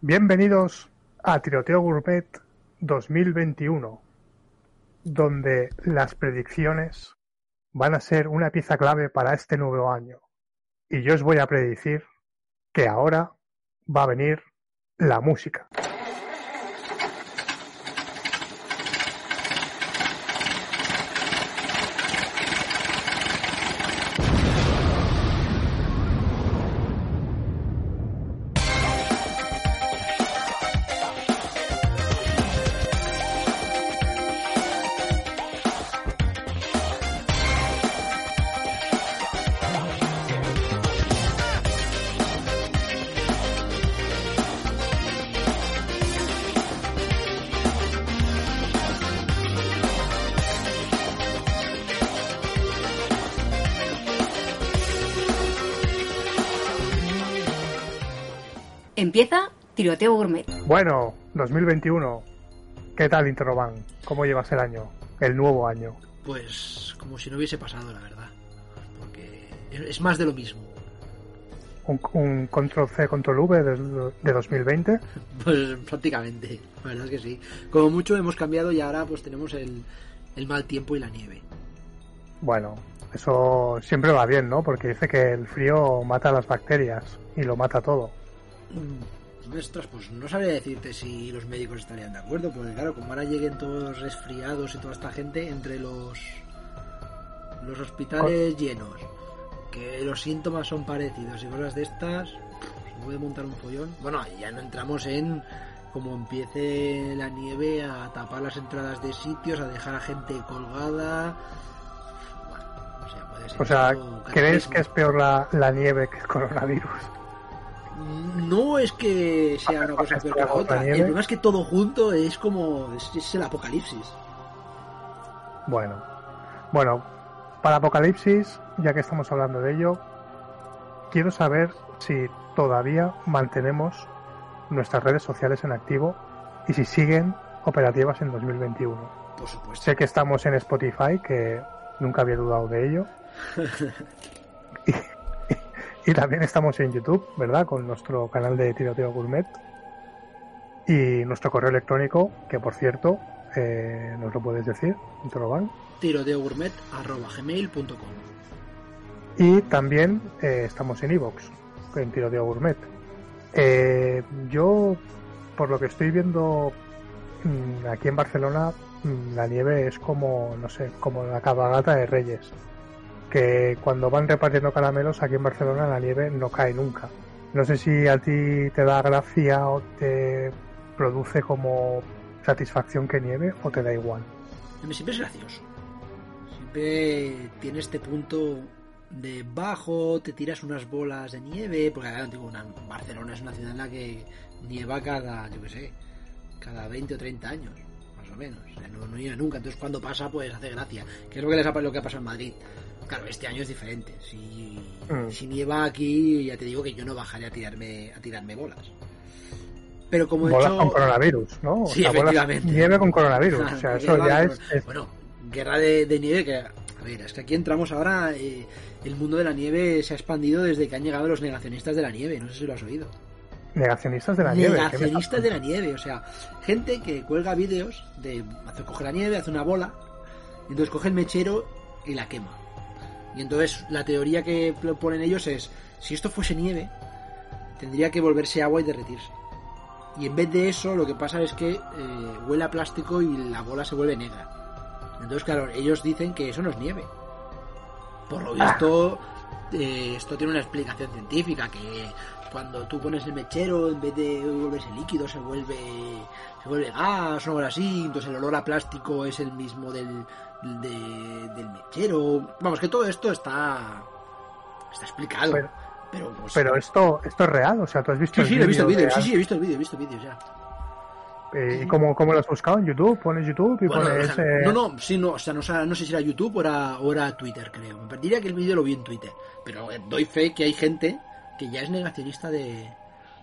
Bienvenidos a Tiroteo Gourmet 2021, donde las predicciones van a ser una pieza clave para este nuevo año. Y yo os voy a predecir que ahora va a venir la música. Tiroteo Gourmet. Bueno, 2021. ¿Qué tal, Interroban? ¿Cómo llevas el año? El nuevo año. Pues como si no hubiese pasado, la verdad. Porque es más de lo mismo. ¿Un, un control C, control V de, de 2020? Pues prácticamente, la verdad es que sí. Como mucho hemos cambiado y ahora pues tenemos el, el mal tiempo y la nieve. Bueno, eso siempre va bien, ¿no? Porque dice que el frío mata las bacterias y lo mata todo. Ostras, pues no sabría decirte si los médicos estarían de acuerdo, porque claro, como ahora lleguen todos resfriados y toda esta gente entre los los hospitales llenos, que los síntomas son parecidos y cosas de estas, se puede montar un follón. Bueno, ahí ya no entramos en como empiece la nieve a tapar las entradas de sitios, a dejar a gente colgada. Bueno, o sea, puede ser O sea, ¿crees que es peor la, la nieve que el coronavirus? No es que sea una cosa peor que la otra. El problema es que todo junto es como. Es, es el apocalipsis. Bueno, bueno, para Apocalipsis, ya que estamos hablando de ello, quiero saber si todavía mantenemos nuestras redes sociales en activo y si siguen operativas en 2021. Por supuesto. Sé que estamos en Spotify, que nunca había dudado de ello. y, y también estamos en YouTube, ¿verdad? Con nuestro canal de Tiroteo Gourmet. Y nuestro correo electrónico, que por cierto, eh, nos lo puedes decir, Interroban. tiroteogourmet.gmail.com Y también eh, estamos en Evox, en Tiroteo Gourmet. Eh, yo, por lo que estoy viendo mm, aquí en Barcelona, mm, la nieve es como, no sé, como la cabalgata de Reyes. Que cuando van repartiendo caramelos aquí en Barcelona la nieve no cae nunca. No sé si a ti te da gracia o te produce como satisfacción que nieve o te da igual. A mí siempre es gracioso. Siempre tiene este punto de bajo, te tiras unas bolas de nieve, porque digo, una, Barcelona es una ciudad en la que nieva cada, yo qué sé, cada 20 o 30 años, más o menos. O sea, no, no nieva nunca, entonces cuando pasa, pues hace gracia. Que es lo que, les lo que ha pasado en Madrid. Claro, este año es diferente. Si, Mm. si nieva aquí, ya te digo que yo no bajaré a tirarme, a tirarme bolas. Pero como he Bolas hecho... con coronavirus, ¿no? O Sí, sea, efectivamente. nieve con coronavirus. O sea, eso ya es, es- Bueno, guerra de, de nieve que... A ver, es que aquí entramos ahora... eh, el mundo de la nieve se ha expandido desde que han llegado los negacionistas de la nieve. No sé si lo has oído. negacionistas de la nieve. ¿qué me Negacionistas de la nieve. O sea, gente que cuelga vídeos de... Hace, coge la nieve, hace una bola. Entonces coge el mechero y la quema. Y entonces la teoría que ponen ellos es... Si esto fuese nieve, tendría que volverse agua y derretirse. Y en vez de eso, lo que pasa es que eh, huele a plástico y la bola se vuelve negra. Entonces, claro, ellos dicen que eso no es nieve. Por lo visto, eh, esto tiene una explicación científica, que cuando tú pones el mechero, en vez de volverse líquido, se vuelve se vuelve gas o algo así, entonces el olor a plástico es el mismo del, de- del mechero. Vamos, que todo esto está, está explicado. Pero- Pero, pues, Pero esto, esto es real, o sea, tú has visto Sí, sí, he visto el vídeo, sí, sí, he visto el vídeo, he visto vídeos ya. Eh, ¿Y cómo, cómo lo has buscado? ¿En YouTube? ¿Pones YouTube y Bueno, pones... o sea, eh, no, no, sí, no, o sea, no, sé- no sé si era YouTube o era, o era Twitter, creo. Me diría que el vídeo lo vi en Twitter. Pero eh, doy fe que hay gente que ya es negacionista de,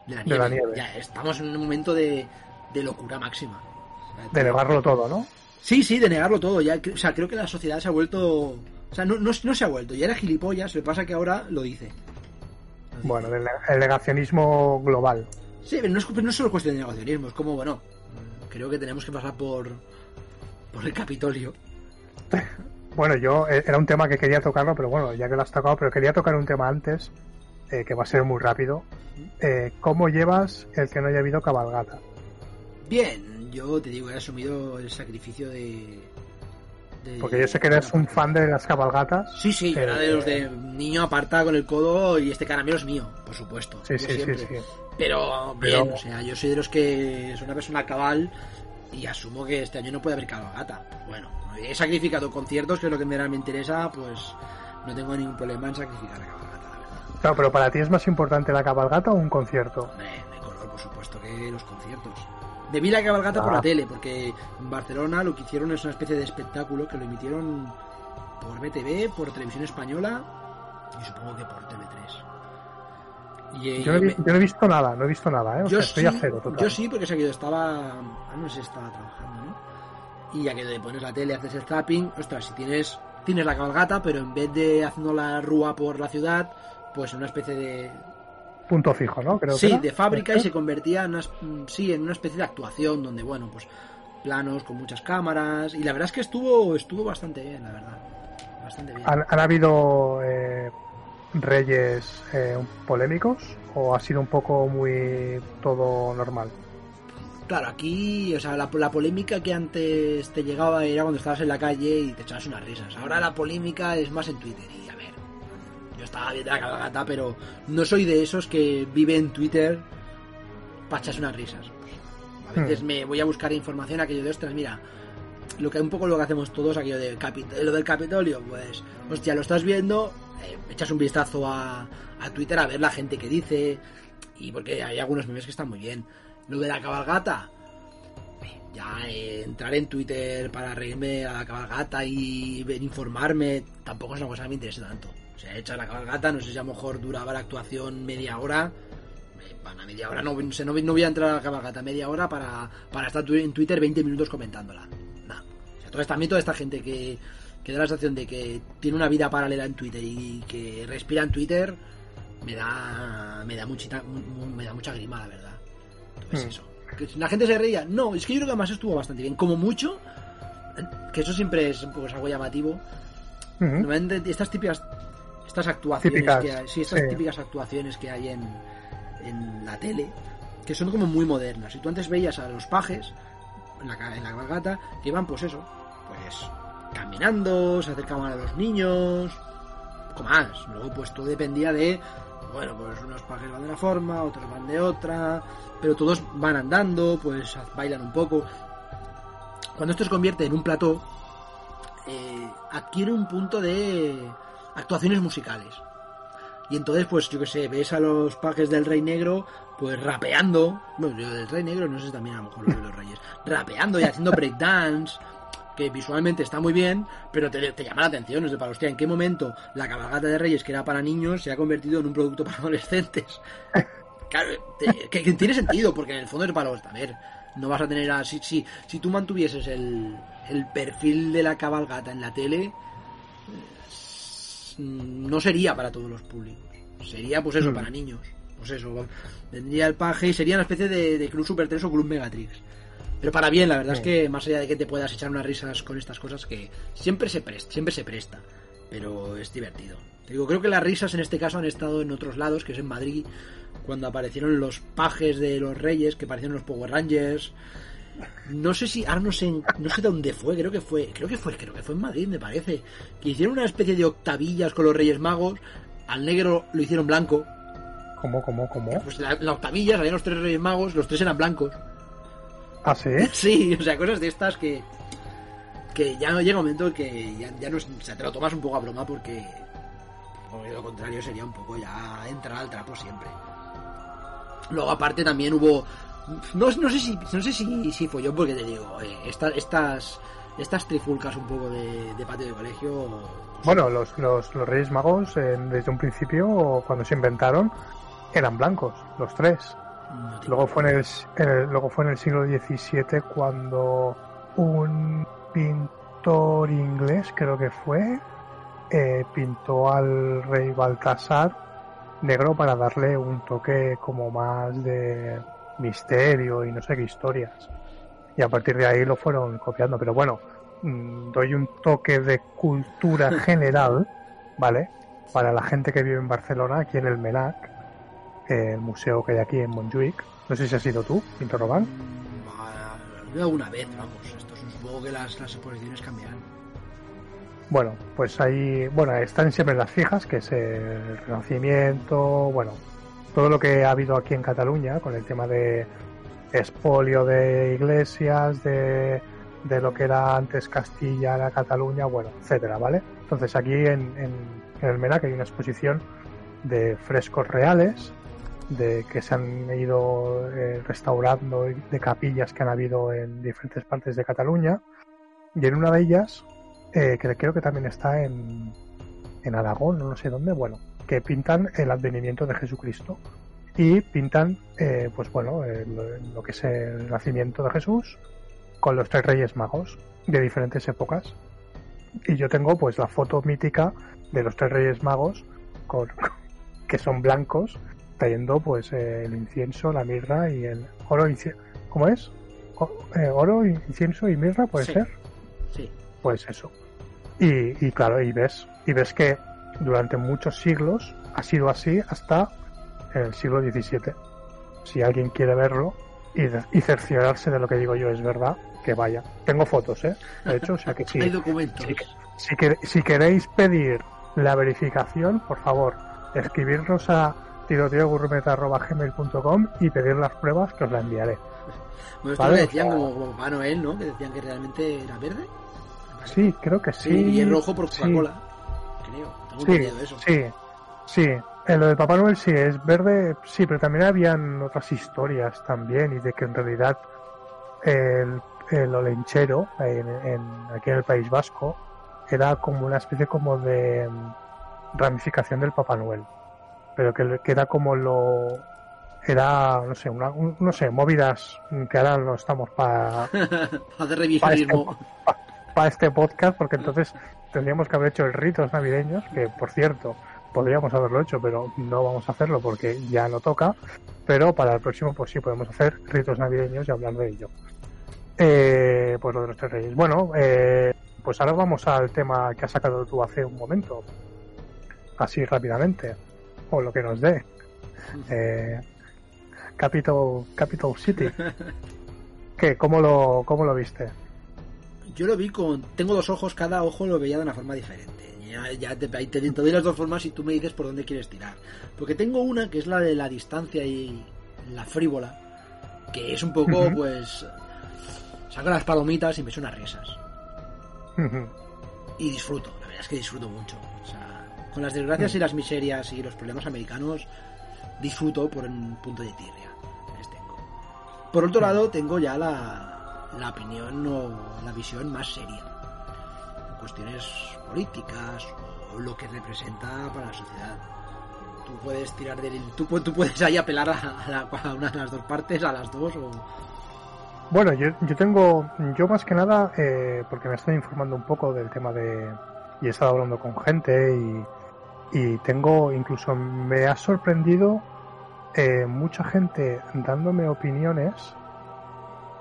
de la De nieve. la nieve. Ya estamos en un momento de, de locura máxima. De negarlo todo, ¿no? Sí, sí, de negarlo todo. Ya, o sea, creo que la sociedad se ha vuelto. O sea, no, no, no se ha vuelto. Ya era gilipollas, lo que pasa que ahora lo dice. Bueno, el negacionismo global. Sí, pero no es, no es solo cuestión de negacionismo, es como, bueno, creo que tenemos que pasar por, por el Capitolio. Bueno, yo eh, era un tema que quería tocarlo, pero bueno, ya que lo has tocado, pero quería tocar un tema antes, eh, que va a ser muy rápido. Eh, ¿Cómo llevas el que no haya habido cabalgata? Bien, yo te digo, he asumido el sacrificio de... de- Porque yo sé que eres un fan de las cabalgatas. Sí, sí, yo era de Eh, los de niño aparta con el codo y este caramelo es mío, por supuesto. Sí, sí, sí, siempre. sí. Pero Pero- bien, o sea, yo soy de los que soy una persona cabal y asumo que este año no puede haber cabalgata. Bueno, he sacrificado conciertos, que es lo que me me interesa, pues no tengo ningún problema en sacrificar la cabalgata, la verdad. Claro, pero para ti es más importante la cabalgata o un concierto. Hombre, de color, por supuesto, que los conciertos. Me vi la cabalgata por la tele, porque en Barcelona lo que hicieron es una especie de espectáculo que lo emitieron por BTV, por Televisión Española y supongo que por TV3. Y, eh, Yo no, he, me- vi- yo no he visto nada, no he visto nada, ¿eh? O yo sea, estoy sí, a cero total. yo sí, porque sé que yo estaba. Ah, no sé si estaba trabajando, ¿no? Y ya que te pones la tele, haces el zapping, ostras, si tienes tienes la cabalgata, pero en vez de haciendo la rúa por la ciudad, pues una especie de. Punto fijo, ¿no? Creo que Sí, era. de fábrica y ¿Puede se convertía en una, sí, en una especie de actuación donde, bueno, pues planos con muchas cámaras. Y la verdad es que estuvo, estuvo bastante bien, la verdad. Bastante bien. ¿Han, han habido eh, reyes eh, polémicos o ha sido un poco muy todo normal? Claro, aquí, o sea, la, la polémica que antes te llegaba era cuando estabas en la calle y te echabas unas risas. Ahora la polémica es más en Twitter. Y yo estaba viendo la cabalgata, pero no soy de esos que vive en Twitter para echarse unas risas. A veces Hmm. me voy a buscar información, aquello de ostras, mira, lo que un poco lo que hacemos todos, aquello de lo del Capitolio, pues, hostia, lo estás viendo, eh, echas un vistazo a, a Twitter a ver la gente que dice, y porque hay algunos memes que están muy bien. Lo de la cabalgata, ya eh, entrar en Twitter para reírme a la cabalgata y informarme, tampoco es una cosa que me interese tanto. O sea, hecha la cabalgata, no sé si a lo mejor duraba la actuación media hora. Eh, media hora no, no, no voy a entrar a la cabalgata media hora para, para estar tu- en Twitter 20 minutos comentándola. No. O sea, a mí toda esta gente que, que da la sensación de que tiene una vida paralela en Twitter y que respira en Twitter, me da, me da, muchita, mu- mu- me da mucha grima, la verdad. Entonces Hmm. eso. La gente se reía. No, es que yo creo que además estuvo bastante bien. Como mucho, que eso siempre es algo llamativo. Normalmente estas típicas estas actuaciones Típicas, que hay, sí, estas sí. típicas actuaciones que hay en, en la tele que son como muy modernas. Y tú antes veías a los pajes en la, en la cabalgata que iban pues eso pues caminando se acercaban a los niños poco más. Luego pues todo dependía de bueno pues unos pajes van de una forma otros van de otra pero todos van andando pues bailan un poco. Cuando esto se convierte en un plató eh, adquiere un punto de actuaciones musicales. Y entonces, pues yo que sé, ves a los pajes del Rey Negro, pues rapeando. Bueno, yo del Rey Negro no sé si también a lo mejor lo de los Reyes. Rapeando y haciendo breakdance, que visualmente está muy bien, pero te, llama la atención. Es de para hostia, ¿en qué momento la cabalgata de Reyes, que era para niños, se ha convertido en un producto para adolescentes? Claro, que, tiene sentido, porque en el fondo es para los. A ver, no vas a tener a. Si, si, si tú mantuvieses el, el perfil de la cabalgata en la tele, no sería para todos los públicos. Sería, pues eso, Mm. para niños. Pues eso, vendría el paje y sería una especie de, de Club Super 3 o Club Megatrix. Pero para bien, la verdad es Sí. que más allá de que te puedas echar unas risas con estas cosas, que siempre se presta, siempre se presta, pero es divertido. Te digo, creo que las risas en este caso han estado en otros lados, que es en Madrid, cuando aparecieron los pajes de los reyes, que parecieron los Power Rangers. No sé si, ahora no sé, no sé dónde fue, creo que fue, creo que fue, creo que fue en Madrid, me parece. Que hicieron una especie de octavillas con los Reyes Magos, al negro lo hicieron blanco. ¿Cómo, cómo, cómo? Pues la, la octavilla salían los tres Reyes Magos, los tres eran blancos. ¿Ah, sí? Sí, o sea, cosas de estas que. que ya no llega un momento que ya, ya no o sea, te lo tomas un poco a broma porque. Porque lo contrario sería un poco ya entrar al trapo siempre. Luego, aparte, también hubo. No, no sé si no sé si, si fue yo, porque te digo, eh, esta- estas. Estas trifulcas un poco de, de patio de colegio. Bueno, los, los, los Reyes Magos, eh, desde un principio, cuando se inventaron, eran blancos, los tres. no Luego fue en el, en el- luego fue en el siglo XVII cuando un pintor inglés, creo que fue, eh, pintó al rey Baltasar negro para darle un toque como más de misterio y no sé qué historias. Y a partir de ahí lo fueron copiando. Pero bueno, mm, doy un toque de cultura general, ¿vale? Para la gente que vive en Barcelona, aquí en el MENAC, el museo que hay aquí en Montjuic. No sé si has sido tú, Pinto Robán. Vez, vamos. Esto juego que las, las exposiciones cambiarán. Bueno, pues ahí, bueno, están siempre las fijas, que es el Renacimiento, bueno, todo lo que ha habido aquí en Cataluña con el tema de expolio de iglesias, de, de lo que era antes Castilla, la Cataluña, bueno, etcétera, ¿vale? Entonces aquí en, en, el MENAC hay una exposición de frescos reales, de que se han ido eh, restaurando de capillas que han habido en diferentes partes de Cataluña y en una de ellas eh, que creo que también está en, en Aragón, no sé dónde, bueno, que pintan el advenimiento de Jesucristo y pintan, eh, pues bueno, el, lo que es el nacimiento de Jesús con los tres reyes magos de diferentes épocas. Y yo tengo pues la foto mítica de los tres reyes magos con, que son blancos trayendo pues eh, el incienso, la mirra y el oro. ¿Cómo es? O, eh, oro, incienso y mirra, puede Sí. ser. Sí. Pues eso. Y, y claro, y ves, y ves que durante muchos siglos ha sido así hasta el siglo XVII. Si alguien quiere verlo y, y cerciorarse de lo que digo yo es verdad, que vaya. Tengo fotos, ¿eh? De hecho, o sea que sí. Hay documentos. Si, si, que- si queréis pedir la verificación, por favor, escribirnos a tiroteogourmet.gmail.com y pedir las pruebas que os la enviaré. Bueno, esto Vale, lo decían o sea- como, como Papá Noel, ¿no? Que decían que realmente era verde. Sí, creo que sí. Sí, y el rojo por. Coca-Cola. Creo. Tengo Sí, eso. sí, sí. En lo de Papá Noel sí es verde, sí, pero también habían otras historias también y de que en realidad el, el olenchero en, en- aquí en el País Vasco era como una especie como de mm, ramificación del Papá Noel, pero que, que era como lo era no sé una, un- no sé movidas que ahora no estamos para Hacer para este podcast porque entonces tendríamos que haber hecho el ritos navideños que por cierto podríamos haberlo hecho pero no vamos a hacerlo porque ya no toca. Pero para el próximo pues sí podemos hacer ritos navideños y hablar de ello. Eh, pues lo de los tres reyes. Bueno eh, pues ahora vamos al tema que has sacado tú hace un momento. Así rápidamente o lo que nos dé. Eh, Capital Capital City. ¿Qué? ¿Cómo lo, cómo lo viste? Yo lo vi con. Tengo dos ojos, cada ojo lo veía de una forma diferente. Ya, ya te, te, te doy las dos formas y tú me dices por dónde quieres tirar. Porque tengo una que es la de la distancia y la frívola, que es un poco, Ujú. pues. Saco las palomitas y me echo unas risas. Y disfruto, la verdad es que disfruto mucho. O sea, con las desgracias y las miserias y los problemas americanos, disfruto por un punto de tirria. Les tengo. Por otro lado, tengo ya la, la opinión o la visión más seria. Cuestiones políticas o lo que representa para la sociedad. Tú puedes tirar del. Tú, tú puedes ahí apelar a, la- una de las dos partes, a las dos, o. Bueno, yo, yo tengo, yo más que nada, eh, porque me estoy informando un poco del tema de, y he estado hablando con gente y, y tengo, incluso me ha sorprendido eh, mucha gente dándome opiniones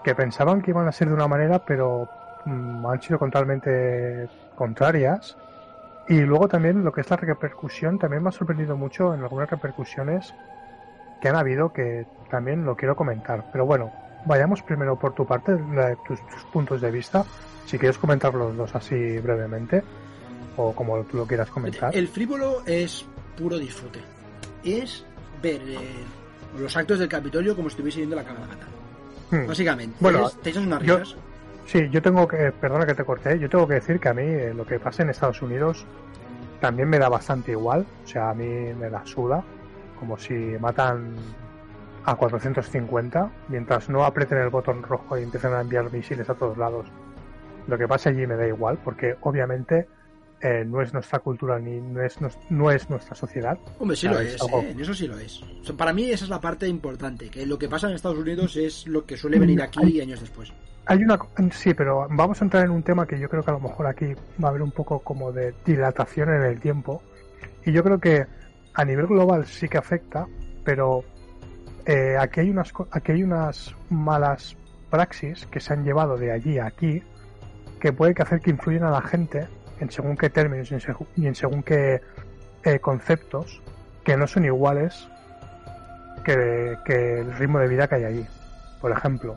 que pensaban que iban a ser de una manera, pero mm, han sido totalmente contrarias. Y luego también lo que es la repercusión, también me ha sorprendido mucho en algunas repercusiones que han habido que también lo quiero comentar. Pero bueno, vayamos primero por tu parte, la- tus, tus puntos de vista. Si quieres comentar los dos así brevemente, o como tú lo quieras comentar. El frívolo es puro disfrute. Es ver eh, los actos del Capitolio como si estuviese viendo la cabalgata. Hmm. Básicamente. Bueno, te echas unas yo- risas. Sí, yo tengo que, perdona que te corté, yo tengo que decir que a mí eh, lo que pasa en Estados Unidos también me da bastante igual, o sea, a mí me la suda, como si matan a 450, mientras no aprieten el botón rojo y empiecen a enviar misiles a todos lados. Lo que pasa allí me da igual, porque obviamente eh, no es nuestra cultura ni no es, nos- no es nuestra sociedad. Hombre, sí lo es eh, eso sí lo es. O sea, para mí esa es la parte importante, que lo que pasa en Estados Unidos es lo que suele venir aquí años después. Hay una, sí, pero vamos a entrar en un tema que yo creo que a lo mejor aquí va a haber un poco como de dilatación en el tiempo. Y yo creo que a nivel global sí que afecta, pero eh, aquí, hay unas, aquí hay unas malas praxis que se han llevado de allí a aquí que puede que hacer que influyan a la gente en según qué términos y en, según qué eh, conceptos que no son iguales que, el ritmo de vida que hay allí. Por ejemplo,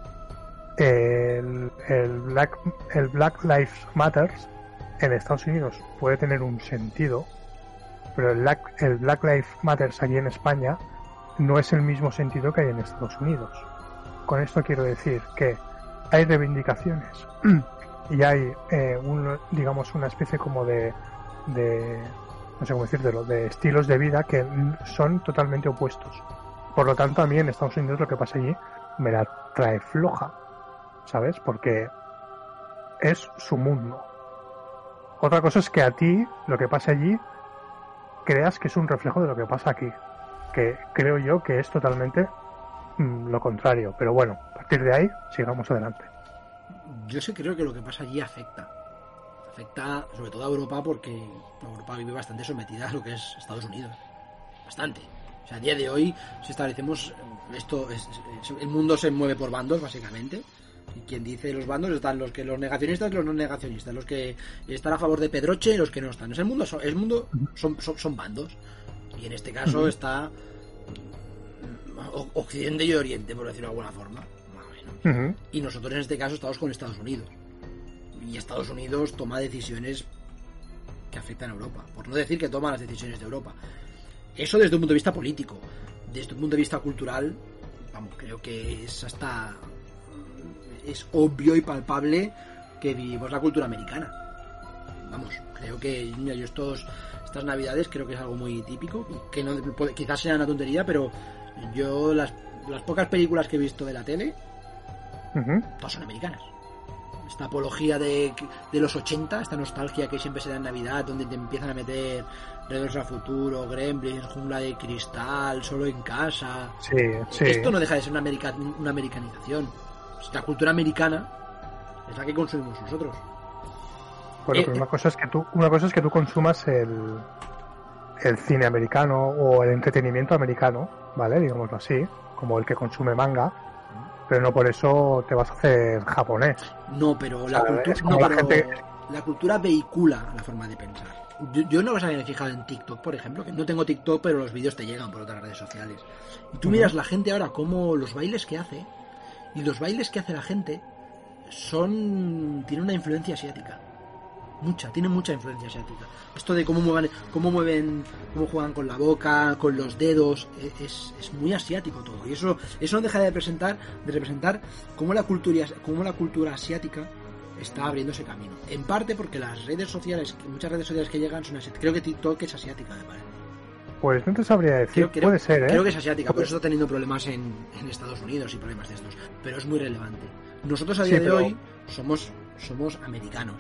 el, Black, el Black Lives Matters en Estados Unidos puede tener un sentido, pero el Black, el Black Lives Matters allí en España no es el mismo sentido que hay en Estados Unidos. Con esto quiero decir que hay reivindicaciones y hay, eh, un, digamos, una especie como de, de, no sé cómo decirlo, de estilos de vida que son totalmente opuestos. Por lo tanto, a mí en Estados Unidos lo que pasa allí me la trae floja, ¿sabes? Porque es su mundo. Otra cosa es que a ti lo que pasa allí creas que es un reflejo de lo que pasa aquí, que creo yo que es totalmente mm, lo contrario. Pero bueno, a partir de ahí, sigamos adelante. Yo sí creo que lo que pasa allí afecta. Afecta sobre todo a Europa porque Europa vive bastante sometida a lo que es Estados Unidos. Bastante. O sea, a día de hoy, si establecemos esto, es, el mundo se mueve por bandos, básicamente. Y quien dice los bandos están los que los negacionistas y los no negacionistas, los que están a favor de Pedroche y los que no están. Es el mundo, el mundo son, son, bandos. Y en este caso está Occidente y Oriente, por decirlo de alguna forma. Y nosotros en este caso estamos con Estados Unidos. Y Estados Unidos toma decisiones que afectan a Europa. Por no decir que toma las decisiones de Europa. Eso desde un punto de vista político. Desde un punto de vista cultural, vamos, creo que es hasta. Es obvio y palpable que vivimos la cultura americana. Vamos, creo que yo estos, estas navidades creo que es algo muy típico. Que no, quizás sea una tontería, pero yo las, las pocas películas que he visto de la tele, todas son americanas esta apología de, de, los 80, esta nostalgia que siempre se da en Navidad, donde te empiezan a meter Regreso al Futuro, Gremlins, Jungla de Cristal, Solo en Casa. Sí, sí. Esto no deja de ser una, una americanización. La cultura americana es la que consumimos nosotros. Bueno, pero eh, una cosa es que tú, una cosa es que tú consumas el, el cine americano o el entretenimiento americano, ¿vale? Digámoslo así, como el que consume manga pero no por eso te vas a hacer japonés. No, pero la, cultura, la, cultura vehicula la forma de pensar. Yo, no vas a haber fijado en TikTok, por ejemplo, que no tengo TikTok, pero los vídeos te llegan por otras redes sociales. Y tú miras la gente ahora como los bailes que hace, y los bailes que hace la gente son tienen una influencia asiática mucha, tiene mucha influencia asiática. Esto de cómo mueven, cómo mueven, cómo juegan con la boca, con los dedos, e, es, es muy asiático todo. Y eso, eso no deja de representar, de representar cómo la cultura, cómo la cultura asiática está abriendo ese camino. En parte porque las redes sociales, muchas redes sociales que llegan son asiáticas. Creo que TikTok es asiática, me parece. Pues no te sabría decir, puede ser, ¿eh? Creo que es asiática, por eso está teniendo problemas en, en, Estados Unidos y problemas de estos. Pero es muy relevante. Nosotros a día de hoy somos, somos americanos.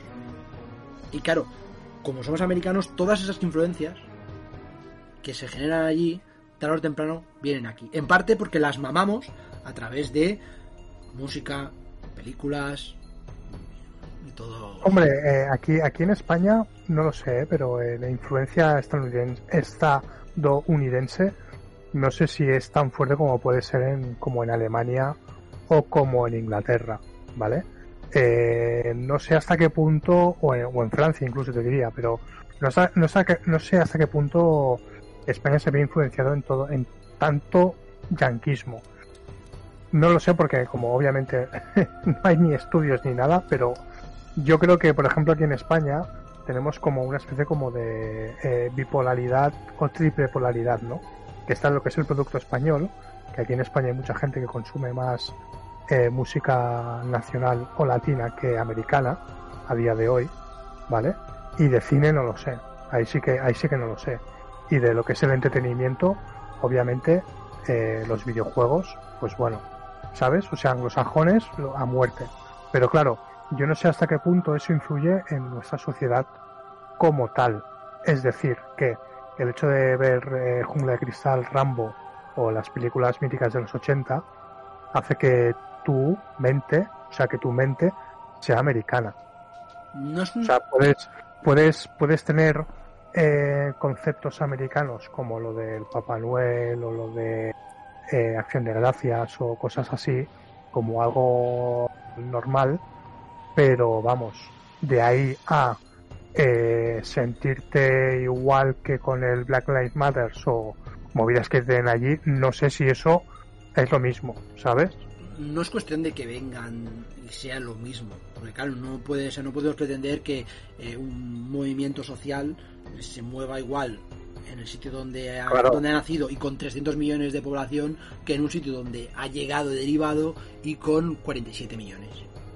Y claro, como somos americanos, todas esas influencias que se generan allí, tarde o temprano, vienen aquí. En parte porque las mamamos a través de música, películas y todo. Hombre, eh, aquí, aquí en España, no lo sé, pero eh, la influencia estadounidense, estadounidense no sé si es tan fuerte como puede ser en, como en Alemania o como en Inglaterra, ¿vale? Eh, no sé hasta qué punto, o en, Francia incluso te diría, pero no, no, no, sé hasta qué punto España se ve influenciado en todo, en tanto yanquismo. No lo sé porque como obviamente no hay ni estudios ni nada, pero yo creo que por ejemplo aquí en España tenemos como una especie como de eh, bipolaridad o triple polaridad, ¿no? Que está en lo que es el producto español, que aquí en España hay mucha gente que consume más eh, música nacional o latina que americana a día de hoy, ¿vale? Y de cine no lo sé, ahí sí que, ahí sí que no lo sé. Y de lo que es el entretenimiento, obviamente, eh, los videojuegos, pues bueno, ¿sabes? O sea, anglosajones a muerte. Pero claro, yo no sé hasta qué punto eso influye en nuestra sociedad como tal. Es decir, que el hecho de ver eh, Jungla de Cristal, Rambo o las películas míticas de los 80 hace que tu mente, o sea, que tu mente sea americana. No O sea, puedes, puedes, puedes tener eh, conceptos americanos como lo del Papá Noel o lo de eh, Acción de Gracias o cosas así como algo normal, pero vamos, de ahí a eh, sentirte igual que con el Black Lives Matter o movidas que tienen allí, no sé si eso es lo mismo, ¿sabes? No es cuestión de que vengan y sea lo mismo, porque claro, no puede, o sea, no podemos pretender que eh, un movimiento social se mueva igual en el sitio donde ha, Claro. donde ha nacido y con 300 millones de población que en un sitio donde ha llegado y derivado y con 47 millones.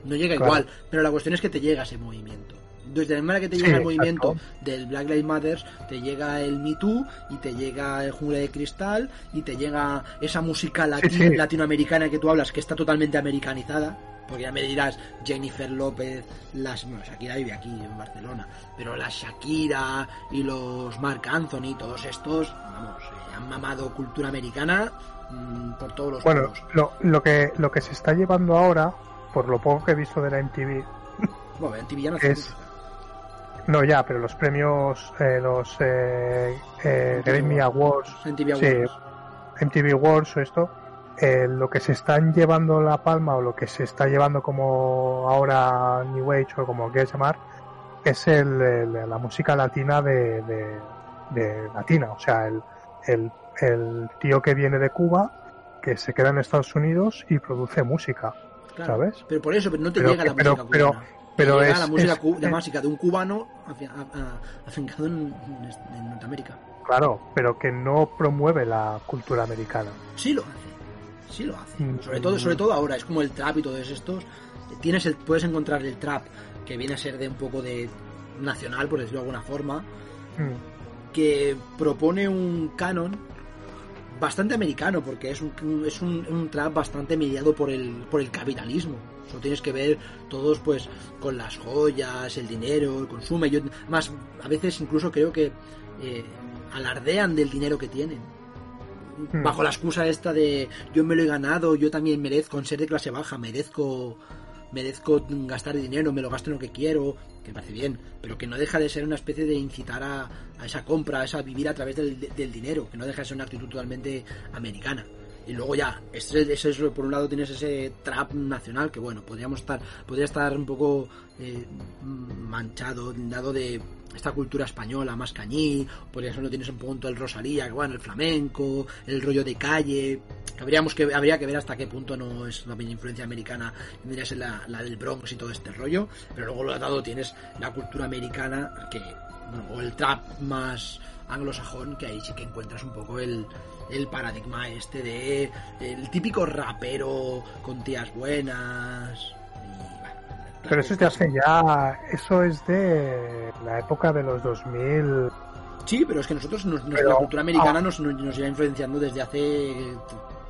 No llega Claro. igual, pero la cuestión es que te llega ese movimiento. Desde la manera que te Sí, llega el exacto. movimiento del Black Lives Matter, te llega el Me Too y te llega el Jungla de Cristal y te llega esa música sí. latinoamericana que tú hablas, que está totalmente americanizada. Porque ya me dirás, Jennifer López, las. Bueno, Shakira vive aquí en Barcelona, pero la Shakira y los Marc Anthony, todos estos, vamos, han mamado cultura americana mm, por todos los Bueno, lo, lo que lo que se está llevando ahora, por lo poco que he visto de la MTV, Bueno, en TV ya no es-. No ya, pero los premios, eh, los eh, eh, Grammy Awards, sí. MTV Awards o esto, eh, lo que se están llevando la palma o lo que se está llevando como ahora New Age o como quieras llamar, es el, el- la música latina de, de, de latina, o sea, el, el, el tío que viene de Cuba, que se queda en Estados Unidos y produce música, claro. ¿sabes? Pero por eso, pero no te Pero llega la pero- música pero- cubana. Pero es- la música, es- la es- música de un cubano afincado en, en- en Norteamérica. Claro, pero que no promueve la cultura americana. Sí lo hace. Sí lo hace. Mm. Sobre todo, sobre todo ahora, es como el trap y todos estos. Tienes el, puedes encontrar el trap que viene a ser de un poco de nacional, por decirlo de alguna forma, Mm, que propone un canon bastante americano, porque es un, es un, un trap bastante mediado por el, por el capitalismo. Eso tienes que ver todos pues con las joyas, el dinero, el consumo. Yo, más, a veces incluso creo que eh, alardean del dinero que tienen. Hmm. Bajo la excusa esta de yo me lo he ganado, yo también merezco, en ser de clase baja, merezco merezco gastar dinero, me lo gasto en lo que quiero, que me parece bien, pero que no deja de ser una especie de incitar a, a esa compra, a esa vivir a través del, del dinero, que no deja de ser una actitud totalmente americana. Y luego ya, ese, ese por un lado tienes ese trap nacional que bueno, podríamos estar, podría estar un poco eh, manchado, dado de esta cultura española más cañí, por ejemplo tienes un punto el Rosalía, que bueno, el flamenco, el rollo de calle, habríamos que habría que ver hasta qué punto no es también influencia americana, tendría que ser la, la del Bronx y todo este rollo, pero luego lo dado tienes la cultura americana que o el trap más anglosajón, que ahí sí que encuentras un poco el, el paradigma este de el típico rapero con tías buenas. y, Pero eso es de hace ya, eso es de la época de los 2000. Sí, pero es que nosotros, nos- nos- Pero- la cultura americana ah. nos, nos, lleva influenciando desde hace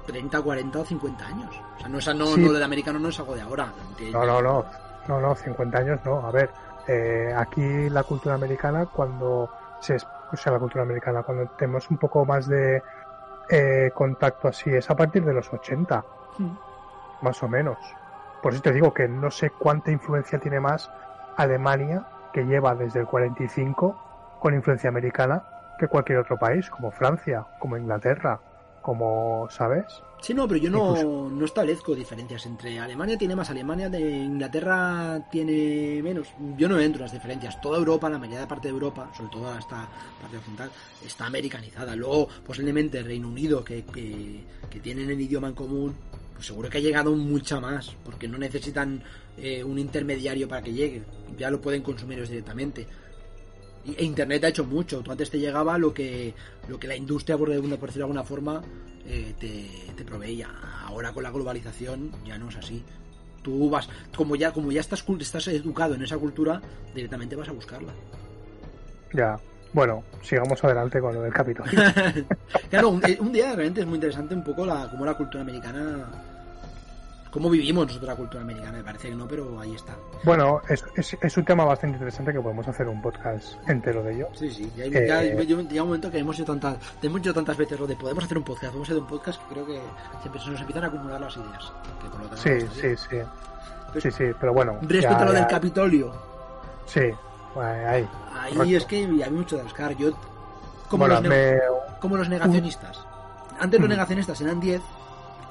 30, 40 o 50 años. O sea, no, es- no, Sí. no, del americano no es algo de ahora. que- No, no, no, no, no, 50 años no. A ver, eh, aquí la cultura americana cuando se, es- o sea, la cultura americana cuando tenemos un poco más de eh, contacto así es a partir de los 80, Hmm. más o menos. Por eso te digo que no sé cuánta influencia tiene más Alemania, que lleva desde el 45 con influencia americana, que cualquier otro país, como Francia, como Inglaterra, como, ¿sabes? Sí, no, pero yo no, Incluso- no establezco diferencias entre Alemania tiene más, Alemania de Inglaterra tiene menos. Yo no entro en las diferencias. Toda Europa, la mayoría de parte de Europa, sobre todo esta parte occidental, está americanizada. Luego, posiblemente Reino Unido, que, que, que tienen el idioma en común, pues seguro que ha llegado mucha más, porque no necesitan eh, un intermediario para que llegue. Ya lo pueden consumir ellos directamente. Y- E Internet ha hecho mucho. Tú antes te llegaba lo que, lo que la industria, por, de- por decirlo de alguna forma, eh, te, te proveía. Ahora con la globalización ya no es así. Tú vas, como ya, como ya estás, estás educado en esa cultura, directamente vas a buscarla. Ya. Bueno, sigamos adelante con lo del Capitolio. claro, un, eh, un día realmente es muy interesante un poco la, cómo la cultura americana, cómo vivimos nosotros la cultura americana, me parece que no, pero ahí está. Bueno, es, es, es un tema bastante interesante que podemos hacer un podcast entero de ello. Sí, sí, ya, Eh, ya- ya- un momento que hemos hecho tantas, hemos hecho tantas veces lo de podemos hacer un podcast, podemos hacer un podcast que creo que siempre se nos empiezan a acumular las ideas. Que por lo tanto Sí, sí, sí. Pues, Sí, sí, pero bueno. Respecto a lo del Capitolio, Sí, ahí. ahí Correcto. es que había mucho de rascar. Yo, como, Bueno, los, me- como los negacionistas. Antes los negacionistas eran 10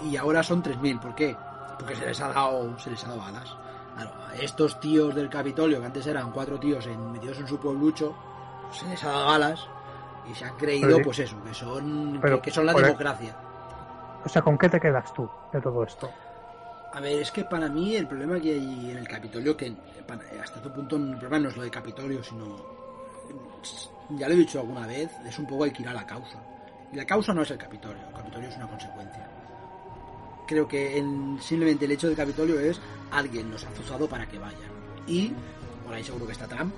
y ahora son 3.000. ¿Por qué? Porque se les ha dado, se les ha dado alas. Claro, a estos tíos del Capitolio, que antes eran cuatro tíos en, metidos en su pueblucho, se les ha dado alas y se han creído, pues eso, que son, pero que, que son la democracia. O sea, ¿con qué te quedas tú de todo esto? A ver, es que para mí el problema que hay en el Capitolio, que hasta tu punto el problema no es lo de Capitolio, sino, ya lo he dicho alguna vez, es un poco hay que ir a la causa. Y la causa no es el Capitolio, el Capitolio es una consecuencia. Creo que en- simplemente el hecho del Capitolio es alguien nos ha azuzado para que vayan. Y, por ahí seguro que está Trump,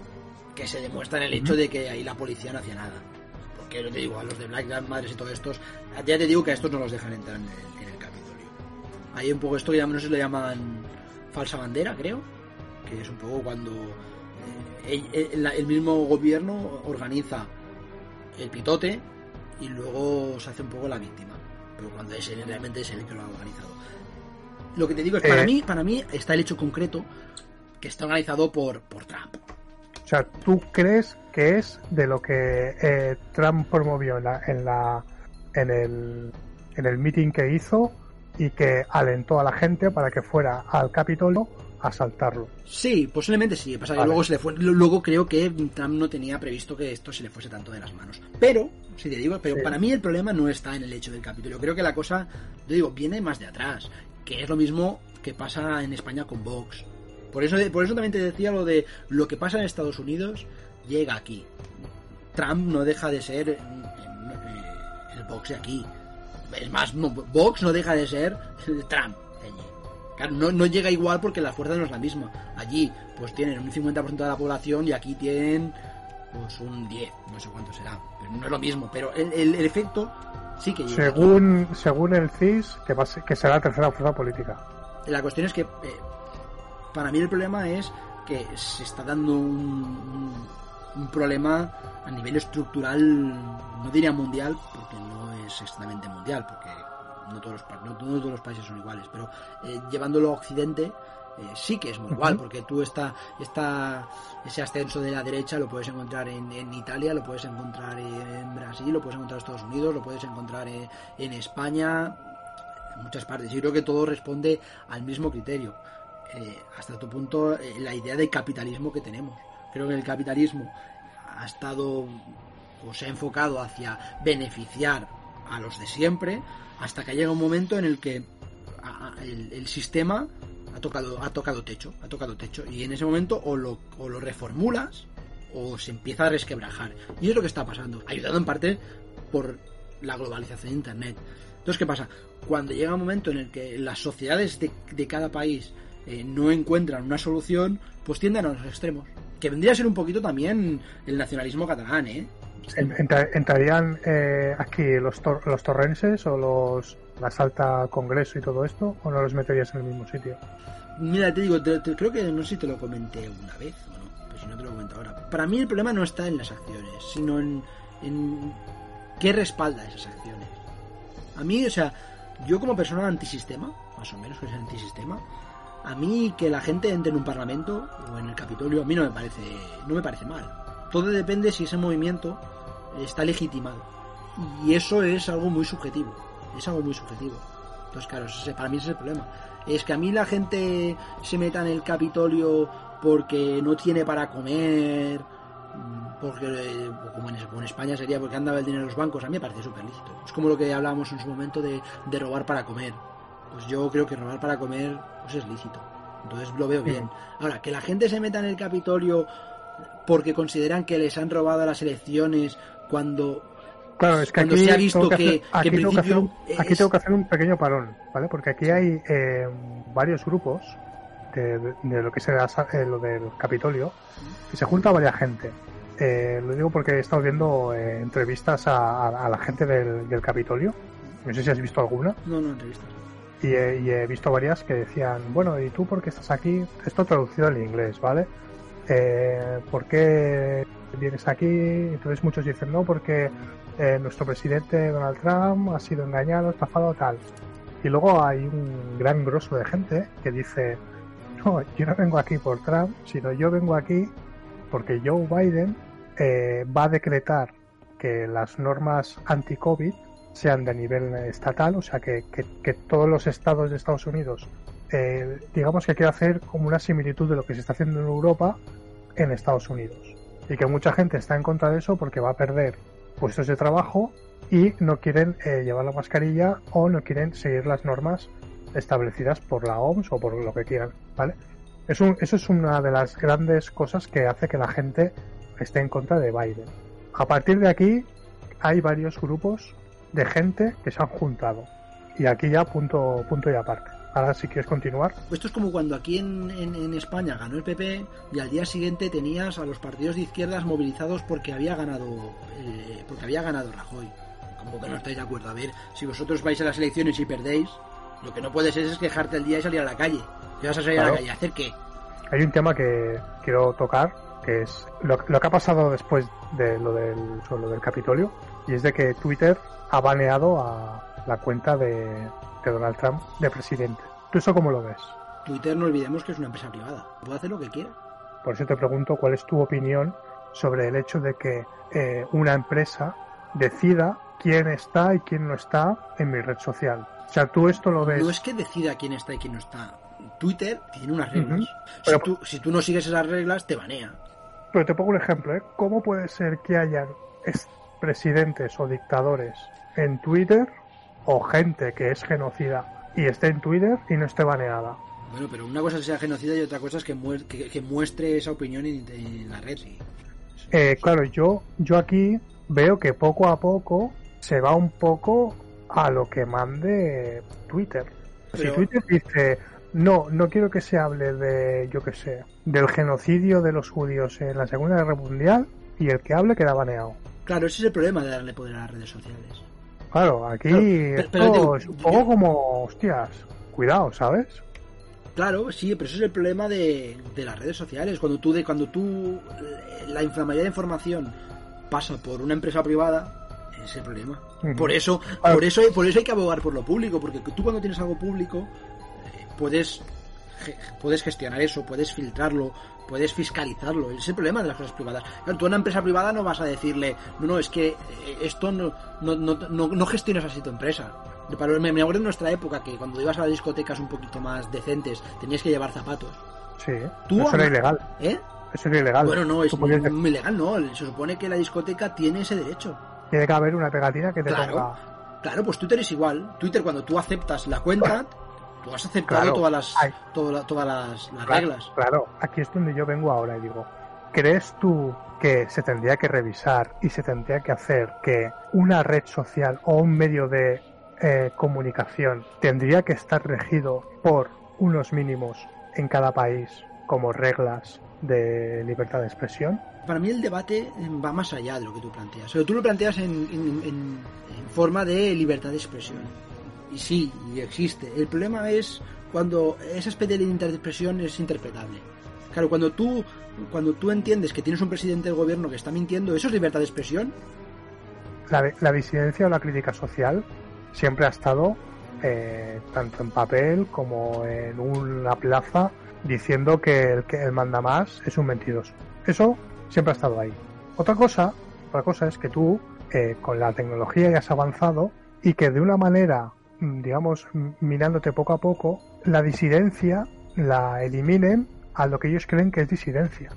que se demuestra en el hecho de que ahí la policía no hacía nada. Porque yo te digo, a los de Black Lives Matter y todos estos, ya te digo que a estos no los dejan entrar en el, en el Capitolio. Hay un poco esto que ya no si lo llaman falsa bandera, creo, que es un poco cuando eh, el, el- el mismo gobierno organiza el pitote y luego se hace un poco la víctima. Pero cuando es él, realmente es él el que lo ha organizado. Lo que te digo es, para Eh. mí, para mí está el hecho concreto que está organizado por, por Trump. O sea, ¿tú crees que es de lo que eh, Trump promovió en, la, en, la, en, el, en el meeting que hizo y que alentó a la gente para que fuera al Capitolio asaltarlo? Sí, posiblemente sí. Pasa que luego se le fue, luego creo que Trump no tenía previsto que esto se le fuese tanto de las manos. Pero, si te digo, pero Sí. para mí el problema no está en el hecho del Capitolio. Creo que la cosa, yo digo, viene más de atrás. Que es lo mismo que pasa en España con Vox. Por eso, por eso también te decía lo de lo que pasa en Estados Unidos llega aquí. Trump no deja de ser eh, el Vox de aquí. Es más, no, Vox no deja de ser Trump. Claro, no, no llega igual porque la fuerza no es la misma. Allí, pues tienen un 50% de la población y aquí tienen pues un 10, no sé cuánto será. Pero no es lo mismo, pero el, el- el efecto sí que llega. Según, según el CIS, que, va a ser- que será la tercera fuerza política. La cuestión es que eh, para mí el problema es que se está dando un, un- un problema a nivel estructural, no diría mundial, porque no es exactamente mundial, porque no todos los, pa- no, no todos los países son iguales, pero eh, llevándolo a Occidente eh, sí que es muy igual, porque tú esta, esta, ese ascenso de la derecha lo puedes encontrar en, en Italia, lo puedes encontrar en Brasil, lo puedes encontrar en Estados Unidos, lo puedes encontrar en, en España, en muchas partes. Yo creo que todo responde al mismo criterio. Eh, hasta tu punto, eh, la idea de capitalismo que tenemos. Creo que el capitalismo ha estado o se ha enfocado hacia beneficiar a los de siempre hasta que llega un momento en el que el, sistema ha tocado ha tocado techo ha tocado techo y en ese momento o lo, o lo reformulas o se empieza a resquebrajar. Y es lo que está pasando ayudado en parte por la globalización de internet. Entonces qué pasa cuando llega un momento en el que las sociedades de, de cada país eh, no encuentran una solución pues tienden a los extremos que vendría a ser un poquito también el nacionalismo catalán eh ¿Entrarían eh, aquí los, tor- los torrenses o los la Salta Congreso y todo esto? ¿O no los meterías en el mismo sitio? Mira, te digo, te- creo que no sé si te lo comenté una vez o no, pero si no te lo comento ahora. Para mí el problema no está en las acciones, sino en, en qué respalda esas acciones. A mí, o sea, yo como persona antisistema, más o menos que es antisistema, a mí que la gente entre en un parlamento o en el Capitolio, a mí no me parece, no me parece mal. Todo depende si ese movimiento está legitimado. Y eso es algo muy subjetivo. Es algo muy subjetivo. Entonces, claro, ese- para mí ese es el problema. Es que a mí la gente se meta en el Capitolio porque no tiene para comer, mm, porque, eh, como en, España sería porque andaba el dinero en los bancos, a mí me parece súper lícito. Es como lo que hablábamos en su momento de robar para comer. Pues yo creo que robar para comer pues es lícito. Entonces lo veo bien. Ahora, que la gente se meta en el Capitolio porque consideran que les han robado las elecciones cuando Claro, es que Cuando aquí, se ha visto tengo que, que- hacer, aquí, en tengo que hacer un, principio aquí es- tengo que hacer un pequeño parón, ¿vale? Porque aquí hay eh, varios grupos de, de lo que será eh, lo del Capitolio y se junta varias gente. Eh, lo digo porque he estado viendo eh, entrevistas a, a- a la gente del, del Capitolio. No sé si has visto alguna. no, no entrevistas. Y he, y he visto varias que decían, bueno, ¿y tú por qué estás aquí? Esto traducido al inglés, ¿vale? Eh, ¿Por qué vienes aquí? Entonces muchos dicen, no, porque eh, nuestro presidente Donald Trump ha sido engañado, estafado, tal. Y luego hay un gran grosso de gente que dice, no, yo no vengo aquí por Trump, sino yo vengo aquí porque Joe Biden eh, va a decretar que las normas anti-COVID sean de nivel estatal, o sea, que, que- todos los estados de Estados Unidos, eh, digamos que quiere hacer como una similitud de lo que se está haciendo en Europa en Estados Unidos. Y que mucha gente está en contra de eso porque va a perder puestos de trabajo y no quieren eh, llevar la mascarilla o no quieren seguir las normas establecidas por la OMS o por lo que quieran, ¿vale? Es eso es una de las grandes cosas que hace que la gente esté en contra de Biden. A partir de aquí hay varios grupos de gente que se han juntado. Y aquí ya punto, punto y aparte. Ahora si quieres continuar. Esto es como cuando aquí en, en- en España ganó el PP y al día siguiente tenías a los partidos de izquierdas movilizados porque había ganado eh, porque había ganado Rajoy. Como que no estáis de acuerdo. A ver, si vosotros vais a las elecciones y perdéis, lo que no puedes es, es quejarte el día y salir a la calle. ¿Qué vas a salir a la calle? ¿A hacer qué? Hay un tema que quiero tocar, que es lo, lo que ha pasado después de lo del, lo del Capitolio, y es de que Twitter ha baneado a la cuenta de, de Donald Trump de presidente. ¿Tú eso cómo lo ves? Twitter no olvidemos que es una empresa privada. Puede hacer lo que quiera. Por eso te pregunto cuál es tu opinión sobre el hecho de que eh, una empresa decida quién está y quién no está en mi red social. O sea, tú esto lo ves. No es que decida quién está y quién no está. Twitter tiene unas reglas. Ujú. si, Pero- tú, si tú no sigues esas reglas, te banea. Pero te pongo un ejemplo, ¿eh? ¿Cómo puede ser que hayan es- presidentes o dictadores en Twitter o gente que es genocida y esté en Twitter y no esté baneada? Bueno, pero una cosa es que sea genocida y otra cosa es que, muer- que, que muestre esa opinión en, en la red. sí. Eh, claro, yo, yo aquí veo que poco a poco se va un poco a lo que mande Twitter. Pero- Si Twitter dice, no, no quiero que se hable de, yo qué sé, del genocidio de los judíos en la Segunda Guerra Mundial y el que hable queda baneado. Claro, ese es el problema de darle poder a las redes sociales. Claro, aquí pero- esto pero es un poco como, hostias, cuidado, ¿sabes? Claro, sí, pero ese es el problema de, de las redes sociales. Cuando tú, de, cuando tú, eh, la, inf- la mayoría de información pasa por una empresa privada, es el problema. Por eso, por eso, por eso hay que abogar por lo público, porque tú cuando tienes algo público eh, puedes, puedes gestionar eso, puedes filtrarlo, puedes fiscalizarlo. Ese es el problema de las cosas privadas. Claro, tú a una empresa privada no vas a decirle, no, no, es que eh, esto no, no, no, no, no gestionas así tu empresa. Para- Me, me acuerdo en nuestra época que cuando ibas a las discotecas un poquito más decentes tenías que llevar zapatos. Sí, Tú eso era ilegal. ¿Eh? Eso era ilegal. Bueno, no, es podías- muy ilegal, no. Se supone que la discoteca tiene ese derecho. Tiene que haber una pegatina que te Claro. ponga... Claro, pues Twitter es igual. Twitter, cuando tú aceptas la cuenta, tú has aceptado Claro. todas las, toda todas las, las Claro, reglas. Claro, aquí es donde yo vengo ahora y digo, ¿crees tú que se tendría que revisar y se tendría que hacer que una red social o un medio de eh, comunicación tendría que estar regido por unos mínimos en cada país como reglas de libertad de expresión? Para mí el debate eh, va más allá de lo que tú planteas. Pero tú lo planteas en, en- en- en forma de libertad de expresión. Y sí, y existe. El problema es cuando esa especie de expresión es interpretable. Claro, cuando tú, cuando tú entiendes que tienes un presidente del gobierno que está mintiendo, ¿eso es libertad de expresión? La, la disidencia o la crítica social siempre ha estado eh, tanto en papel como en una plaza diciendo que el que el manda más es un mentiroso. Eso siempre ha estado ahí. Otra cosa, otra cosa es que tú eh, con la tecnología ya has avanzado y que de una manera, digamos, mirándote poco a poco, la disidencia la eliminen a lo que ellos creen que es disidencia.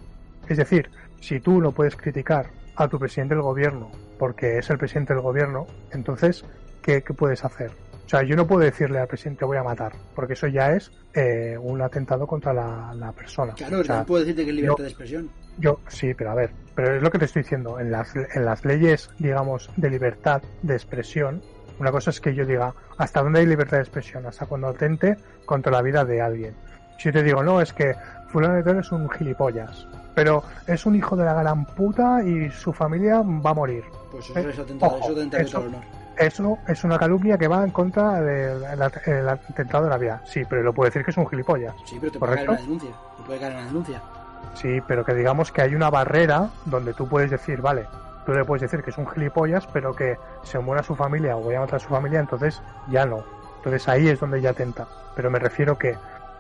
Es decir, si tú no puedes criticar a tu presidente del gobierno porque es el presidente del gobierno, entonces, ¿qué, qué puedes hacer? O sea, yo no puedo decirle al presidente voy a matar, porque eso ya es eh, un atentado contra la, la persona. Claro, O sea, no puedo decirte que es libertad yo- de expresión. yo, sí, pero a ver, pero es lo que te estoy diciendo. En las, en las leyes, digamos, de libertad de expresión, una cosa es que yo diga, ¿hasta dónde hay libertad de expresión? Hasta cuando atente contra la vida de alguien. Si yo te digo, no, es que fulano de tal es un gilipollas, pero es un hijo de la gran puta y su familia va a morir. Pues eso es atentado, ojo, eso es atentado eso- honor. Eso es una calumnia que va en contra del el- el atentado de la vida. Sí, pero lo puedo decir que es un gilipollas. Sí, pero te puede caer ¿correcto? una denuncia. Te puede caer una denuncia. Sí, pero que digamos que hay una barrera donde tú puedes decir, vale, tú le puedes decir que es un gilipollas, pero que se muera su familia o voy a matar a su familia, entonces ya no. Entonces ahí es donde ya atenta. Pero me refiero que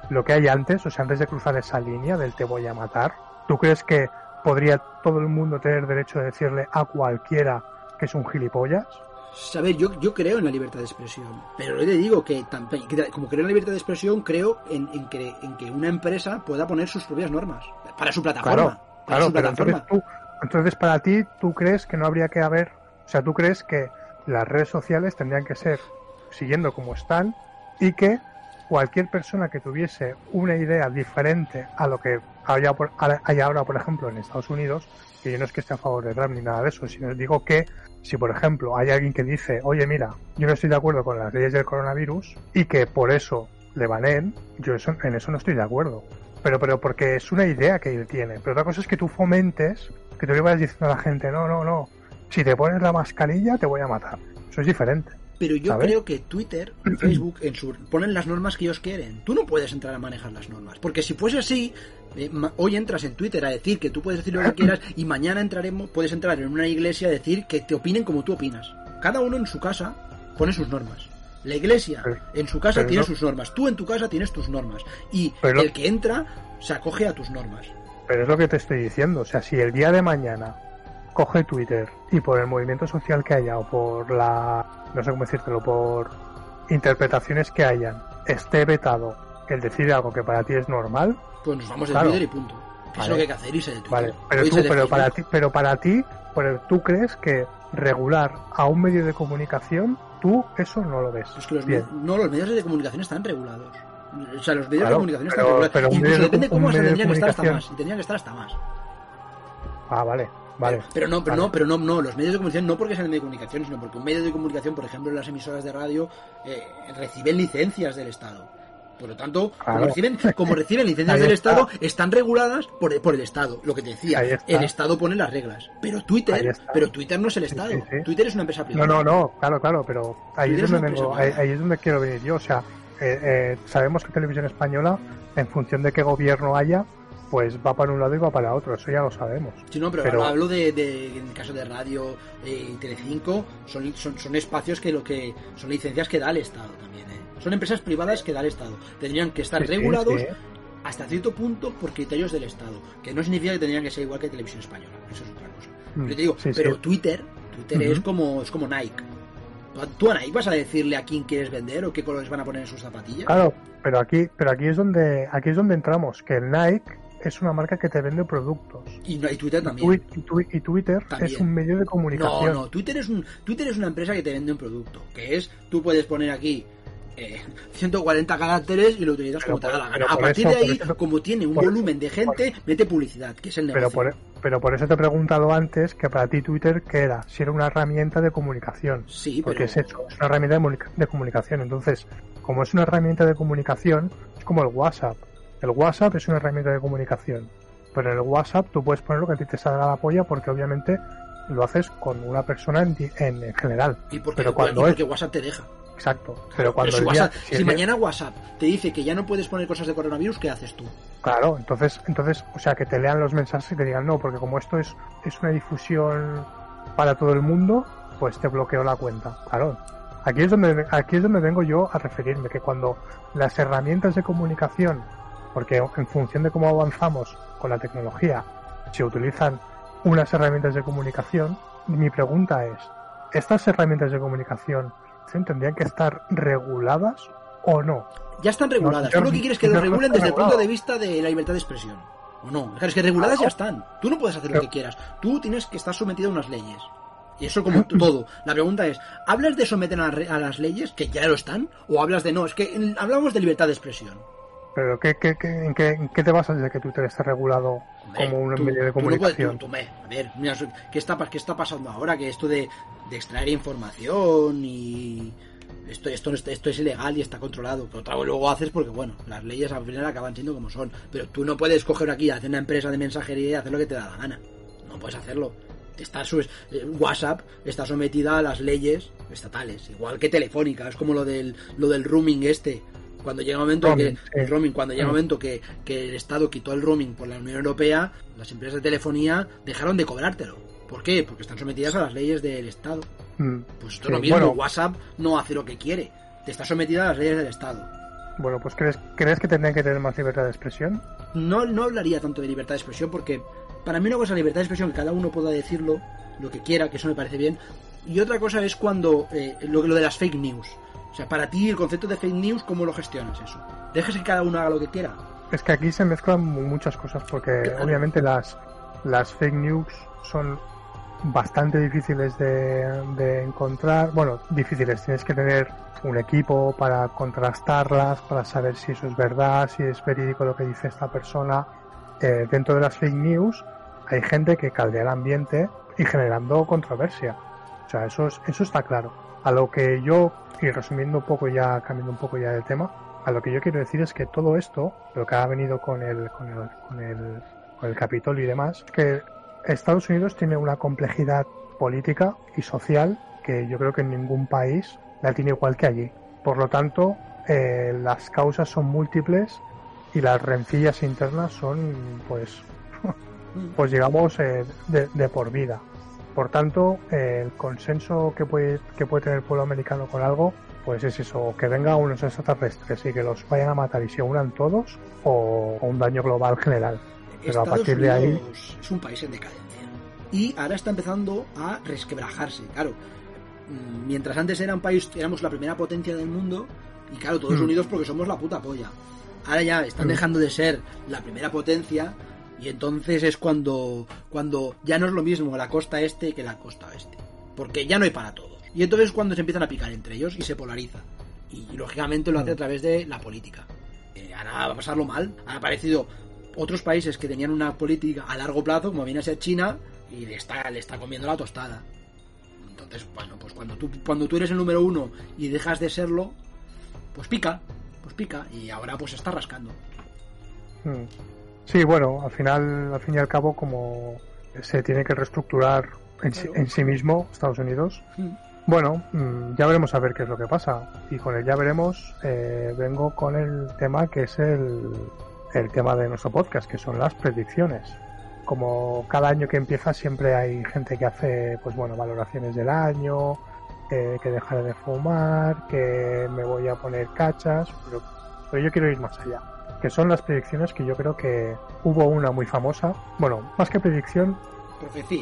lo que hay antes, o sea, antes de cruzar esa línea del te voy a matar, ¿tú crees que podría todo el mundo tener derecho de decirle a cualquiera que es un gilipollas. A ver, yo, yo creo en la libertad de expresión, pero le digo que, que como creo en la libertad de expresión, creo en, en, que, en que una empresa pueda poner sus propias normas para su plataforma. Claro, claro pero entonces, tú, entonces para ti, ¿tú crees que no habría que haber, o sea, tú crees que las redes sociales tendrían que ser siguiendo como están y que cualquier persona que tuviese una idea diferente a lo que hay, ahora, por ejemplo, en Estados Unidos, que yo no es que esté a favor de Trump ni nada de eso, sino digo que si, por ejemplo, hay alguien que dice, oye, mira, yo no estoy de acuerdo con las leyes del coronavirus y que por eso le baneen, yo eso, en eso no estoy de acuerdo. Pero, pero porque es una idea que él tiene. Pero otra cosa es que tú fomentes, que tú le vayas diciendo a la gente, no, no, no, si te pones la mascarilla te voy a matar. Eso es diferente. Pero yo creo que Twitter, Facebook, en su, ponen las normas que ellos quieren. Tú no puedes entrar a manejar las normas. Porque si fuese así, eh, hoy entras en Twitter a decir que tú puedes decir lo que quieras y mañana entraremos, puedes entrar en una iglesia a decir que te opinen como tú opinas. Cada uno en su casa pone sus normas. La iglesia en su casa tiene sus normas. Tú en tu casa tienes tus normas. Y el que entra se acoge a tus normas. Pero es lo que te estoy diciendo. O sea, si el día de mañana coge Twitter y por el movimiento social que haya o por la, no sé cómo decírtelo, por interpretaciones que hayan, esté vetado el decir algo que para ti es normal, pues nos vamos de Twitter y punto. es lo que hay que hacer, irse de Twitter. Vale. Pero, tú, pero, para ti, pero para ti, ¿tú crees que regular a un medio de comunicación, tú eso no lo ves? Es que los, no, los medios de comunicación están regulados. O sea, los medios de comunicación están regulados. Pero Incluso depende de cómo se tendrían que estar hasta más. Y tendrían que estar hasta más. Ah, vale. Vale. Pero no, pero no, pero no, no, los medios de comunicación no porque sean de comunicación, sino porque un medio de comunicación, por ejemplo, las emisoras de radio, eh, reciben licencias del Estado. Por lo tanto, como, reciben, como reciben licencias del Estado, están reguladas por, por el Estado. Lo que te decía, el Estado pone las reglas. Pero Twitter, pero Twitter no es el Estado. Twitter es una empresa privada. No, no, no, claro, claro, pero ahí es, donde ahí, es donde quiero venir yo. O sea, eh, eh, sabemos que Televisión Española, en función de qué gobierno haya, pues va para un lado y va para otro, eso ya lo sabemos. Sí, no, pero, hablo de, en el caso de radio eh, y Telecinco, son, son, son espacios que lo que son licencias que da el Estado también, ¿eh? Son empresas privadas que da el Estado. Tendrían que estar regulados hasta cierto punto por criterios del Estado, que no significa que tendrían que ser igual que Televisión Española, eso es otra cosa. Mm, te digo, pero Twitter, Twitter es como es como Nike. ¿Tú a Nike vas a decirle a quién quieres vender o qué colores van a poner en sus zapatillas? Claro, pero aquí, pero aquí es donde, aquí es donde entramos, que el Nike es una marca que te vende productos. Y, Twitter también. Y, Twitter es un medio de comunicación. No, no, Twitter es, un, Twitter es una empresa que te vende un producto. Que es, tú puedes poner aquí 140 eh, caracteres y lo utilizas como te da la gana. A partir de ahí, como tiene un volumen de gente, mete publicidad, que es el negocio. Pero por, pero por eso te he preguntado antes que para ti Twitter, ¿qué era? Si era una herramienta de comunicación. Sí, Porque es eso, es una herramienta de comunicación. Entonces, como es una herramienta de comunicación, es como el WhatsApp el WhatsApp es una herramienta de comunicación, pero en el WhatsApp tú puedes poner lo que a ti te salga la polla porque obviamente lo haces con una persona en, general. Y porque, pero cuando porque WhatsApp te deja. Exacto. Pero cuando si, mañana WhatsApp te dice que ya no puedes poner cosas de coronavirus, ¿qué haces tú? Claro, entonces, entonces, o sea, que te lean los mensajes y te digan no, porque como esto es, es una difusión para todo el mundo, pues te bloqueo la cuenta. Claro. Aquí es donde, aquí es donde vengo yo a referirme, que cuando las herramientas de comunicación porque en función de cómo avanzamos con la tecnología, se utilizan unas herramientas de comunicación, mi pregunta es, ¿estas herramientas de comunicación tendrían que estar reguladas o no? Ya están reguladas. Tú lo que quieres es que lo regulen desde el punto de vista de la libertad de expresión. ¿O no? Es que reguladas ya están. Tú no puedes hacer lo que quieras. Tú tienes que estar sometido a unas leyes. Y eso como todo. La pregunta es, ¿hablas de someter a, las leyes, que ya lo están? ¿O hablas de no? Es que hablamos de libertad de expresión. Pero ¿qué, qué, qué, en, qué, te basas de que Twitter esté regulado como un medio de comunicación? a ver, mira, ¿qué está, ¿qué está pasando ahora? Que esto de, de extraer información y esto, esto, esto es ilegal y está controlado. Pero luego haces porque, bueno, las leyes al final acaban siendo como son. Pero tú no puedes coger aquí, hacer una empresa de mensajería y hacer lo que te da la gana. No puedes hacerlo. Está, eh, WhatsApp está sometida a las leyes estatales, igual que Telefónica. Es como lo del, lo del rooming este cuando llega un momento que el roaming, cuando llega un momento que, el Estado quitó el roaming por la Unión Europea, las empresas de telefonía dejaron de cobrártelo. ¿Por qué? Porque están sometidas a las leyes del Estado. Mm. Pues esto es lo mismo, WhatsApp no hace lo que quiere, te está sometida a las leyes del Estado. Bueno, pues ¿crees, ¿crees que tendrían que tener más libertad de expresión? No, no hablaría tanto de libertad de expresión porque para mí una cosa es libertad de expresión, que cada uno pueda decirlo lo que quiera, que eso me parece bien. Y otra cosa es cuando eh, lo, lo de las fake news. O sea, para ti el concepto de fake news, ¿cómo lo gestionas eso? ¿Dejas que cada uno haga lo que quiera? Es que aquí se mezclan muchas cosas porque obviamente las, las fake news son bastante difíciles de, de encontrar. Bueno, difíciles, tienes que tener un equipo para contrastarlas, para saber si eso es verdad, si es verídico lo que dice esta persona. Eh, dentro de las fake news hay gente que caldea el ambiente y generando controversia. O sea, eso, es, eso está claro. A lo que yo, y resumiendo un poco ya, cambiando un poco ya del tema, a lo que yo quiero decir es que todo esto, lo que ha venido con el, con el, con el, con el Capitolio y demás, que Estados Unidos tiene una complejidad política y social que yo creo que en ningún país la tiene igual que allí. Por lo tanto, eh, las causas son múltiples y las rencillas internas son, pues, pues digamos, eh, de, de, por vida. Por tanto, el consenso que puede, que puede tener el pueblo americano con algo, pues es eso, que venga unos extraterrestres y que los vayan a matar y se unan todos, o, o un daño global general. Pero Estados a partir de ahí, Unidos es un país en decadencia. Y ahora está empezando a resquebrajarse. Claro, mm, mientras antes era un país, éramos la primera potencia del mundo, y claro, todos Mm. unidos porque somos la puta polla. Ahora ya están Mm. dejando de ser la primera potencia, y entonces es cuando, cuando ya no es lo mismo la costa este que la costa oeste. Porque ya no hay para todos. Y entonces es cuando se empiezan a picar entre ellos y se polariza. Y, lógicamente lo hace a Mm. través de la política. Eh, ahora va a pasarlo mal. Han aparecido otros países que tenían una política a largo plazo, como viene a ser China, y le está, le está comiendo la tostada. Entonces, bueno, pues cuando tú, cuando tú eres el número uno y dejas de serlo, pues pica, pues pica, y ahora pues está rascando. Mm. Sí, bueno, al final, al fin y al cabo, como se tiene que reestructurar en, sí, en sí mismo Estados Unidos, Mm. bueno, mm, ya veremos a ver qué es lo que pasa. Y con el ya veremos, eh, vengo con el tema que es el, el tema de nuestro podcast, que son las predicciones. Como cada año que empieza siempre hay gente que hace, pues bueno, valoraciones del año, eh, que dejaré de fumar, que me voy a poner cachas, pero, pero yo quiero ir más allá que son las predicciones que yo creo que hubo una muy famosa. Bueno, más que predicción,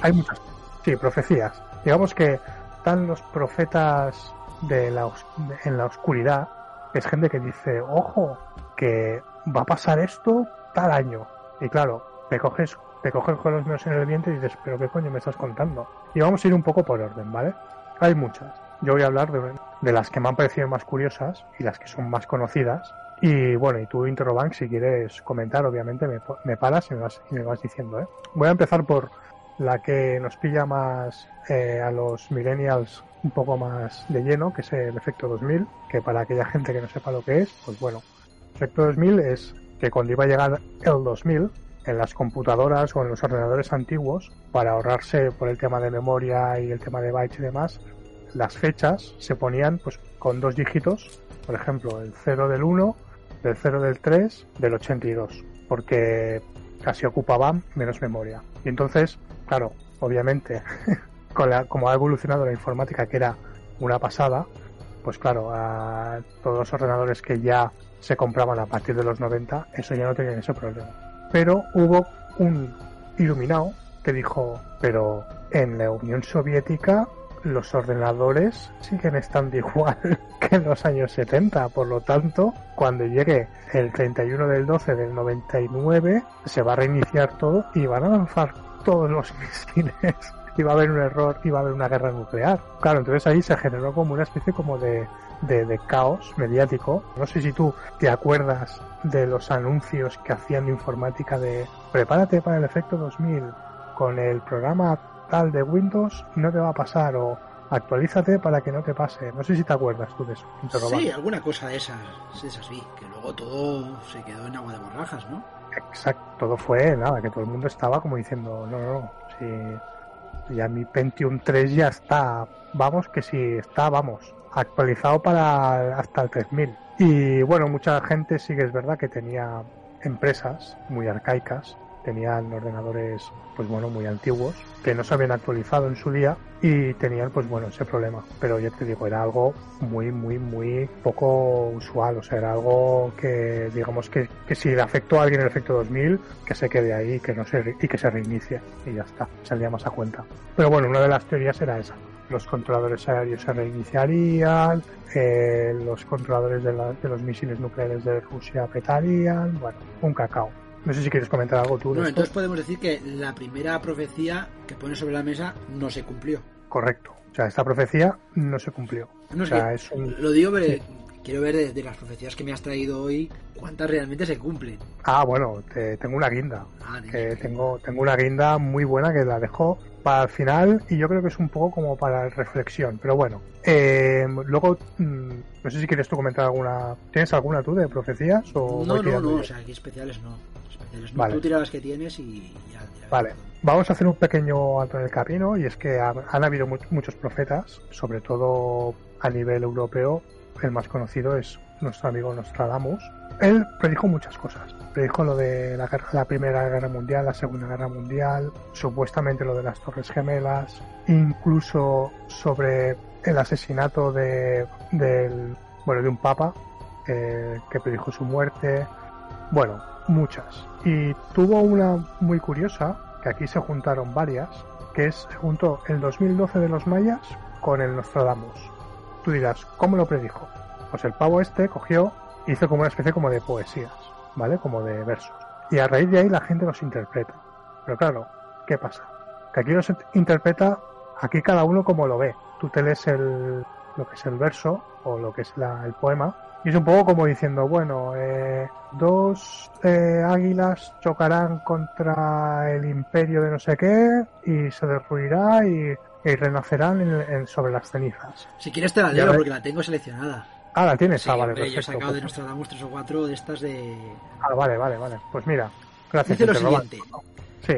hay muchas. Sí, profecías. Digamos que están los profetas de la, os- en la oscuridad. Es gente que dice, ojo, que va a pasar esto tal año. Y claro, te coges, te coges con los menos en el diente y dices, pero qué coño me estás contando. Y vamos a ir un poco por orden, ¿vale? Hay muchas. Yo voy a hablar de, de las que me han parecido más curiosas y las que son más conocidas. Y bueno, y tú, Interrobank, si quieres comentar, obviamente me, me paras y me, vas, y me vas diciendo, ¿eh? Voy a empezar por la que nos pilla más eh, a los millennials un poco más de lleno, que es el efecto 2000, que para aquella gente que no sepa lo que es, pues bueno, el efecto 2000 es que cuando iba a llegar el 2000, en las computadoras o en los ordenadores antiguos, para ahorrarse por el tema de memoria y el tema de bytes y demás, las fechas se ponían pues con dos dígitos, por ejemplo, el 0 del 1, del 0 del 3, del 82, porque casi ocupaban menos memoria. Y entonces, claro, obviamente, como ha evolucionado la informática, que era una pasada, pues claro, a todos los ordenadores que ya se compraban a partir de los 90, eso ya no tenían ese problema. Pero hubo un iluminado que dijo, pero en la Unión Soviética los ordenadores siguen estando igual que en los años 70, por lo tanto, cuando llegue el 31 del 12 del 99, se va a reiniciar todo y van a lanzar todos los misiles y va a haber un error y va a haber una guerra nuclear. Claro, entonces ahí se generó como una especie como de, de, de caos mediático. No sé si tú te acuerdas de los anuncios que hacían de informática de prepárate para el efecto 2000 con el programa tal de Windows no te va a pasar o actualízate para que no te pase. No sé si te acuerdas tú de eso. Sí, alguna cosa de esas, de esas vi, que luego todo se quedó en agua de borrajas, ¿no? Exacto, todo fue nada, que todo el mundo estaba como diciendo, no, no, no, si ya mi Pentium 3 ya está, vamos que si está, vamos, actualizado para hasta el 3000. Y bueno, mucha gente sí que es verdad que tenía empresas muy arcaicas tenían ordenadores pues bueno muy antiguos que no se habían actualizado en su día y tenían pues bueno ese problema. Pero ya te digo era algo muy muy muy poco usual. O sea era algo que digamos que, que si le afectó a alguien el efecto 2000 que se quede ahí que no se y que se reinicie. Y ya está saldría más a cuenta. Pero bueno una de las teorías era esa. Los controladores aéreos se reiniciarían, eh, los controladores de, la, de, los misiles nucleares de Rusia petarían, bueno, un cacao. No sé si quieres comentar algo tú. Bueno, entonces podemos decir que la primera profecía que pone sobre la mesa no se cumplió. Correcto. O sea, esta profecía no se cumplió. No, o sea, es un... Lo digo, pero sí. Quiero ver de, de, las profecías que me has traído hoy cuántas realmente se cumplen. Ah, bueno, te, tengo una guinda. Ah, que tengo, tengo una guinda muy buena que la dejo para el final y yo creo que es un poco como para reflexión. Pero bueno, eh, luego, mmm, no sé si quieres tú comentar alguna. ¿Tienes alguna tú de profecías? O no, no, no, o sea, aquí especiales no. Especiales no. Vale. Tú tiras las que tienes y ya. ya vale. Vamos a hacer un pequeño alto en el camino y es que han, han habido mu muchos profetas, sobre todo a nivel europeo. El más conocido es nuestro amigo Nostradamus. Él predijo muchas cosas. Predijo lo de la, Primera Guerra Mundial, la Segunda Guerra Mundial, supuestamente lo de las Torres Gemelas, incluso sobre el asesinato de, bueno, de un papa eh, que predijo su muerte. Bueno, muchas. Y tuvo una muy curiosa, que aquí se juntaron varias, que es, se juntó el 2012 de los mayas con el Nostradamus. Tú dirás, ¿cómo lo predijo? Pues el pavo este cogió, hizo como una especie como de poesías, ¿vale? Como de versos. Y a raíz de ahí la gente los interpreta. Pero claro, ¿qué pasa? Que aquí los interpreta, aquí cada uno como lo ve. Tú te lees el, lo que es el verso o lo que es la, el poema y es un poco como diciendo, bueno, eh, dos eh, águilas chocarán contra el imperio de no sé qué y se destruirá y, y renacerán en, en, sobre las cenizas. Si quieres te la leo porque la tengo seleccionada. Ah, la tienes, sí, ah, vale. Hombre, yo he sacado de Nostradamus tres o cuatro de estas de. Ah, vale, vale, vale. Pues mira, gracias. Dice lo siguiente: Sí.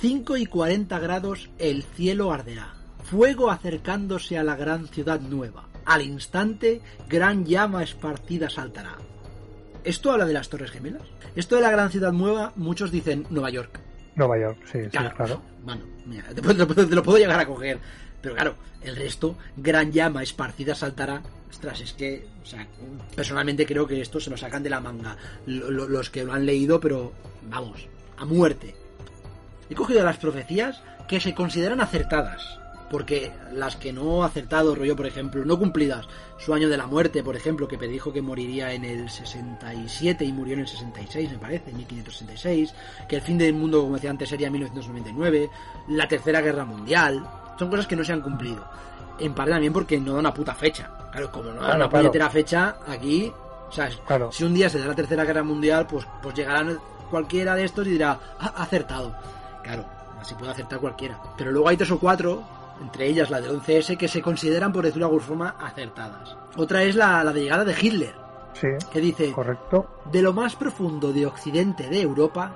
5 y 40 grados el cielo arderá. Fuego acercándose a la gran ciudad nueva. Al instante, gran llama esparcida saltará. ¿Esto habla de las Torres Gemelas? Esto de la gran ciudad nueva, muchos dicen Nueva York. Nueva York, sí, claro. sí, claro. Bueno, mira, te, te, te lo puedo llegar a coger. Pero claro, el resto, gran llama esparcida saltará. Ostras, es que, o sea, personalmente creo que esto se lo sacan de la manga los que lo han leído, pero vamos, a muerte. He cogido las profecías que se consideran acertadas, porque las que no acertado, rollo, por ejemplo, no cumplidas, su año de la muerte, por ejemplo, que predijo que moriría en el 67 y murió en el 66, me parece, en 1566, que el fin del mundo, como decía antes, sería 1999, la Tercera Guerra Mundial, son cosas que no se han cumplido. En parte también porque no da una puta fecha. Claro, como no da Claro, una claro. puñetera fecha, aquí, o sea, Claro. si un día se da la Tercera Guerra Mundial, pues, pues llegarán cualquiera de estos y dirá, "Ah, ha acertado. Claro, así puede acertar cualquiera. Pero luego hay tres o cuatro, entre ellas la de 11S, que se consideran, por decirlo de alguna forma, acertadas. Otra es la, la de llegada de Hitler, Sí, que dice, correcto. de lo más profundo de Occidente de Europa,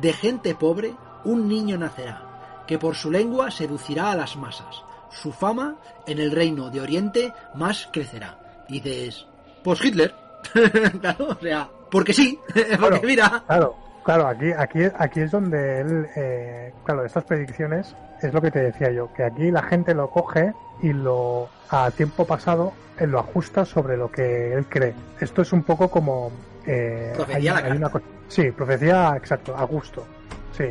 de gente pobre, un niño nacerá, que por su lengua seducirá a las masas. Su fama en el reino de Oriente más crecerá. Y dices, pues Hitler. claro, o sea, porque sí, porque Claro. mira. Claro, claro, aquí, aquí, aquí es donde él, eh, claro, estas predicciones es lo que te decía yo, que aquí la gente lo coge y lo, a tiempo pasado, él lo ajusta sobre lo que él cree. Esto es un poco como... Eh, Profecía a la carta. co- sí, profecía, exacto, a gusto. Sí.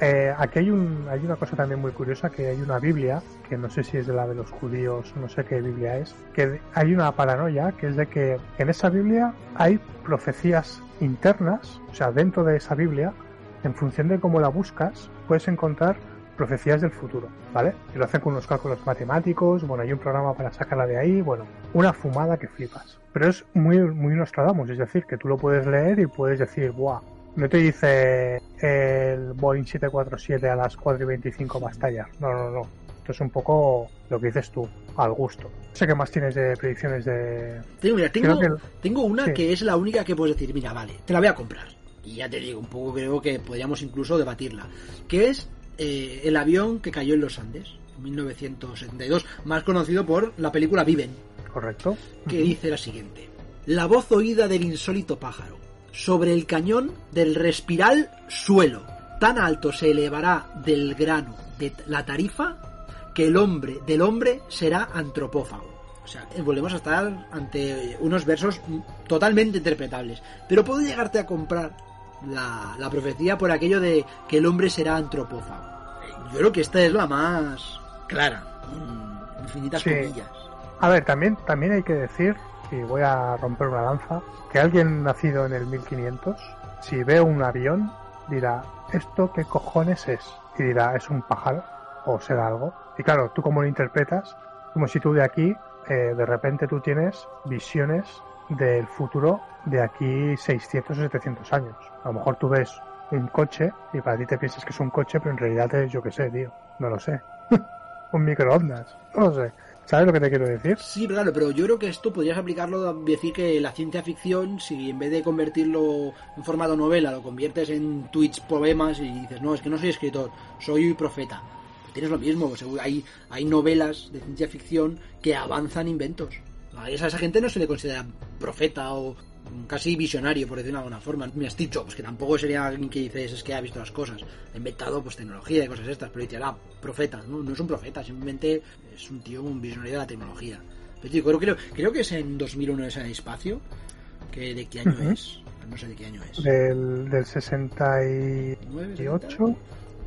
Eh, aquí hay, un, hay una cosa también muy curiosa, que hay una Biblia, que no sé si es de la de los judíos, no sé qué Biblia es, que hay una paranoia, que es de que en esa Biblia hay profecías internas, o sea, dentro de esa Biblia, en función de cómo la buscas, puedes encontrar profecías del futuro, ¿vale? Y lo hacen con unos cálculos matemáticos, bueno, hay un programa para sacarla de ahí, bueno, una fumada que flipas. Pero es muy, muy Nostradamus, es decir, que tú lo puedes leer y puedes decir, ¡buah! No te dice el Boeing 747 a las 4 y 25 va a estallar. No, no, no. Esto es un poco lo que dices tú, al gusto. No sé qué más tienes de predicciones de... Tengo, mira, tengo, Creo que- tengo una sí. que es la única que puedes decir, mira, vale, te la voy a comprar. Y ya te digo, un poco creo que podríamos incluso debatirla. Que es eh, el avión que cayó en los Andes, en 1972, más conocido por la película Viven, ¿Correcto? que dice la siguiente. La voz oída del insólito pájaro, sobre el cañón del respiral suelo, tan alto se elevará del grano de la tarifa que el hombre del hombre será antropófago. O sea, volvemos a estar ante unos versos totalmente interpretables. Pero puedo llegarte a comprar la, la profecía por aquello de que el hombre será antropófago. Yo creo que esta es la más clara, infinitas Sí. comillas. A ver, también, también hay que decir, y voy a romper una lanza, que alguien nacido en el 1500, si ve un avión, dirá, ¿esto qué cojones es? Y dirá, ¿es un pájaro? ¿O será algo? Y claro, tú como lo interpretas, como si tú de aquí, eh, de repente tú tienes visiones del futuro de aquí 600 o 700 años. A lo mejor tú ves un coche y para ti te piensas que es un coche, pero en realidad es, yo qué sé, tío, no lo sé. un microondas, no lo sé. ¿Sabes lo que te quiero decir? Sí, claro, pero yo creo que esto podrías aplicarlo a decir que la ciencia ficción, si en vez de convertirlo en formato novela, lo conviertes en tweets, poemas y dices, no, es que no soy escritor, soy profeta. Pues tienes lo mismo, pues hay, hay novelas de ciencia ficción que avanzan inventos. A esa, a esa gente no se le considera profeta o casi visionario, por decirlo de alguna forma. Mira, Steve Jobs, que tampoco sería alguien que dices es que ha visto las cosas, ha inventado pues tecnología y cosas estas, pero dice, ah, profeta, no, no es un profeta, simplemente es un tío, un visionario de la tecnología. Pero tío, creo, creo, creo que es en 2001 es el espacio, que de qué año es, no sé de qué año es. Del, del 68.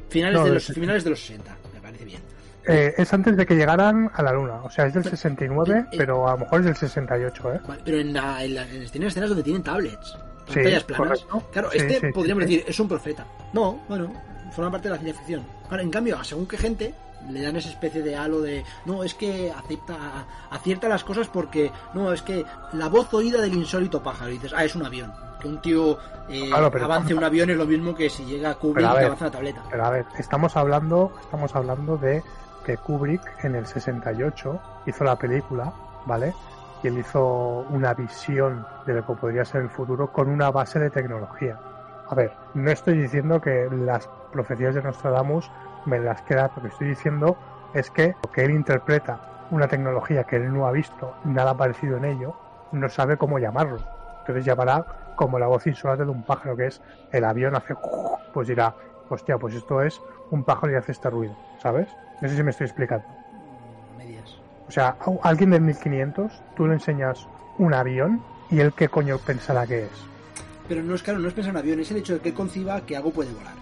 Finales, No, de los, 60. finales de los 60, me parece bien. Eh, es antes de que llegaran a la luna. O sea, es del 69, Eh, pero a lo mejor es del 68, ¿eh? Pero en, la, en, la- en las- tienen escenas donde tienen tablets, Sí, pantallas planas. correcto. Claro, Sí, este sí, podríamos decir, es un profeta. No, bueno, forma parte de la ciencia ficción. Ahora, en cambio, según qué gente le dan esa especie de halo de no, es que acepta, acierta las cosas porque no, es que la voz oída del insólito pájaro, y dices, ah, es un avión. Que un tío eh, Claro, pero- avance un avión es lo mismo que si llega a Kubrick y avanza una tableta. Pero a ver, estamos hablando, estamos hablando de Kubrick en el 68 hizo la película, ¿vale? Y él hizo una visión de lo que podría ser el futuro con una base de tecnología. A ver, no estoy diciendo que las profecías de Nostradamus me las queda, lo que estoy diciendo es que lo que él interpreta una tecnología que él no ha visto, nada parecido en ello, no sabe cómo llamarlo. Entonces llamará como la voz insolente de un pájaro, que es el avión hace... Pues dirá, hostia, pues esto es un pájaro y hace este ruido, ¿sabes? No sé si me estoy explicando. Mm, Medias. O sea, a alguien del 1500, tú le enseñas un avión y él qué coño pensará que es. Pero no es claro, no es pensar en avión, es el hecho de que conciba que algo puede volar.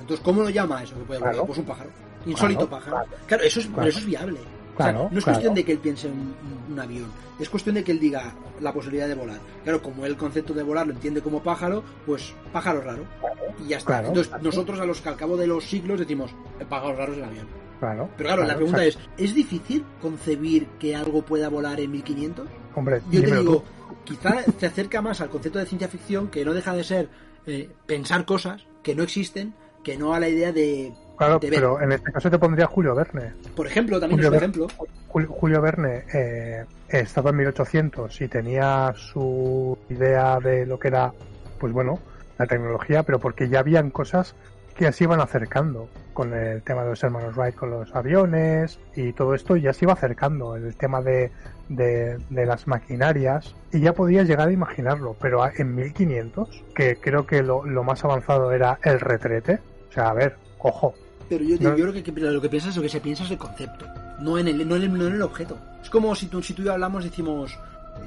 Entonces, ¿cómo lo llama eso que puede volar? Claro. Pues un pájaro. Insólito Claro, pájaro. claro. Claro, eso es, pero eso es viable. O sea, Claro, no es claro. cuestión de que él piense en un, un avión, es cuestión de que él diga la posibilidad de volar. Claro, como el concepto de volar lo entiende como pájaro, pues pájaro raro. Y ya está. Entonces, nosotros a los que al cabo de los siglos decimos, el pájaro raro es el avión. Claro. Pero claro, la pregunta exacto. es, ¿es difícil concebir que algo pueda volar en 1500? Hombre, Yo te digo, tú. quizá se acerca más al concepto de ciencia ficción que no deja de ser eh, pensar cosas que no existen, que no a la idea de, Claro, de ver. pero en este caso te pondría Julio Verne. Por ejemplo, también Julio es un ejemplo. Julio, Julio Verne eh, estaba en 1800 y tenía su idea de lo que era, pues bueno, la tecnología, pero porque ya habían cosas que se iban acercando con el tema de los hermanos Wright con los aviones y todo esto ya se iba acercando el tema de, de, de las maquinarias y ya podías llegar a imaginarlo pero en 1500 que creo que lo, lo más avanzado era el retrete o sea a ver ojo Pero yo, No. yo creo que, lo que piensas, lo que se piensa es el concepto, no en el, no en el, no en el objeto. Es como si tú, si tú y yo hablamos, decimos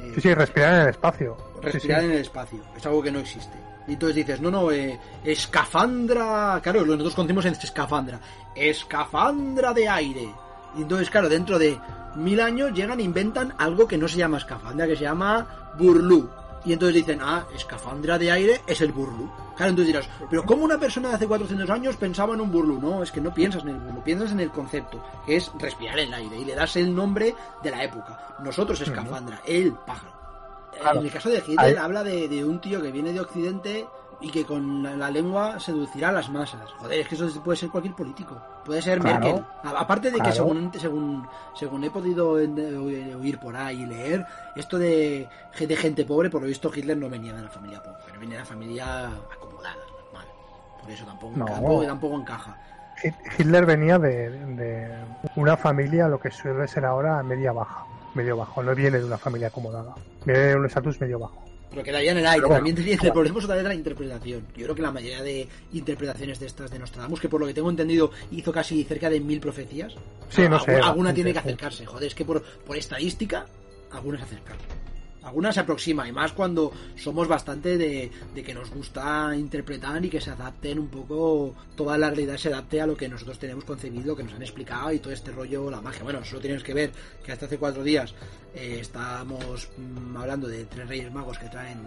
eh, sí sí respirar en el espacio Sí, respirar sí. en el espacio. Es algo que no existe. Y entonces dices, no, no, eh, escafandra. Claro, nosotros conocemos en escafandra. Escafandra de aire. Y entonces, claro, dentro de mil años llegan e inventan algo que no se llama escafandra, que se llama burlú. Y entonces dicen, ah, escafandra de aire es el burlú. Claro, entonces dirás, pero ¿cómo una persona de hace 400 años pensaba en un burlú? No, es que no piensas en el burlú, piensas en el concepto, que es respirar el aire, y le das el nombre de la época. Nosotros escafandra, el pájaro. Claro. En el caso de Hitler Ahí- habla de, de un tío que viene de Occidente y que con la, la lengua seducirá a las masas. Joder, es que eso puede ser cualquier político. Puede ser Claro. Merkel. A- aparte de que Claro. según, según, según he podido en- oír por ahí y leer, esto de, de gente pobre, por lo visto Hitler no venía de la familia pobre, pero venía de la familia acomodada, normal. Por eso tampoco, No. tampoco, tampoco encaja. Hit- Hitler venía de, de una familia, lo que suele ser ahora media baja, medio bajo. No viene de una familia acomodada. De un estatus medio bajo. Pero quedaría en el aire. Pero bueno, También tenía, igual. volvemos otra vez a la interpretación. Yo creo que la mayoría de interpretaciones de estas de Nostradamus, que por lo que tengo entendido hizo casi cerca de mil profecías. Sí, no sé, alguna, alguna bastante, tiene que acercarse. Joder, es que por, por estadística, algunas acercan. Algunas se aproxima, y más cuando somos bastante de, de que nos gusta interpretar y que se adapten un poco, toda la realidad se adapte a lo que nosotros tenemos concebido, que nos han explicado y todo este rollo, la magia. Bueno, solo tienes que ver que hasta hace cuatro días eh, estábamos mm, hablando de tres reyes magos que traen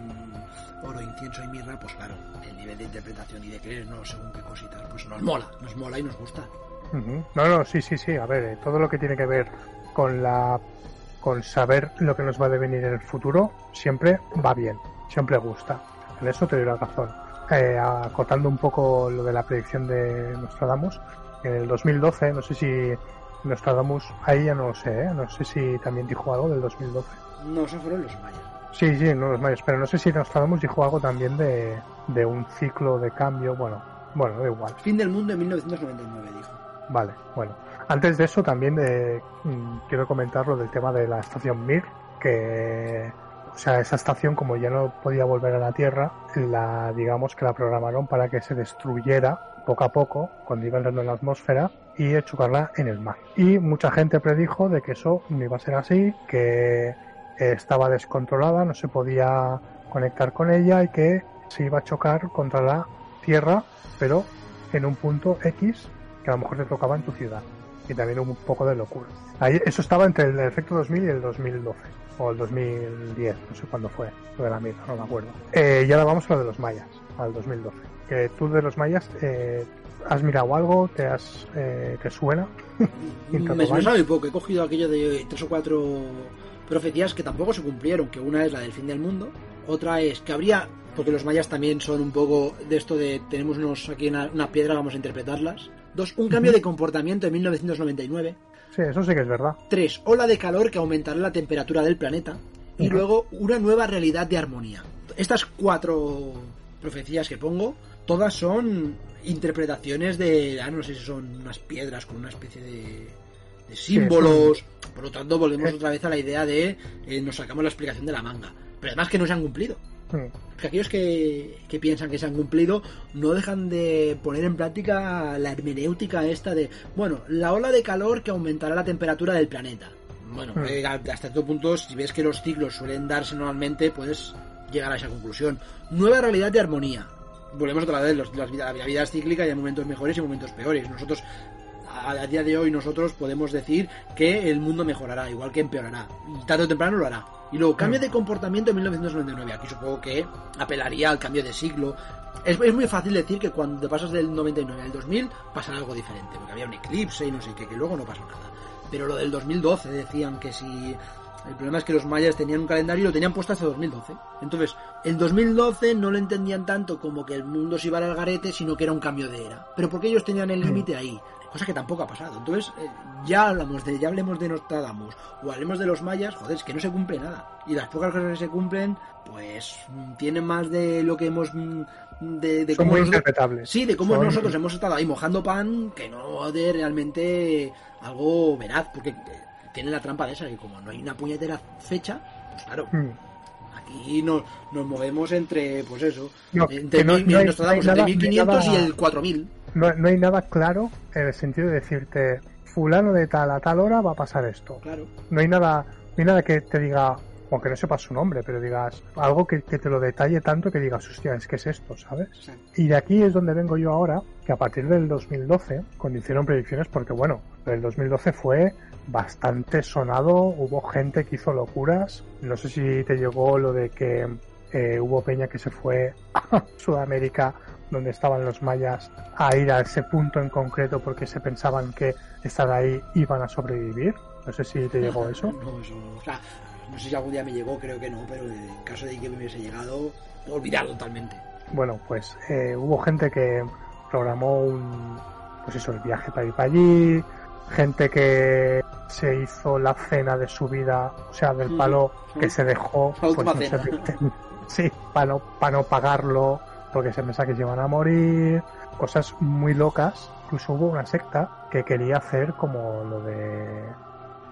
oro, incienso y mirra, pues claro, el nivel de interpretación y de creer, no según qué cositas, pues nos mola, nos mola y nos gusta. No, no, sí, sí, sí. A ver, eh, todo lo que tiene que ver con la con saber lo que nos va a devenir en el futuro siempre va bien, siempre gusta. En eso te doy la razón. Eh, acotando un poco lo de la predicción de Nostradamus, en el 2012, no sé si Nostradamus, ahí ya no lo sé, ¿eh? no sé si también dijo algo del 2012. No, esos fueron los mayas. Sí, sí, no los mayas, pero no sé si Nostradamus dijo algo también de, de un ciclo de cambio, bueno, bueno, da igual. Fin del mundo en 1999, dijo. Vale, bueno. Antes de eso también eh, quiero comentar lo del tema de la estación Mir, que o sea, esa estación como ya no podía volver a la Tierra, la digamos que la programaron para que se destruyera poco a poco cuando iba entrando en la atmósfera y chocarla en el mar. Y mucha gente predijo de que eso no iba a ser así, que eh, estaba descontrolada, no se podía conectar con ella y que se iba a chocar contra la Tierra, pero en un punto X que a lo mejor te tocaba en tu ciudad. Y también hubo un poco de locura. Ahí, eso estaba entre el efecto 2000 y el 2012. O el 2010, no sé cuándo fue. Lo de la mierda, no me acuerdo. Eh, y ahora vamos a lo de los mayas, al 2012. Que tú de los mayas, eh, ¿has mirado algo? ¿Te, has, eh, ¿te suena? Me, me sabe poco, he cogido aquello de tres o cuatro profecías que tampoco se cumplieron, que una es la del fin del mundo, otra es que habría, porque los mayas también son un poco de esto de tenemos unos aquí una, una piedra, vamos a interpretarlas. Dos, un cambio de comportamiento en 1999. Sí, eso sí que es verdad. Tres, ola de calor que aumentará la temperatura del planeta. Y luego una nueva realidad de armonía. Estas cuatro profecías que pongo, todas son interpretaciones de, ah, no sé si son unas piedras con una especie de, de símbolos. Por lo tanto, volvemos Sí. otra vez a la idea de eh, nos sacamos la explicación de la manga. Pero además que no se han cumplido. Mm. Porque aquellos que, que piensan que se han cumplido no dejan de poner en práctica la hermenéutica esta de, bueno, la ola de calor que aumentará la temperatura del planeta. Bueno, Hmm. eh, hasta cierto punto, si ves que los ciclos suelen darse normalmente, puedes llegar a esa conclusión. Nueva realidad de armonía. Volvemos otra vez, los- las vida- la vida es cíclica y hay momentos mejores y momentos peores. Nosotros, a, a día de hoy, nosotros podemos decir que el mundo mejorará, igual que empeorará. Y tarde o temprano lo hará. Y luego, cambio de comportamiento en 1999. Aquí supongo que apelaría al cambio de siglo. Es, es muy fácil decir que cuando te pasas del 99 al 2000 pasará algo diferente, porque había un eclipse y no sé qué, que luego no pasó nada. Pero lo del 2012 decían que si... El problema es que los mayas tenían un calendario y lo tenían puesto hasta 2012. Entonces, el 2012 no lo entendían tanto como que el mundo se iba al garete, sino que era un cambio de era. Pero porque ellos tenían el límite ahí, cosa que tampoco ha pasado. Entonces, eh, ya hablamos de, ya hablemos de Nostradamus o hablemos de los mayas, joder, es que no se cumple nada. Y las pocas cosas que se cumplen, pues tienen más de lo que hemos mm, de, de Son cómo muy nosotros- interpretables. Sí, de cómo Son- nosotros hemos estado ahí mojando pan, que no de realmente algo veraz, porque eh, tiene la trampa de esa, que como no hay una puñetera fecha, pues claro, Mm. aquí nos, nos movemos entre, pues eso, No, entre, no- mil- no hay- entre nada- 1500 y el 4000. No, no hay nada claro en el sentido de decirte, fulano de tal a tal hora va a pasar esto. Claro. No hay nada, no hay nada que te diga, aunque no sepas su nombre, pero digas algo que, que te lo detalle tanto que digas, hostia, es que es esto, ¿sabes? Y de aquí es donde vengo yo ahora, que a partir del 2012, cuando hicieron predicciones, porque bueno, el 2012 fue bastante sonado, hubo gente que hizo locuras, no sé si te llegó lo de que eh, hubo peña que se fue a Sudamérica, donde estaban los mayas, a ir a ese punto en concreto porque se pensaban que estar ahí iban a sobrevivir. No sé si te llegó eso. No, eso, o sea, no sé si algún día me llegó, creo que no, pero en caso de que me hubiese llegado, olvidarlo totalmente. Bueno, pues eh, hubo gente que programó un, pues eso, el viaje para ir para allí, gente que se hizo la cena de su vida, o sea, del palo que se dejó, pues no sé, sí, para no, para no pagarlo, porque se pensaba que se iban a morir, cosas muy locas. Incluso hubo una secta que quería hacer como lo de,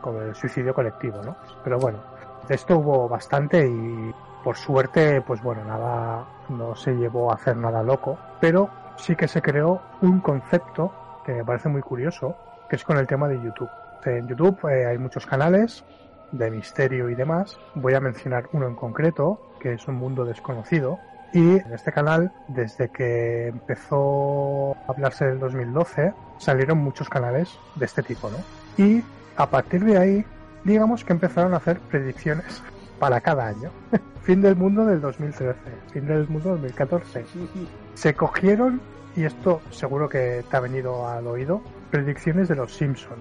como el suicidio colectivo, ¿no? Pero bueno, de esto hubo bastante y por suerte, pues bueno, nada, no se llevó a hacer nada loco, pero sí que se creó un concepto que me parece muy curioso, que es con el tema de YouTube. En YouTube eh, hay muchos canales de misterio y demás. Voy a mencionar uno en concreto, que es un mundo desconocido. Y en este canal, desde que empezó a hablarse del 2012, salieron muchos canales de este tipo, ¿no? Y a partir de ahí, digamos que empezaron a hacer predicciones para cada año. fin del mundo del 2013, fin del mundo 2014. Se cogieron, y esto seguro que te ha venido al oído, predicciones de los Simpson.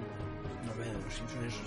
No veo, los Simpsons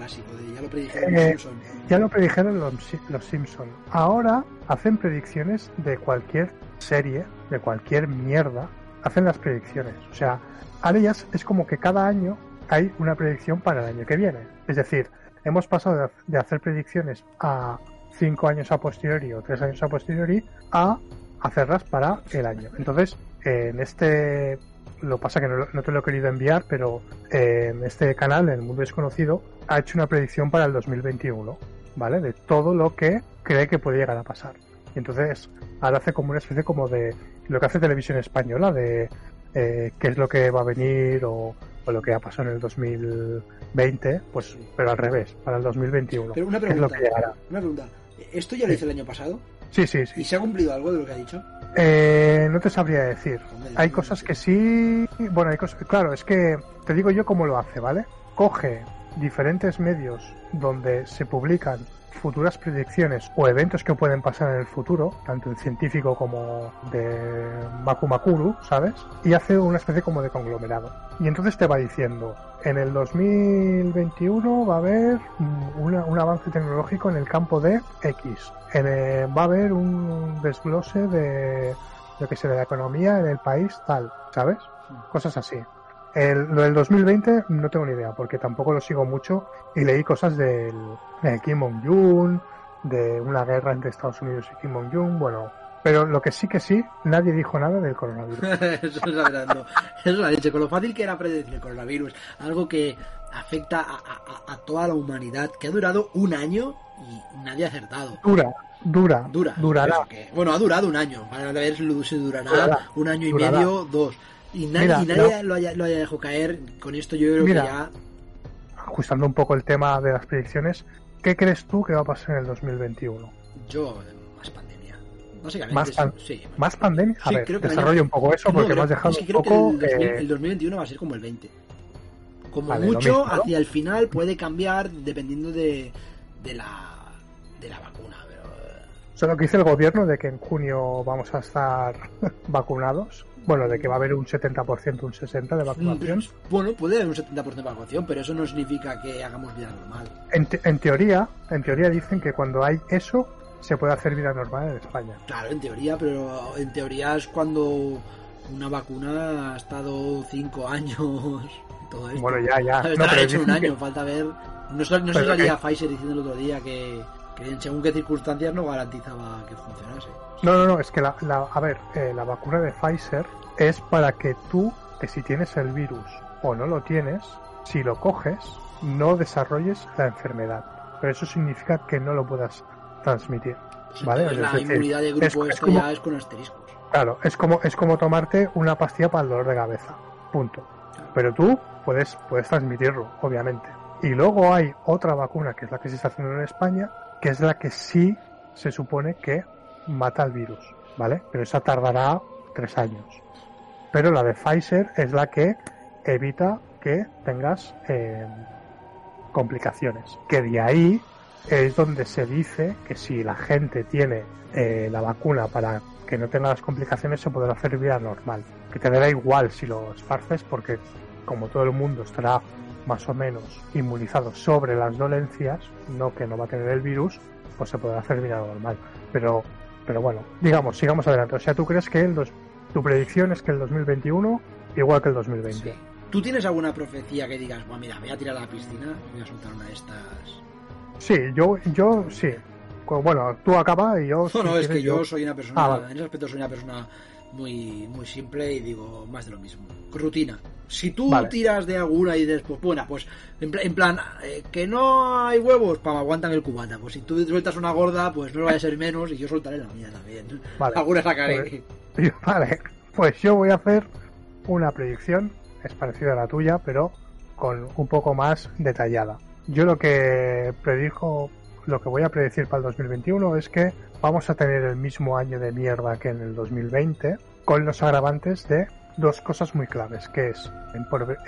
clásico, de, ya lo predijeron Eh, los Simpsons. Ya lo predijeron los, los Simpson. Ahora hacen predicciones de cualquier serie, de cualquier mierda, hacen las predicciones. O sea, ahora ya es- como que cada año hay una predicción para el año que viene. Es decir, hemos pasado de, hacer predicciones a cinco años a posteriori o tres años a posteriori a hacerlas para el año. Entonces, eh, en este lo pasa que no, no te lo he querido enviar, pero eh, este canal, en el mundo desconocido, ha hecho una predicción para el 2021, ¿vale? De todo lo que cree que puede llegar a pasar. Y entonces, ahora hace como una especie como de lo que hace televisión española, de eh, qué es lo que va a venir o, o lo que ha pasado en el 2020, pues, pero al revés, para el 2021. Pero una ¿Qué es lo pregunta, una pregunta. ¿Esto ya lo Sí. hice el año pasado? Sí, sí, sí. ¿Y se ha cumplido algo de lo que ha dicho? Eh, no te sabría decir. Hay cosas que sí. Bueno, hay cosas. Claro, es que te digo yo cómo lo hace, ¿vale? Coge diferentes medios donde se publican futuras predicciones o eventos que pueden pasar en el futuro, tanto en científico como de Makumakuru, ¿sabes? Y hace una especie como de conglomerado. Y entonces te va diciendo, en el 2021 va a haber una- un avance tecnológico en el campo de X. En, eh, va a haber un desglose de, yo que sé, de la economía en el país tal, ¿sabes? Cosas así. Lo del 2020 no tengo ni idea, porque tampoco lo sigo mucho y leí cosas del, de Kim Jong-un, de una guerra entre Estados Unidos y Kim Jong-un, bueno, pero lo que sí que sí, nadie dijo nada del coronavirus. eso es la verdad, no. Eso es la leche. Con lo fácil que era predecir el coronavirus, algo que afecta a, a- a toda la humanidad, que ha durado un año y nadie ha acertado. Dura, dura, Dura. durará. Que- bueno, ha durado un año. Para ver si durará Durará. un año y Durará. medio, dos. Y, na- Mira, y nadie no. lo, haya, lo haya dejado caer. Con esto yo creo Mira. que ya. Ajustando un poco el tema de las predicciones, ¿qué crees tú que va a pasar en el 2021? Yo. Básicamente, Más pan- sí. ¿Más pandemia? A Sí, ver, creo que desarrolla año- un poco eso No, porque me creo- has dejado es que un creo que poco... el, 2000 eh, el 2021 va a ser como el 20. Como Vale, lo mucho, mismo, ¿no? hacia el final puede cambiar dependiendo de, de la de la vacuna. Pero, eh, Solo que dice el gobierno de que en junio vamos a estar vacunados. Bueno, de que va a haber un 70%, un 60% de vacunación. bueno, puede haber un 70% de vacunación, pero eso no significa que hagamos vida normal. En, te- en teoría, en teoría dicen que cuando hay eso, se puede hacer vida normal en España. Claro, en teoría, pero en teoría es cuando una vacuna ha estado 5 años. Todo esto. Bueno, ya, ya. No, pero hecho un año, que- falta ver. No, sé- no si salía que- Pfizer diciendo el otro día que, que en según qué circunstancias no garantizaba que funcionase. No, no, no, es que la, la- a ver, eh, la vacuna de Pfizer es para que tú, que si tienes el virus o no lo tienes, si lo coges, no desarrolles la enfermedad. Pero eso significa que no lo puedas transmitir. Pues Vale, entonces es la decir, inmunidad de grupo es- es esto como- ya es con asteriscos. Claro, es como, es como tomarte una pastilla para el dolor de cabeza. Punto. Pero tú puedes, puedes transmitirlo, obviamente. Y luego hay otra vacuna, que es la que se está haciendo en España, que es la que sí se supone que mata el virus, ¿vale? Pero esa tardará tres años. Pero la de Pfizer es la que evita que tengas eh, complicaciones. Que de ahí es donde se dice que si la gente tiene eh, la vacuna para que no tenga las complicaciones se podrá hacer vida normal. Que te dará igual si lo esparces porque como todo el mundo estará más o menos inmunizado sobre las dolencias, no que no va a tener el virus, pues se podrá hacer vida normal. Pero, pero bueno, digamos, sigamos adelante. O sea, ¿tú crees que el dos, tu predicción es que el 2021 igual que el 2020? Sí. ¿Tú tienes alguna profecía que digas, bueno, mira, voy a tirar a la piscina, voy a soltar una de estas? Sí, yo, yo sí. Bueno, tú acaba y yo... No, si no, es quieres, que yo soy una persona, Ah, vale. en ese aspecto soy una persona muy, muy simple y digo, más de lo mismo. Rutina. Si tú Vale. tiras de alguna y después, bueno, pues en, pla- en plan, eh, que no hay huevos, para aguantan el cubata. Pues si tú sueltas una gorda, pues no vaya a ser menos y yo soltaré la mía también. Vale. Alguna sacaré. Pues- Vale, pues yo voy a hacer una predicción, es parecida a la tuya, pero con un poco más detallada. Yo lo que predijo, lo que voy a predecir para el 2021 es que vamos a tener el mismo año de mierda que en el 2020, con los agravantes de dos cosas muy claves, que es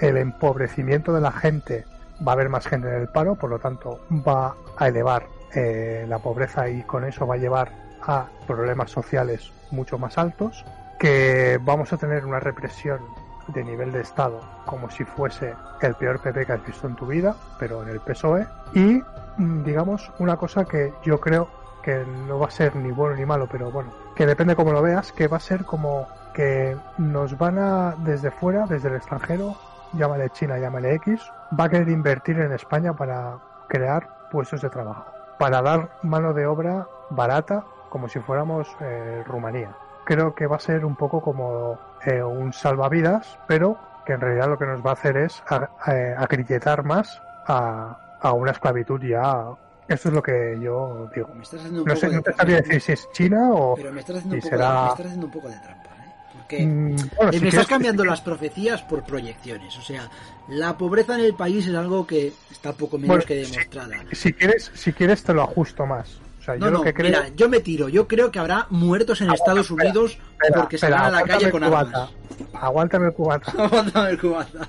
el empobrecimiento de la gente, va a haber más gente en el paro, por lo tanto va a elevar eh, la pobreza y con eso va a llevar a problemas sociales mucho más altos, que vamos a tener una represión de nivel de Estado como si fuese el peor PP que has visto en tu vida, pero en el PSOE, y mm, digamos una cosa que yo creo que no va a ser ni bueno ni malo, pero bueno, que depende cómo lo veas, que va a ser como que nos van a, desde fuera, desde el extranjero, llámale China, llámale X, va a querer invertir en España para crear puestos de trabajo, para dar mano de obra barata, como si fuéramos eh, Rumanía. Creo que va a ser un poco como eh, un salvavidas, pero que en realidad lo que nos va a hacer es a- eh, acriquetar más a, a una esclavitud ya. Esto es lo que yo digo. Me estás haciendo un No poco sé, de no te sabría decir si es China o... Pero me estás haciendo, un poco, será- de, me estás haciendo un poco de trampa, ¿eh? Porque Mm, bueno, Eh, si me estás cambiando las profecías por proyecciones. O sea, la pobreza en el país es algo que está poco menos Bueno, que demostrada. Si quieres, si quieres te lo ajusto más. O sea, No, yo no, lo que creo... mira, yo me tiro. Yo creo que habrá muertos en Aguanta, Estados espera, Unidos espera, porque espera, salgan a la calle con el armas. cubata. Aguántame el cubata. Aguántame el cubata.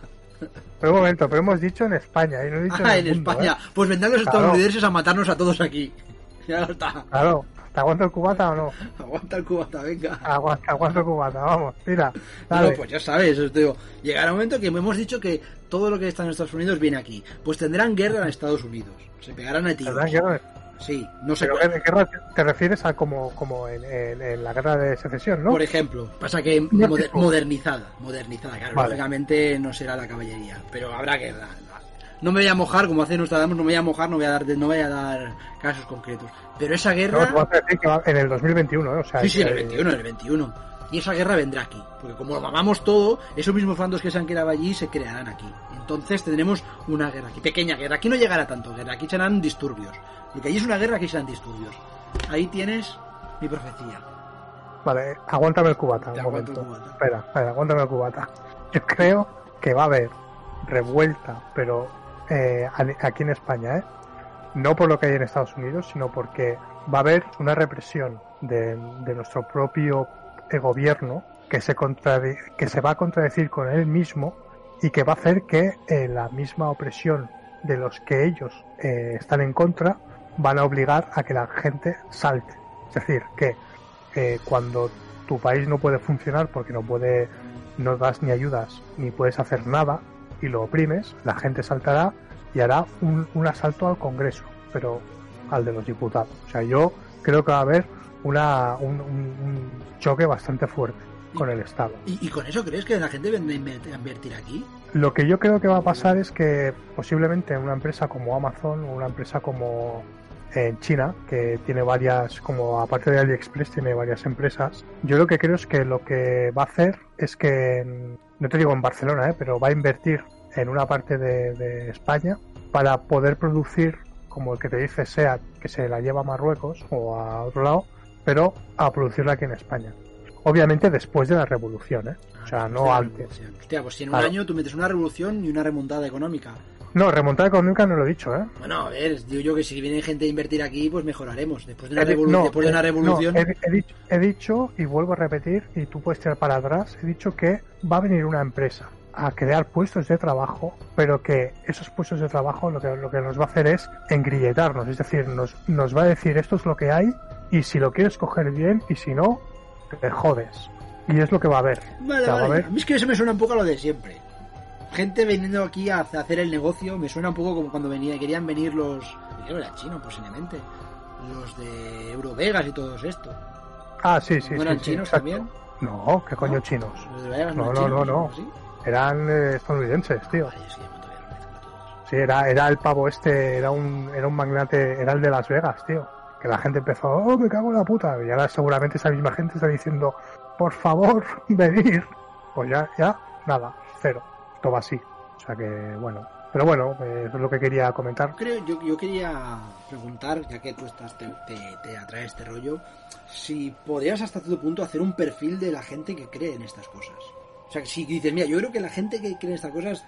Pero un momento, pero hemos dicho en España y no he dicho Ah, en, en mundo, España. ¿eh? Pues vendrán los Claro. estadounidenses a matarnos a todos aquí. Ya está. Claro, ¿te aguanto el cubata o no? Aguanta el cubata, venga. Aguanta, aguanto el cubata, vamos, mira. No, Dale. pues ya sabes, os digo, llegará un momento que hemos dicho que todo lo que está en Estados Unidos viene aquí. Pues tendrán guerra en Estados Unidos. Se pegarán a tiros. ¿Verdad que no? Sí, no sé. Pero ¿qué- guerra te refieres a como, como en, en- en la guerra de secesión, ¿no? Por ejemplo, pasa que No, moder- no. modernizada, modernizada, claro, Vale. lógicamente no será la caballería, pero habrá guerra. No me voy a mojar, como hace Nostradamus, no me voy a mojar, no voy a dar, no voy a dar casos concretos. Pero esa No, guerra, te vas a decir que va en el 2021, ¿eh? O sea, sí, sí, en el 21, en el 21. Y esa guerra vendrá aquí, porque como lo mamamos todo, esos mismos bandos que se han quedado allí se crearán aquí. Entonces tendremos una guerra aquí, pequeña guerra. Aquí no llegará tanto guerra, aquí serán disturbios. Lo que allí es una guerra, aquí serán disturbios. Ahí tienes mi profecía. Vale, aguántame el cubata. Te un aguanto momento. el cubata. Espera, espera, aguántame el cubata. Yo creo que va a haber revuelta, pero eh, aquí en España, ¿eh? No por lo que hay en Estados Unidos, sino porque va a haber una represión de, de nuestro propio eh, gobierno que se, que se va a contradecir con él mismo y que va a hacer que eh, la misma opresión de los que ellos eh, están en contra van a obligar a que la gente salte. Es decir, que eh, cuando tu país no puede funcionar porque no puede, no das ni ayudas ni puedes hacer nada y lo oprimes, la gente saltará y hará un, un asalto al Congreso, pero al de los diputados. O sea, yo creo que va a haber una, un, choque bastante fuerte con el Estado. ¿Y, y con eso crees que la gente vendrá a inver- a invertir aquí? Lo que yo creo que va a pasar es que posiblemente una empresa como Amazon o una empresa como en China, que tiene varias, como aparte de AliExpress, tiene varias empresas, yo lo que creo es que lo que va a hacer es que, no te digo en Barcelona, ¿eh? pero va a invertir en una parte de, de España para poder producir, como el que te dice SEAT, que se la lleva a Marruecos o a otro lado, pero a producirla aquí en España. Obviamente después de la revolución, ¿eh? O sea, no antes. Hostia, pues si en Claro. un año tú metes una revolución y una remontada económica. No, remontada económica no lo he dicho, ¿eh? Bueno, a ver, digo yo que si viene gente a invertir aquí, pues mejoraremos. Después de una, revolu- no, después de una eh, revolución. no, he, he dicho, he dicho, y vuelvo a repetir, y tú puedes tirar para atrás, he dicho que va a venir una empresa a crear puestos de trabajo, pero que esos puestos de trabajo lo que, lo que nos va a hacer es engrilletarnos, es decir, nos, nos va a decir esto es lo que hay, y si lo quieres coger bien, y si no, te jodes. Y es lo que va a haber. Vale, O sea, va a vale. haber- A mí es que eso me suena un poco a lo de siempre. Gente viniendo aquí a hace- hacer el negocio, me suena un poco como cuando venía, querían venir los. Creo que era chino, posiblemente. Los de Eurovegas y todos esto. Ah, sí, sí, ¿No sí. eran sí, chinos también? No, ¿qué coño ¿No? chinos? Los de Vegas No, no, chinos, no, no. ¿Sí? Eran eh, estadounidenses, tío. Vale, todos. Sí, era, era el pavo este, era un, era un magnate, era el de Las Vegas, tío. Que la gente empezó, oh, me cago en la puta. Y ahora seguramente esa misma gente está diciendo, por favor, venir. Pues ya, ya, nada, cero. Va así. O sea que, bueno. Pero bueno, eh, eso es lo que quería comentar. Creo, yo, yo quería preguntar, ya que tú estás, te, te, te atrae este rollo, si podrías hasta cierto punto hacer un perfil de la gente que cree en estas cosas. O sea, que si dices, mira, yo creo que la gente que cree en estas cosas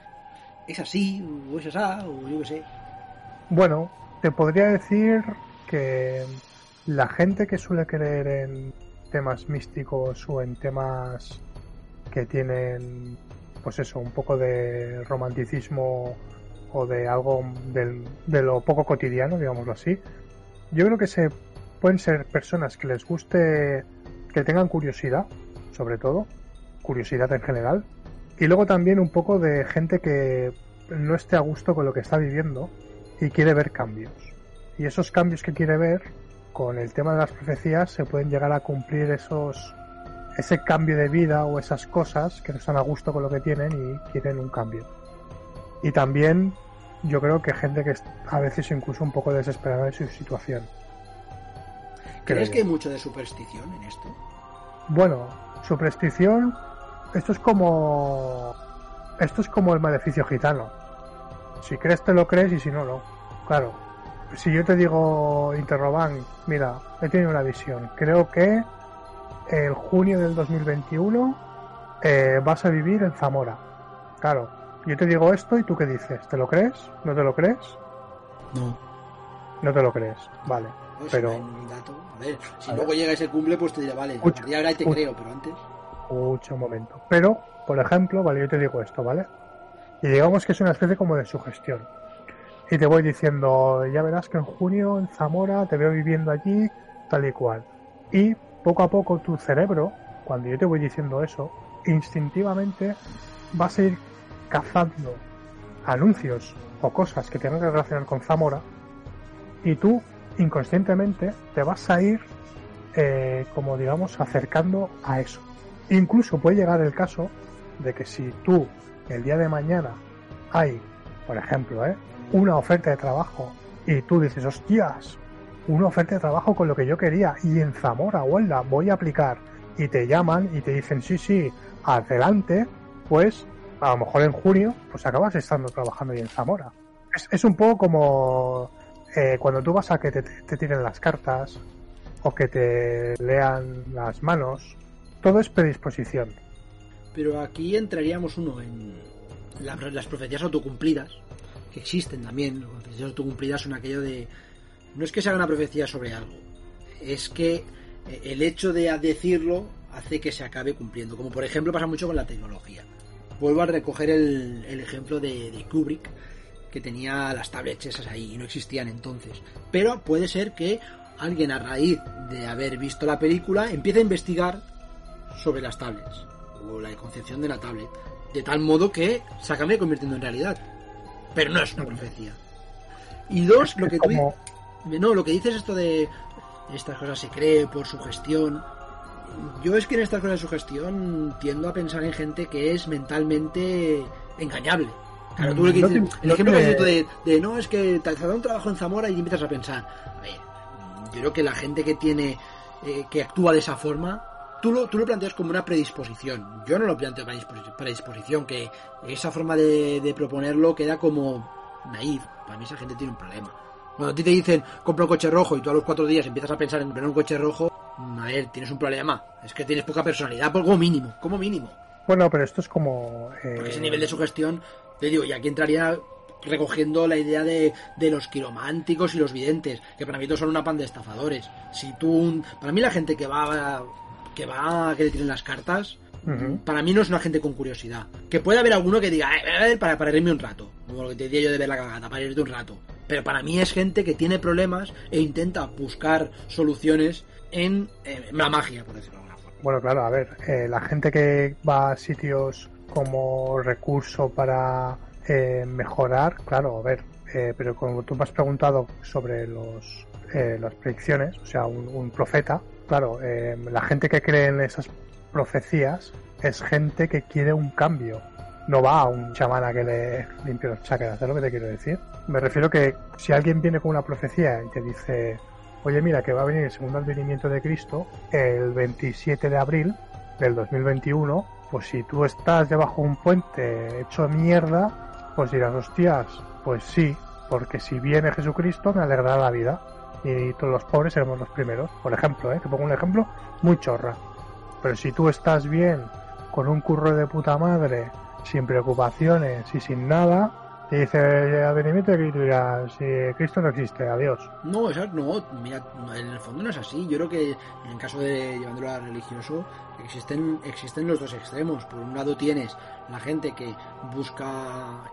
es así, o es así, o yo qué sé. Bueno, te podría decir que la gente que suele creer en temas místicos o en temas que tienen, pues eso, un poco de romanticismo o de algo del, de lo poco cotidiano, digámoslo así, yo creo que se pueden ser personas que les guste, que tengan curiosidad, sobre todo, curiosidad en general, y luego también un poco de gente que no esté a gusto con lo que está viviendo y quiere ver cambios. Y esos cambios que quiere ver, con el tema de las profecías, se pueden llegar a cumplir esos ese cambio de vida o esas cosas que no están a gusto con lo que tienen y quieren un cambio. Y también yo creo que gente que a veces incluso un poco desesperada de su situación. ¿Crees que hay mucho de superstición en esto? Bueno, superstición, esto es como esto es como el maleficio gitano. Si crees te lo crees y si no no. Claro. Si yo te digo Interroban, mira, he tenido una visión. Creo que el junio del 2021 eh, vas a vivir en Zamora. Claro, yo te digo esto y tú qué dices, ¿te lo crees? ¿No te lo crees? No. No te lo crees, vale. No, si pero dato. A ver, si A luego llega ese cumple, pues te diré, vale, Escucha, ya ahora te creo, pero antes. Escucha un momento. Pero, por ejemplo, vale, yo te digo esto, ¿vale? Y digamos que es una especie como de sugestión. Y te voy diciendo, ya verás que en junio en Zamora te veo viviendo allí, tal y cual. Y poco a poco tu cerebro, cuando yo te voy diciendo eso, instintivamente vas a ir cazando anuncios o cosas que tengan que relacionar con Zamora y tú inconscientemente te vas a ir eh, como digamos acercando a eso. Incluso puede llegar el caso de que si tú el día de mañana hay, por ejemplo, ¿eh? Una oferta de trabajo y tú dices, hostias, una oferta de trabajo con lo que yo quería y en Zamora, Huelva, voy a aplicar y te llaman y te dicen, sí, sí, adelante, pues a lo mejor en junio, pues acabas estando trabajando ahí en Zamora. Es, es un poco como eh, cuando tú vas a que te, te tiren las cartas o que te lean las manos, todo es predisposición. Pero aquí entraríamos uno en la- las profecías autocumplidas, que existen también. Las profecías autocumplidas son aquello de. No es que se haga una profecía sobre algo, es que eh, el hecho de decirlo hace que se acabe cumpliendo. Como por ejemplo pasa mucho con la tecnología. Vuelvo a recoger el, ejemplo de, de Kubrick, que tenía las tablets esas ahí y no existían entonces. Pero puede ser que alguien a raíz de haber visto la película empiece a investigar sobre las tablets o la concepción de la tablet, de tal modo que se acabe convirtiendo en realidad. Pero no es una profecía. Y dos, lo que tú no, lo que dices esto de estas cosas se cree por sugestión. Yo es que en estas cosas de sugestión tiendo a pensar en gente que es mentalmente engañable. Claro, tú lo que No dices, te- el no ejemplo te- que dices tú de, de no, es que te da un trabajo en Zamora y empiezas a pensar. A ver, yo creo que la gente que tiene, eh, que actúa de esa forma, tú lo, tú lo planteas como una predisposición. Yo no lo planteo como predisposi- predisposición, que esa forma de, de proponerlo queda como naif. Para mí esa gente tiene un problema. Cuando a ti te dicen compra un coche rojo y tú a los cuatro días empiezas a pensar en comprar un coche rojo, mm, a ver, tienes un problema. Es que tienes poca personalidad, como mínimo, como mínimo. Bueno, pero esto es como... eh, Porque ese nivel de sugestión, te digo, y aquí entraría recogiendo la idea de, de los quirománticos y los videntes, que para mí todos son una pan de estafadores. Si tú, para mí la gente que va que va que le tiren las cartas, Ujú. para mí no es una gente con curiosidad. Que puede haber alguno que diga, "Eh, a ver, para, para irme un rato, como lo que te decía yo de ver la cagada, para irte un rato. Pero para mí es gente que tiene problemas e intenta buscar soluciones en, en la magia, por decirlo de alguna forma. Bueno, claro, a ver, eh, la gente que va a sitios como recurso para eh, mejorar, claro, a ver, eh, pero como tú me has preguntado sobre los eh, las predicciones, o sea, un, un profeta, claro, eh, la gente que cree en esas profecías es gente que quiere un cambio. No va a un chamán a que le limpie los chakras, ¿sabes lo que te quiero decir? Me refiero que si alguien viene con una profecía y te dice, oye mira que va a venir el segundo advenimiento de Cristo el 27 de abril del 2021, pues si tú estás debajo de un puente hecho mierda, pues dirás, hostias, pues sí, porque si viene Jesucristo me alegrará la vida y todos los pobres seremos los primeros. Por ejemplo, ¿eh? te pongo un ejemplo muy chorra. Pero si tú estás bien, con un curro de puta madre, sin preocupaciones y sin nada, te dice advenimiento y tú dirás, si Cristo no existe, adiós. No, eso no, mira, en el fondo no es así. Yo creo que en el caso de llevándolo a religioso, existen, existen los dos extremos. Por un lado tienes la gente que busca,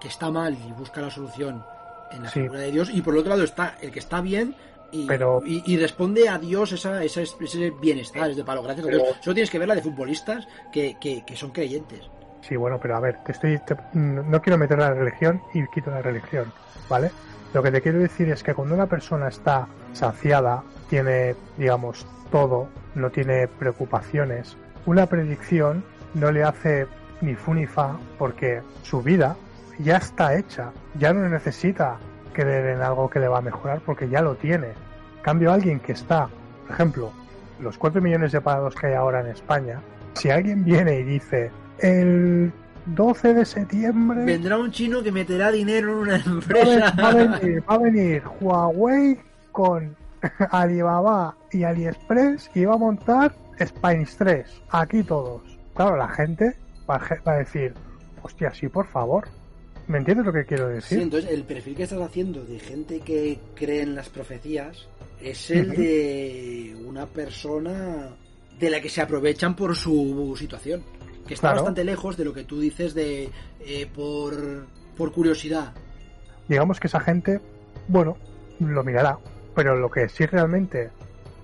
que está mal y busca la solución en la Sí. figura de Dios, y por el otro lado está el que está bien y, Pero- y, y responde a Dios esa, esa- ese bienestar, es de palo, gracias a Pero- Dios. Solo tienes que ver la de futbolistas que, que, que son creyentes. Sí, bueno, pero a ver, te estoy, te- no no quiero meter la religión y quito la religión, ¿vale? Lo que te quiero decir es que cuando una persona está saciada, tiene, digamos, todo, no tiene preocupaciones, una predicción no le hace ni fu ni fa porque su vida ya está hecha, ya no necesita creer en algo que le va a mejorar porque ya lo tiene. En cambio, alguien que está, por ejemplo, los 4 millones de parados que hay ahora en España, si alguien viene y dice, el 12 de septiembre Vendrá un chino que meterá dinero en una a, empresa. va a venir, va a venir Huawei con Alibaba y AliExpress y va a montar Spines 3, aquí todos. Claro, la gente va a, ge- va a decir, hostia, sí, por favor. ¿Me entiendes lo que quiero Sí, decir? entonces el perfil que estás haciendo de gente que cree en las profecías es el de una persona de la que se aprovechan por su situación. Que está Claro. bastante lejos de lo que tú dices de eh, por, por curiosidad. digamos que esa gente, bueno, lo mirará, pero lo que sí realmente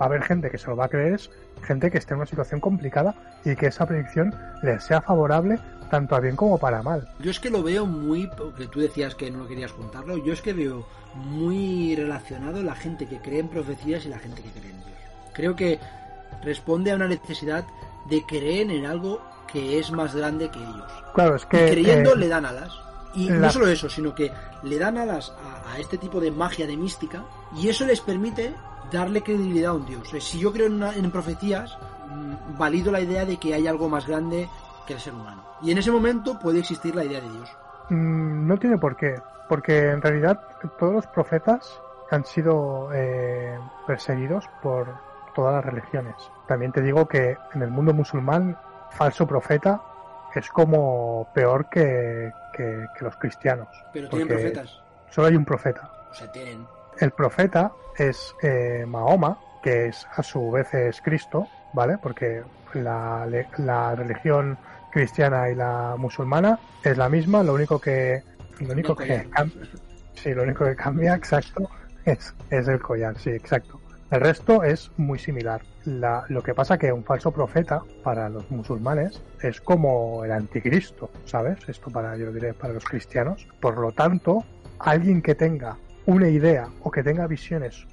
va a haber gente que se lo va a creer es gente que esté en una situación complicada y que esa predicción le sea favorable tanto a bien como para mal. Yo es que lo veo muy, que tú decías que no querías contarlo, yo es que veo muy relacionado la gente que cree en profecías y la gente que cree en Dios. Creo que responde a una necesidad de creer en algo que es más grande que ellos. Claro, es Y que creyendo eh, le dan alas. Y la- no solo eso, sino que le dan alas a, a este tipo de magia, de mística, y eso les permite darle credibilidad a un dios. Eh, Si yo creo en, una- en profecías, mm, valido la idea de que hay algo más grande que el ser humano. Y en ese momento puede existir la idea de Dios. mm, no tiene por qué, porque en realidad todos los profetas han sido eh, perseguidos por todas las religiones. También te digo que en el mundo musulmán, falso profeta es como peor que, que- que los cristianos. Pero tienen profetas. Solo hay un profeta. O sea, tienen. El profeta es eh, Mahoma, que es a su vez es Cristo, ¿vale? Porque la, la religión cristiana y la musulmana es la misma, lo único que lo único que cambia, sí, lo único que cambia, exacto, es, es el collar, sí, exacto. El resto es muy similar. La- lo que pasa que un falso profeta para los musulmanes es como el anticristo, ¿sabes? Esto para, yo diré, para los cristianos. Por lo tanto, alguien que tenga una idea o que tenga visiones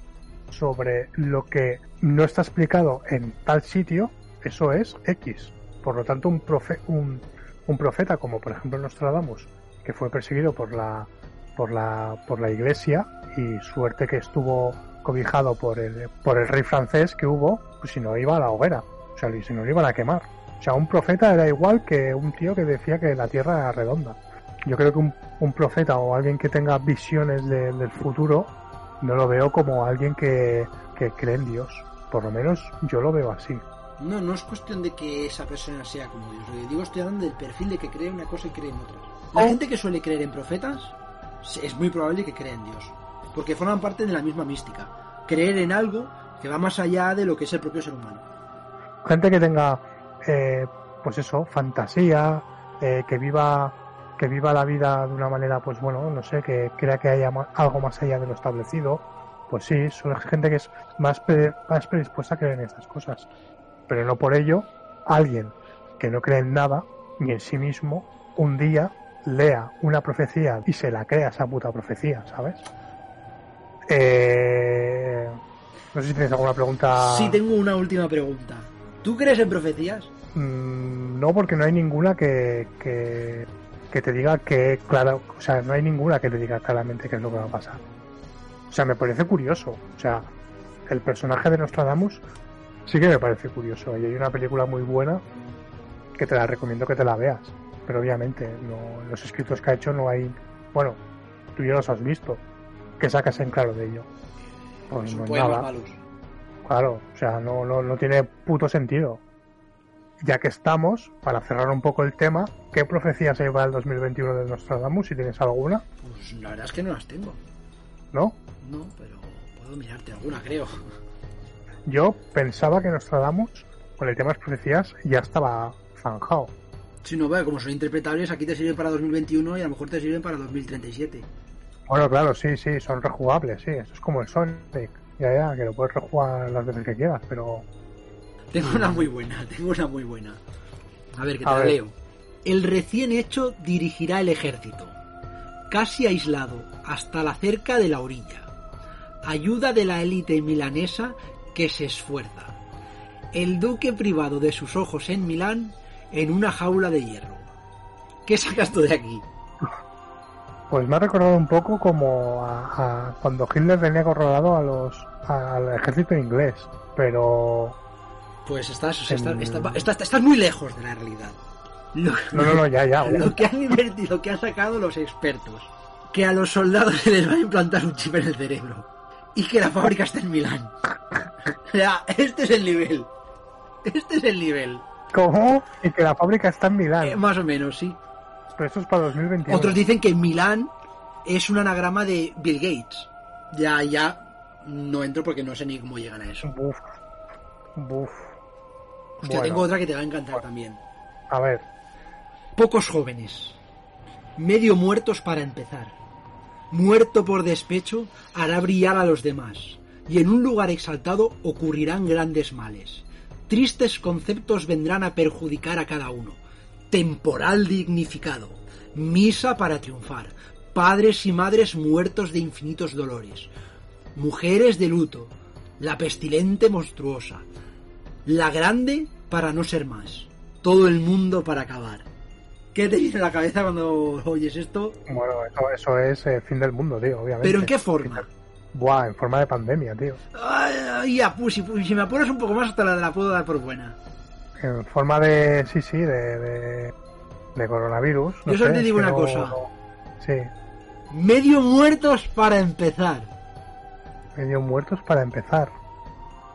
sobre lo que no está explicado en tal sitio, eso es X. Por lo tanto, un, profe- un, profeta como por ejemplo Nostradamus, que fue perseguido por la, por la, por la iglesia y suerte que estuvo cobijado por el, por el rey francés que hubo, pues si no iba a la hoguera, o sea, si no lo iban a quemar. O sea, un profeta era igual que un tío que decía que la tierra era redonda. Yo creo que un, profeta o alguien que tenga visiones de- del futuro, no lo veo como alguien que, que cree en Dios. Por lo menos yo lo veo así. No, no es cuestión de que esa persona sea como Dios. Lo que digo estoy hablando del perfil de que cree una cosa y cree en otra. La Oh. gente que suele creer en profetas es muy probable que crea en Dios. Porque forman parte de la misma mística. Creer en algo que va más allá de lo que es el propio ser humano. Gente que tenga, eh, pues eso, fantasía, eh, que viva que viva la vida de una manera, pues bueno, no sé, que crea que haya algo más allá de lo establecido, pues sí, son gente que es más, pre- más predispuesta a creer en estas cosas. Pero no por ello, alguien que no cree en nada, ni en sí mismo, un día lea una profecía y se la crea esa puta profecía, ¿sabes? Eh, no sé si tienes alguna pregunta. Sí, tengo una última pregunta. ¿Tú crees en profecías? Mm, no, porque no hay ninguna que, que, que te diga que, claro, o sea, no hay ninguna que te diga claramente qué es lo que va a pasar. O sea, me parece curioso. O sea, el personaje de Nostradamus sí que me parece curioso. Y hay una película muy buena que te la recomiendo que te la veas. Pero obviamente, no, los escritos que ha hecho no hay. Bueno, tú ya los has visto. que sacas en claro de ello? Pues no nada. malos. Claro, o sea, no, no, no tiene puto sentido. Ya que estamos, para cerrar un poco el tema, ¿qué profecías hay para el 2021 de Nostradamus? Si tienes alguna, Pues la verdad es que no las tengo. ¿no? No, pero puedo mirarte alguna, creo. Yo pensaba que Nostradamus, con el tema de las profecías, ya estaba zanjado. Si no, veo, como son interpretables, aquí te sirven para 2021 y a lo mejor te sirven para 2037. Bueno, claro, sí, sí, son rejugables, sí. Eso es como el Sonic. Ya, ya, que lo puedes rejugar las veces que quieras, pero Tengo una muy buena, tengo una muy buena. A ver, que te A la ver. leo. El recién hecho dirigirá el ejército, casi aislado, hasta la cerca de la orilla. Ayuda de la élite milanesa que se esfuerza. El duque privado de sus ojos en Milán en una jaula de hierro. ¿Qué sacas tú de aquí? pues me ha recordado un poco como a, a cuando Hitler tenía acorralado a los al ejército inglés, pero Pues estás, o sea, estás, En- estás- estás- estás muy lejos de la realidad. Lo- no, no, no, ya, ya. lo que han invertido, que han sacado los expertos, que a los soldados se les va a implantar un chip en el cerebro y que la fábrica está en Milán. O sea, este es el nivel. Este es el nivel. ¿Cómo? Y que la fábrica está en Milán. Eh, más o menos, sí. Pero eso es para 2021. Otros dicen que Milán es un anagrama de Bill Gates. Ya, ya no entro porque no sé ni cómo llegan a eso. Buf. Buf. Hostia, Bueno. tengo otra que te va a encantar también. A ver, Pocos jóvenes. Medio muertos para empezar. Muerto por despecho hará brillar a los demás. Y en un lugar exaltado ocurrirán grandes males. Tristes conceptos vendrán a perjudicar a cada uno. Temporal dignificado. Misa para triunfar. Padres y madres muertos de infinitos dolores. Mujeres de luto. La pestilente monstruosa. La grande para no ser más. Todo el mundo para acabar. ¿Qué te viene a la cabeza cuando oyes esto? bueno, eso, eso es eh, fin del mundo, tío, obviamente. ¿Pero en qué forma? Buah, en forma de pandemia, tío. Ay, ya, pues, si, si me apuras un poco más, hasta la, la puedo dar por buena. En forma de, sí, sí, de, de, de coronavirus. no Yo solo te digo una no- cosa. no- Sí, Medio muertos para empezar. medio muertos para empezar.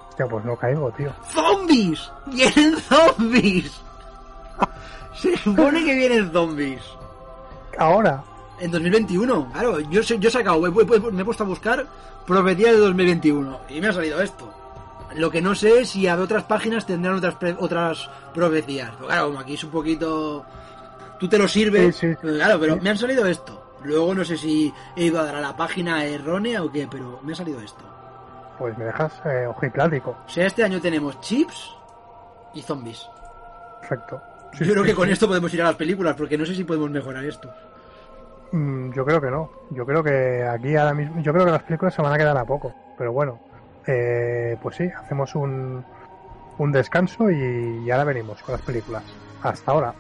Hostia, pues no caigo, tío. ¡Zombies! ¡Vienen zombies! Se supone que vienen zombies. Ahora, En 2021, claro, yo, yo he sacado, me he puesto a buscar profecía de 2021 y me ha salido esto. Lo que no sé es si a otras páginas tendrán otras otras profecías. Pero claro, como aquí es un poquito... Tú te lo sirves, Sí, sí. pero claro, pero me han salido esto. Luego no sé si he ido a dar a la página errónea o qué, pero me ha salido esto. pues me dejas eh, ojiplático. O sea, este año tenemos chips y zombies. Perfecto. Sí, Yo creo que con esto podemos ir a las películas, porque no sé si podemos mejorar esto. Mm, yo creo que no. Yo creo que aquí ahora mismo, yo creo que las películas se van a quedar a poco. Pero bueno, eh, pues sí, hacemos un, un descanso y, y ahora venimos con las películas. Hasta ahora.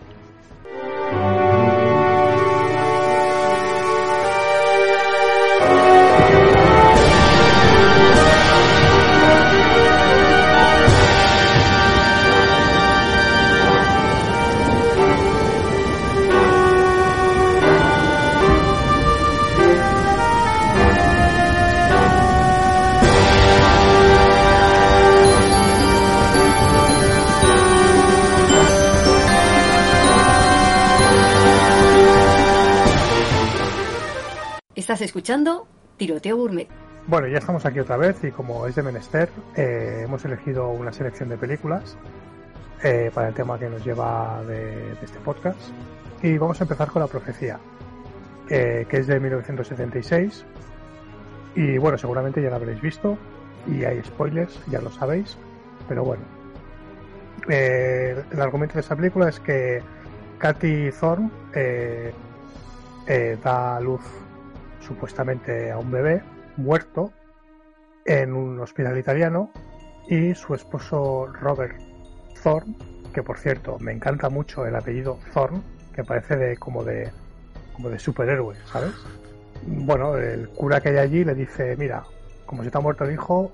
Estás escuchando Tiroteo Gourmet. Bueno, ya estamos aquí otra vez y como es de menester, eh, hemos elegido una selección de películas eh, para el tema que nos lleva de, este podcast. Y vamos a empezar con La Profecía, eh, que es de 1976. Y bueno, seguramente ya la habréis visto y hay spoilers, ya lo sabéis, pero bueno. El argumento de esta película es que Katy Thorne da luz supuestamente a un bebé muerto en un hospital italiano y su esposo Robert Thorne, que por cierto me encanta mucho el apellido Thorne, que parece de como de como de superhéroe, ¿sabes? Bueno, el cura que hay allí le dice, mira, como se te ha muerto el hijo,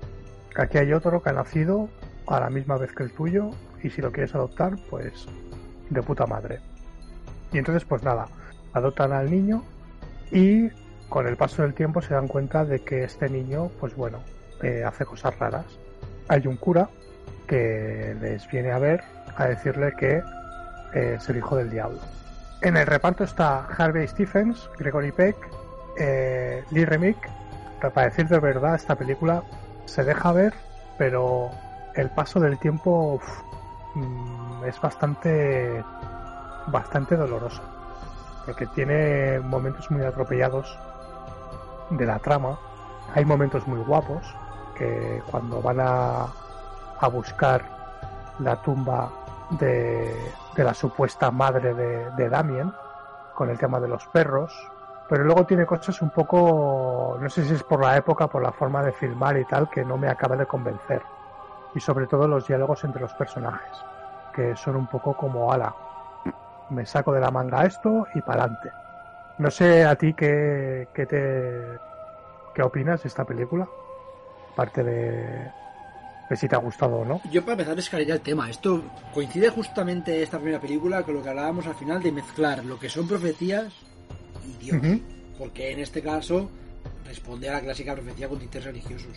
aquí hay otro que ha nacido a la misma vez que el tuyo y si lo quieres adoptar, pues de puta madre. Y entonces, pues nada, adoptan al niño y con el paso del tiempo se dan cuenta de que este niño, pues bueno, eh, hace cosas raras. Hay un cura que les viene a ver a decirle que eh, es el hijo del diablo. En el reparto está Harvey Stephens, Gregory Peck, eh, Lee Remick. Para decir de verdad, esta película se deja ver, pero el paso del tiempo mm, es bastante bastante doloroso porque tiene momentos muy atropellados de la trama hay momentos muy guapos que cuando van a, a buscar la tumba de, de la supuesta madre de, de Damien con el tema de los perros pero luego tiene cosas un poco, no sé si es por la época, por la forma de filmar y tal, que no me acaba de convencer. Y sobre todo los diálogos entre los personajes, que son un poco como ala. Me saco de la manga esto y para adelante. No sé a ti qué, qué te qué opinas de esta película, aparte de, de si te ha gustado o no. Yo para empezar escalaría el tema. Esto coincide justamente esta primera película con lo que hablábamos al final de mezclar lo que son profecías y Dios. Porque en este caso responde a la clásica profecía con tintes religiosos.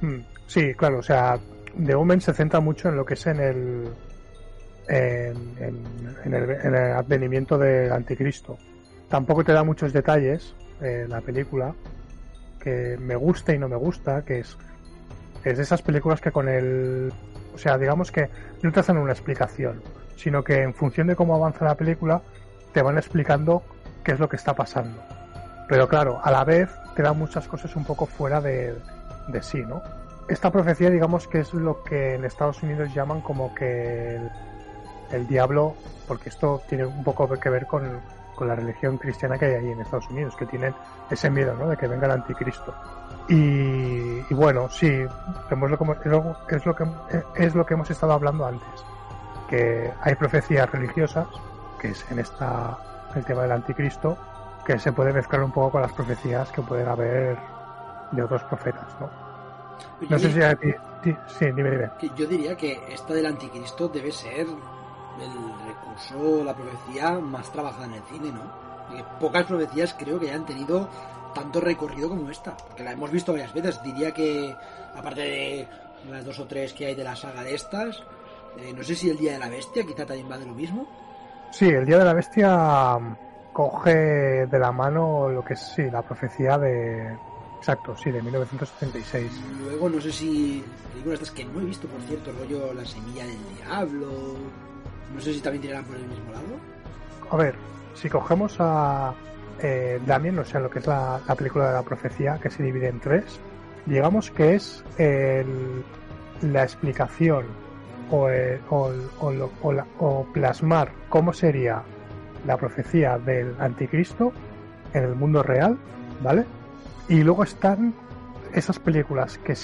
Mm, Sí, claro, o sea, The Omen se centra mucho en lo que es en el en, en- el, en el advenimiento del anticristo. Tampoco te da muchos detalles eh, la película que me gusta y no me gusta, que es es de esas películas que con el o sea, digamos que no te hacen una explicación, sino que en función de cómo avanza la película te van explicando qué es lo que está pasando. Pero claro, a la vez te dan muchas cosas un poco fuera de, de sí, ¿no? Esta profecía, digamos que es lo que en Estados Unidos llaman como que el, diablo, porque esto tiene un poco que ver con, con la religión cristiana que hay ahí en Estados Unidos, que tienen ese miedo, ¿no? De que venga el anticristo. Y, y bueno, sí, hemos lo, como- es lo- es que es lo que hemos estado hablando antes, que hay profecías religiosas, que es en esta el tema del anticristo, que se puede mezclar un poco con las profecías que pueden haber de otros profetas, ¿no? Yo No sé si a ti, ti- sí, dime, dime. que yo diría que esta del anticristo debe ser el recurso, la profecía más trabajada en el cine, ¿no? Porque pocas profecías creo que hayan tenido tanto recorrido como esta, porque la hemos visto varias veces. Diría que, aparte de las dos o tres que hay de la saga de estas, eh, no sé si el Día de la Bestia quizá también va de lo mismo. Sí, el Día de la Bestia mm, coge de la mano lo que es, sí, la profecía de... Exacto, sí, de 1976. Luego no sé si películas estas que no he visto, por cierto, rollo La Semilla del Diablo, no sé si también tirarán por el mismo lado. A ver, si cogemos a eh, Damien, o sea, lo que es la, la película de la profecía, que se divide en tres, digamos que es el- la explicación o, el- o el- o o la- o plasmar cómo sería la profecía del anticristo en el mundo real, ¿vale? Y luego están esas películas que,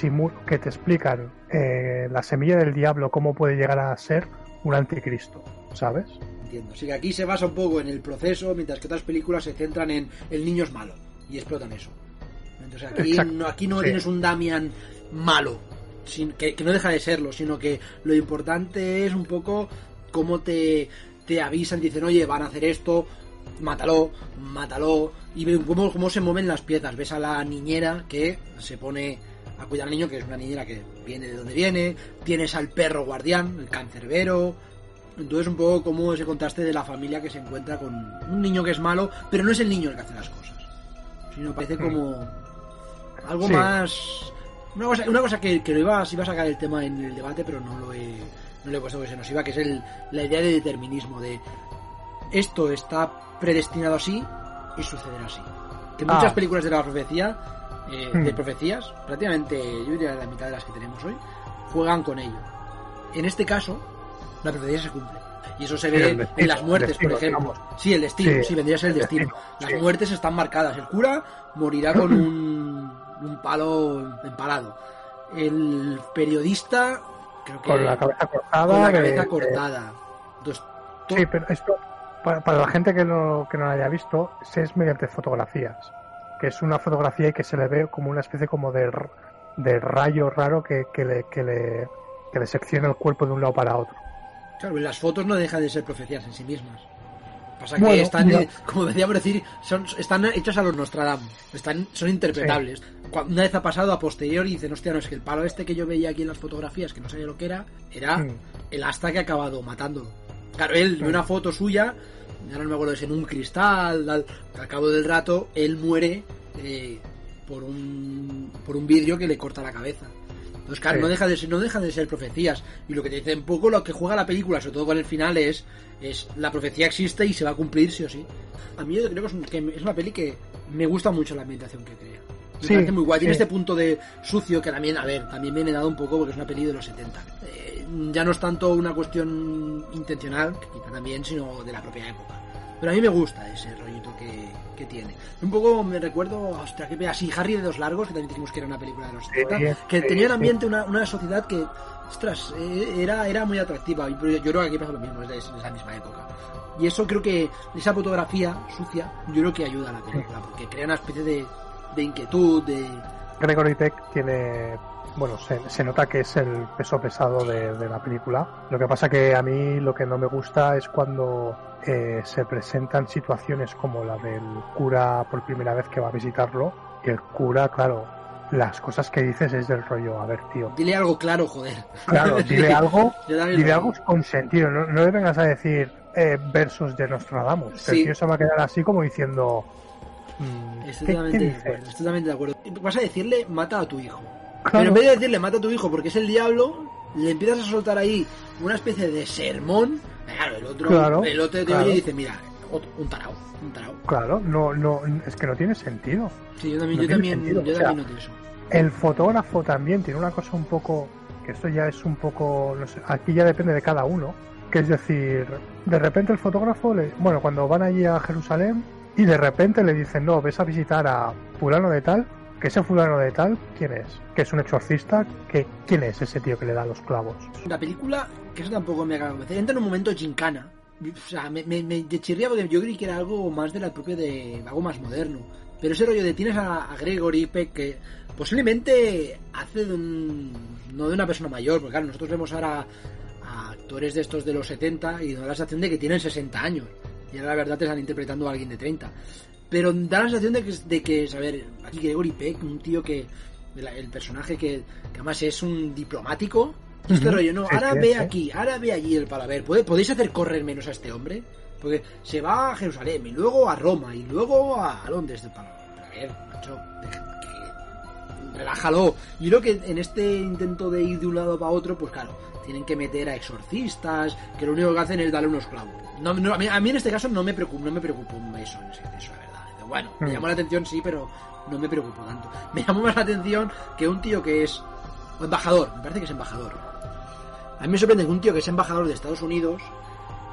que te explican eh, la semilla del diablo, cómo puede llegar a ser un anticristo, ¿sabes? Entiendo. Así que aquí se basa un poco en el proceso, mientras que otras películas se centran en el niño es malo y explotan eso. Entonces aquí Exacto, no, aquí no sí. tienes un Damian malo, sin- que, que no deja de serlo, sino que lo importante es un poco cómo te, te avisan, dicen, oye, van a hacer esto, mátalo, mátalo, y cómo, cómo se mueven las piezas. Ves a la niñera que se pone a cuidar al niño, que es una niñera que viene de donde viene, tienes al perro guardián, el cancerbero, entonces un poco como ese contraste de la familia que se encuentra con un niño que es malo, pero no es el niño el que hace las cosas, sino parece como algo Sí. más... Una cosa, una cosa que, que lo iba, iba a sacar el tema en el debate, pero no lo he, no le he puesto que se nos iba, que es el, la idea de determinismo, de esto está predestinado así y sucederá así. Que muchas Ah. películas de la profecía, eh, Hmm. de profecías, prácticamente yo diría la mitad de las que tenemos hoy, juegan con ello. En este caso, la profecía se cumple. Y eso se ve destino, en las muertes, destino, por ejemplo. digamos. Sí, el destino, sí, Sí, vendría a ser el destino. destino, Las sí. muertes están marcadas. El cura morirá con un, un palo empalado. El periodista, creo que Con la cabeza cortada. con la de- cabeza de- cortada. Entonces, to- Sí, pero esto, para, para la gente que no, que no lo haya visto, es mediante fotografías. Que es una fotografía y que se le ve como una especie como de, de rayo raro que, que, le, que, le, que le secciona el cuerpo de un lado para otro. Claro, las fotos no dejan de ser profecías en sí mismas. Pasa Bueno, que están, mira. eh, como decíamos decir, son, están hechos a los Nostradamus. Están, son interpretables. Cua- Una vez ha pasado a posteriori y dicen, hostia, no, es que el palo este que yo veía aquí en las fotografías, que no sabía lo que era, era Mm. el asta que ha acabado matándolo. Claro, él, ve Mm. una foto suya, ahora no me acuerdo, es en un cristal, al, al cabo del rato, él muere eh, por un por un vidrio que le corta la cabeza. Entonces, claro, Sí. no, deja de ser, no dejan de ser profecías. Y lo que te dice un poco lo que juega la película, sobre todo con el final, es, es la profecía existe y se va a cumplir sí o sí. A mí yo creo que es, que es una peli que me gusta mucho la ambientación que crea. Me Sí, parece muy guay. Tiene sí. este punto de sucio que también, a ver, también viene dado un poco porque es una peli de los 70. Eh, ya no es tanto una cuestión intencional, que quizá también, sino de la propia época. Pero a mí me gusta ese rollito que, que tiene. Un poco me recuerdo, hostia, que así, Harry de dos largos, que también dijimos que era una película de los 70, que tenía sí. ambiente, una, una sociedad que, ostras, eh, era, era muy atractiva. Pero yo creo que aquí pasa lo mismo, es de esa misma época. Y eso creo que, esa fotografía sucia, yo creo que ayuda a la película, porque crea una especie de, de inquietud, de... Gregory Peck tiene, bueno, se, se nota que es el peso pesado de, de la película. Lo que pasa que a mí lo que no me gusta es cuando eh, se presentan situaciones como la del cura por primera vez que va a visitarlo y el cura, claro, las cosas que dices es del rollo, a ver, tío, Dile algo claro, joder. claro, dile algo, dile algo con sentido, no, no le vengas a decir eh, versos de Nostradamus, Sí. el tío se va a quedar así como diciendo... mm, Estoy ¿qué- totalmente, qué de dices? acuerdo, estoy totalmente de acuerdo. Vas a decirle, mata a tu hijo. Pero en vez de decirle, mata a tu hijo porque es el diablo, le empiezas a soltar ahí una especie de sermón. Claro, el otro, Claro, el otro te claro. oye y dice, mira, otro- un tarao, un tarao. Claro, no, no, es que no tiene sentido. Sí, yo también, No yo también, yo o sea, también noté eso. El fotógrafo también tiene una cosa un poco, que esto ya es un poco, no sé, aquí ya depende de cada uno, que es decir, de repente el fotógrafo, le, bueno, cuando van allí a Jerusalén y de repente le dicen, no, ves a visitar a fulano de tal, que ese fulano de tal, ¿quién es? Que es un exorcista, que ¿quién es ese tío que le da los clavos? La película, que eso tampoco me acaba de convencer, entra en un momento gincana. O sea, me, me, me chirría porque yo creí que era algo más de la propia de. algo más moderno. Pero ese rollo de tienes a, a Gregory Peck que posiblemente hace de un. no de una persona mayor, porque claro, nosotros vemos ahora a actores de estos de los 70 y da la sensación de que tienen 60 años. Y ahora la verdad te están interpretando a alguien de 30. Pero da la sensación de que, de que a ver, aquí Gregory Peck, un tío que. el, el personaje que, que además es un diplomático. Este Ujú. rollo, no, ahora sí, ve sí. aquí, ahora ve allí el palaver. ¿Puede- ¿Podéis hacer correr menos a este hombre? Porque se va a Jerusalén y luego a Roma y luego a Londres del palaver. A ver, macho, que- relájalo. Yo creo que en este intento de ir de un lado para otro, pues claro, tienen que meter a exorcistas, que lo único que hacen es darle unos clavos. No, no, a, mí, a mí en este caso no me preocupa, no me preocupa eso, eso, la Bueno, me Mm. llamó la atención, sí, pero no me preocupo tanto. Me llamó más la atención que un tío que es embajador, me parece que es embajador. A mí me sorprende que un tío que es embajador de Estados Unidos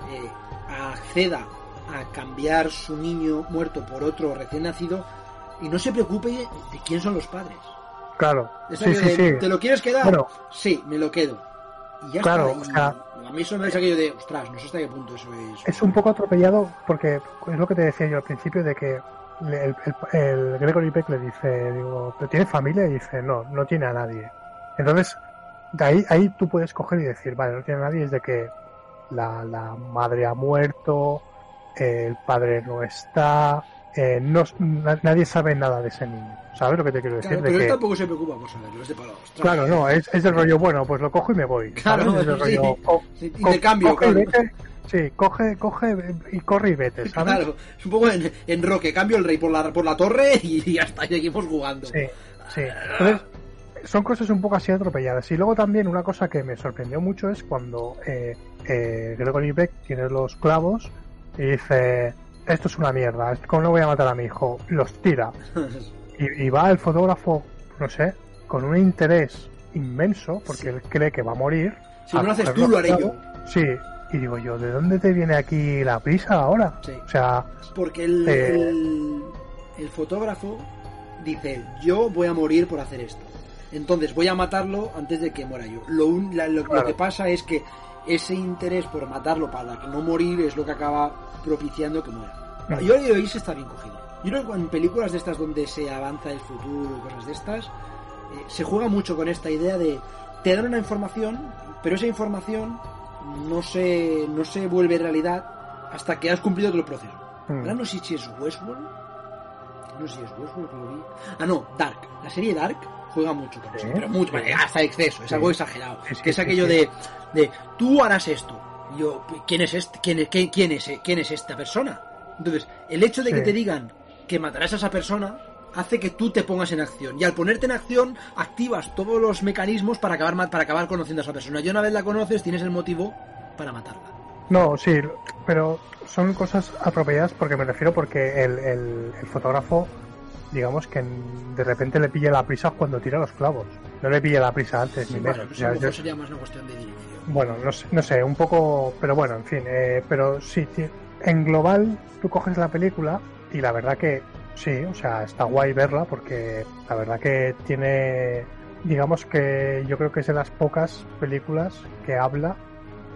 eh, acceda a cambiar su niño muerto por otro recién nacido y no se preocupe de quién son los padres. Claro, sí, que sí, de, sí. ¿Te lo quieres quedar? Bueno. Sí, me lo quedo. Y ya Claro, está. Y o sea- a mí eso me es aquello de, ostras, no sé hasta qué punto eso es. es un poco atropellado porque es lo que te decía yo al principio de que el, el- el Gregory Peck le dice, digo, ¿pero tiene familia? Y dice, no, no tiene a nadie. Entonces, de ahí, ahí tú puedes coger y decir, vale, no tiene a nadie, es de que la, la madre ha muerto, el padre no está, eh, no, na- nadie sabe nada de ese niño. ¿Sabes lo que te quiero decir? Claro, de pero él que, tampoco se preocupa por saberlo, es de palo. ostras. claro, no, es, es del rollo, bueno, pues lo cojo y me voy. ¿sabes? Claro, Es del sí. rollo, co- Sí, co- Intercambio, coge y claro. vete, sí, coge, coge y corre y vete, ¿sabes? Claro, es un poco en, en Roque, cambio el rey por la, por la torre y ya está, y seguimos jugando. Sí, sí. Entonces, son cosas un poco así atropelladas. Y luego también una cosa que me sorprendió mucho es cuando eh, eh, Gregory Peck tiene los clavos y dice, esto es una mierda, ¿cómo no voy a matar a mi hijo? Los tira. Y, y va el fotógrafo, no sé, con un interés inmenso, porque Sí. él cree que va a morir. si no lo haces tú, lo haré yo. Sí, y digo yo, ¿de dónde te viene aquí la prisa ahora? Sí. O sea, Porque el, Eh. el, el fotógrafo dice, yo voy a morir por hacer esto. Entonces voy a matarlo antes de que muera yo. Lo, un- la- lo- que pasa es que ese interés por matarlo para no morir es lo que acaba propiciando que muera. Mm. Yo ahí se está bien cogido. Yo creo que en películas de estas donde se avanza el futuro y cosas de estas, eh, se juega mucho con esta idea de te dan una información, pero esa información no se, no se vuelve realidad hasta que has cumplido todo el proceso. Mm. Ahora no sé si es Westworld. No sé si es Westworld que lo vi. Ah, no, Dark. La serie Dark juega mucho con eso. Pero mucho, vale, hasta exceso. Es Sí. algo exagerado. Sí, que es aquello de, de tú harás esto. Y Yo, ¿quién es este? ¿Quién es, quién, quién es, quién es esta persona? Entonces, el hecho de que te digan que matarás a esa persona hace que tú te pongas en acción. Y al ponerte en acción, activas todos los mecanismos para acabar, para acabar conociendo a esa persona. Y una vez la conoces, tienes el motivo para matarla. No, sí, pero son cosas apropiadas porque me refiero porque el, el- el fotógrafo, digamos que de repente le pilla la prisa cuando tira los clavos. No le pilla la prisa antes Sí, ni bueno, menos. eso sería más una cuestión de dirección. bueno, no sé, no sé, un poco, pero bueno, en fin, eh, pero sí, en global tú coges la película y la verdad que sí, o sea, está guay verla porque la verdad que tiene, digamos que yo creo que es de las pocas películas que habla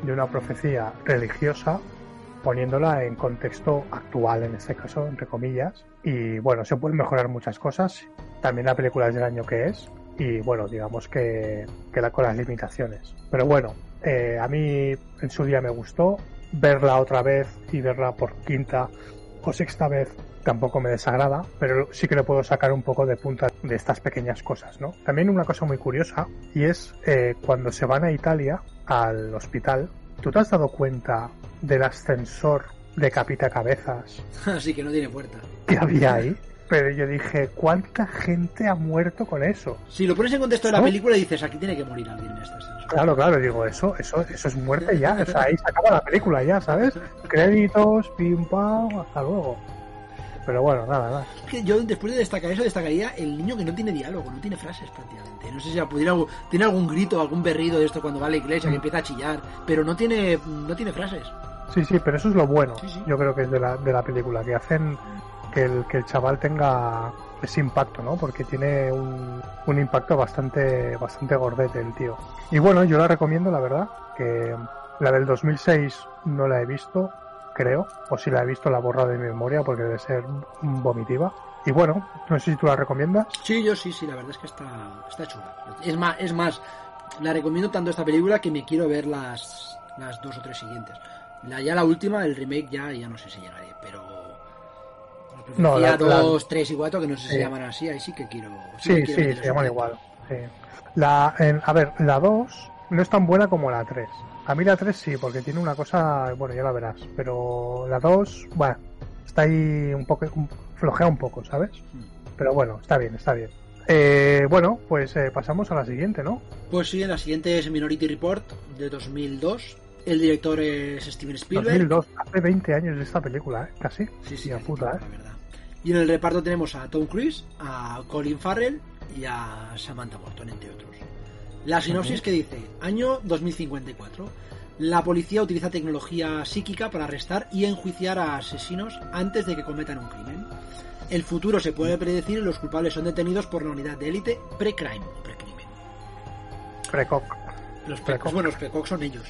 de una profecía religiosa poniéndola en contexto actual, en este caso, entre comillas. Y bueno, se pueden mejorar muchas cosas. También la película es del año que es. Y bueno, digamos que queda con las limitaciones. Pero bueno, eh, a mí en su día me gustó. Verla otra vez y verla por quinta o sexta vez tampoco me desagrada, pero sí que le puedo sacar un poco de punta de estas pequeñas cosas, ¿no? También una cosa muy curiosa y es eh, cuando se van a Italia al hospital, ¿tú te has dado cuenta del ascensor de capita cabezas Así que no tiene puerta. que había ahí? Pero yo dije, ¿cuánta gente ha muerto con eso? Si lo pones en contexto de la ¿No? película, dices, aquí tiene que morir alguien en este ascensor. Claro, claro, digo, eso, eso, eso es muerte ya, o sea, ahí se acaba la película ya, ¿sabes? Créditos, pim pam, hasta luego. Pero bueno, nada, nada. Es que yo después de destacar eso destacaría el niño que no tiene diálogo, no tiene frases prácticamente. No sé si pudiera tiene algún grito, algún berrido de esto cuando va a la iglesia que empieza a chillar, pero no tiene no tiene frases. Sí, sí, pero eso es lo bueno, Sí, sí. yo creo que es de la, de la película, que hacen que el, que el chaval tenga ese impacto, ¿no? Porque tiene un, un impacto bastante, bastante gordete el tío. Y bueno, yo la recomiendo, la verdad, que la del 2006 no la he visto, creo, o si la he visto la he borrado de mi memoria porque debe ser vomitiva. Y bueno, no sé si tú la recomiendas. Sí, yo sí, sí, la verdad es que está está chula. Es más, es más, la recomiendo tanto esta película que me quiero ver las las dos o tres siguientes. La ya la última, el remake ya ya no sé si llegaré, pero No, la- ya la- dos, tres y cuatro que no sé si Sí. se llaman así, ahí sí que quiero. Sí, quiero sí, meterles se llaman igual. sí. La, en- a ver, la 2 no es tan buena como la 3. A mí la 3 sí, porque tiene una cosa, bueno, ya la verás. Pero la 2, bueno, está ahí un poco, un- flojea un poco, ¿sabes? Mm. Pero bueno, está bien, está bien. Eh, bueno, pues eh, pasamos a la siguiente, ¿no? Pues sí, la siguiente es Minority Report de 2002. El director es Steven Spielberg. 2002, hace 20 años de esta película, ¿eh? Casi. Sí, sí, puta, tiempo, ¿eh? la verdad. Y en el reparto tenemos a Tom Cruise, a Colin Farrell y a Samantha Morton, entre otros. La sinopsis que dice, año 2054. La policía utiliza tecnología psíquica para arrestar y enjuiciar a asesinos antes de que cometan un crimen. El futuro se puede predecir y los culpables son detenidos por la unidad de élite pre-crime, pre-crimen. Precoc. Los Precoc. bueno, los precog son ellos.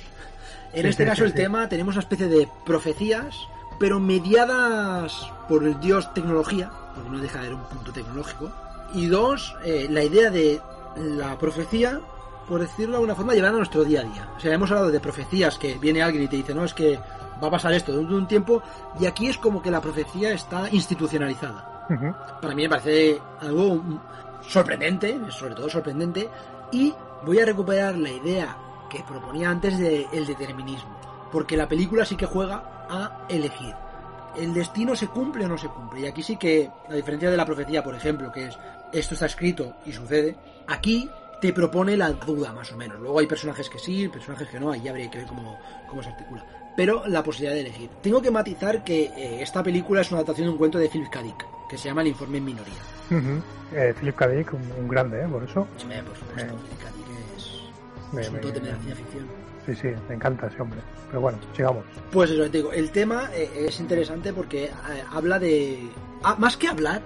En Sí, este sí, caso sí, el tema tenemos una especie de profecías, pero mediadas por el dios tecnología, porque no deja de ser un punto tecnológico. Y dos, eh, la idea de la profecía, por decirlo de alguna forma, llevar a nuestro día a día. O sea, hemos hablado de profecías que viene alguien y te dice, no, es que va a pasar esto dentro de un tiempo, y aquí es como que la profecía está institucionalizada para mí me parece algo sorprendente, sobre todo sorprendente, y voy a recuperar la idea que proponía antes de el determinismo, porque la película sí que juega a elegir. El destino se cumple o no se cumple, y aquí sí que, a diferencia de la profecía, por ejemplo, que es esto está escrito y sucede, aquí te propone la duda más o menos. Luego hay personajes que sí, personajes que no, ahí habría que ver cómo, cómo se articula. Pero la posibilidad de elegir. Tengo que matizar que eh, esta película es una adaptación de un cuento de Philip K. Dick, que se llama El informe en minoría. Ujú. Eh, Philip K. Dick, un, un grande, ¿eh? Por eso. Sí, por supuesto, Eh. Philip K. Dick es, Me- es un de la ciencia ficción. Sí, sí, me encanta ese hombre. Pero bueno, sigamos. Pues eso, te digo, el tema eh, es interesante porque eh, habla de... ah, más que hablar,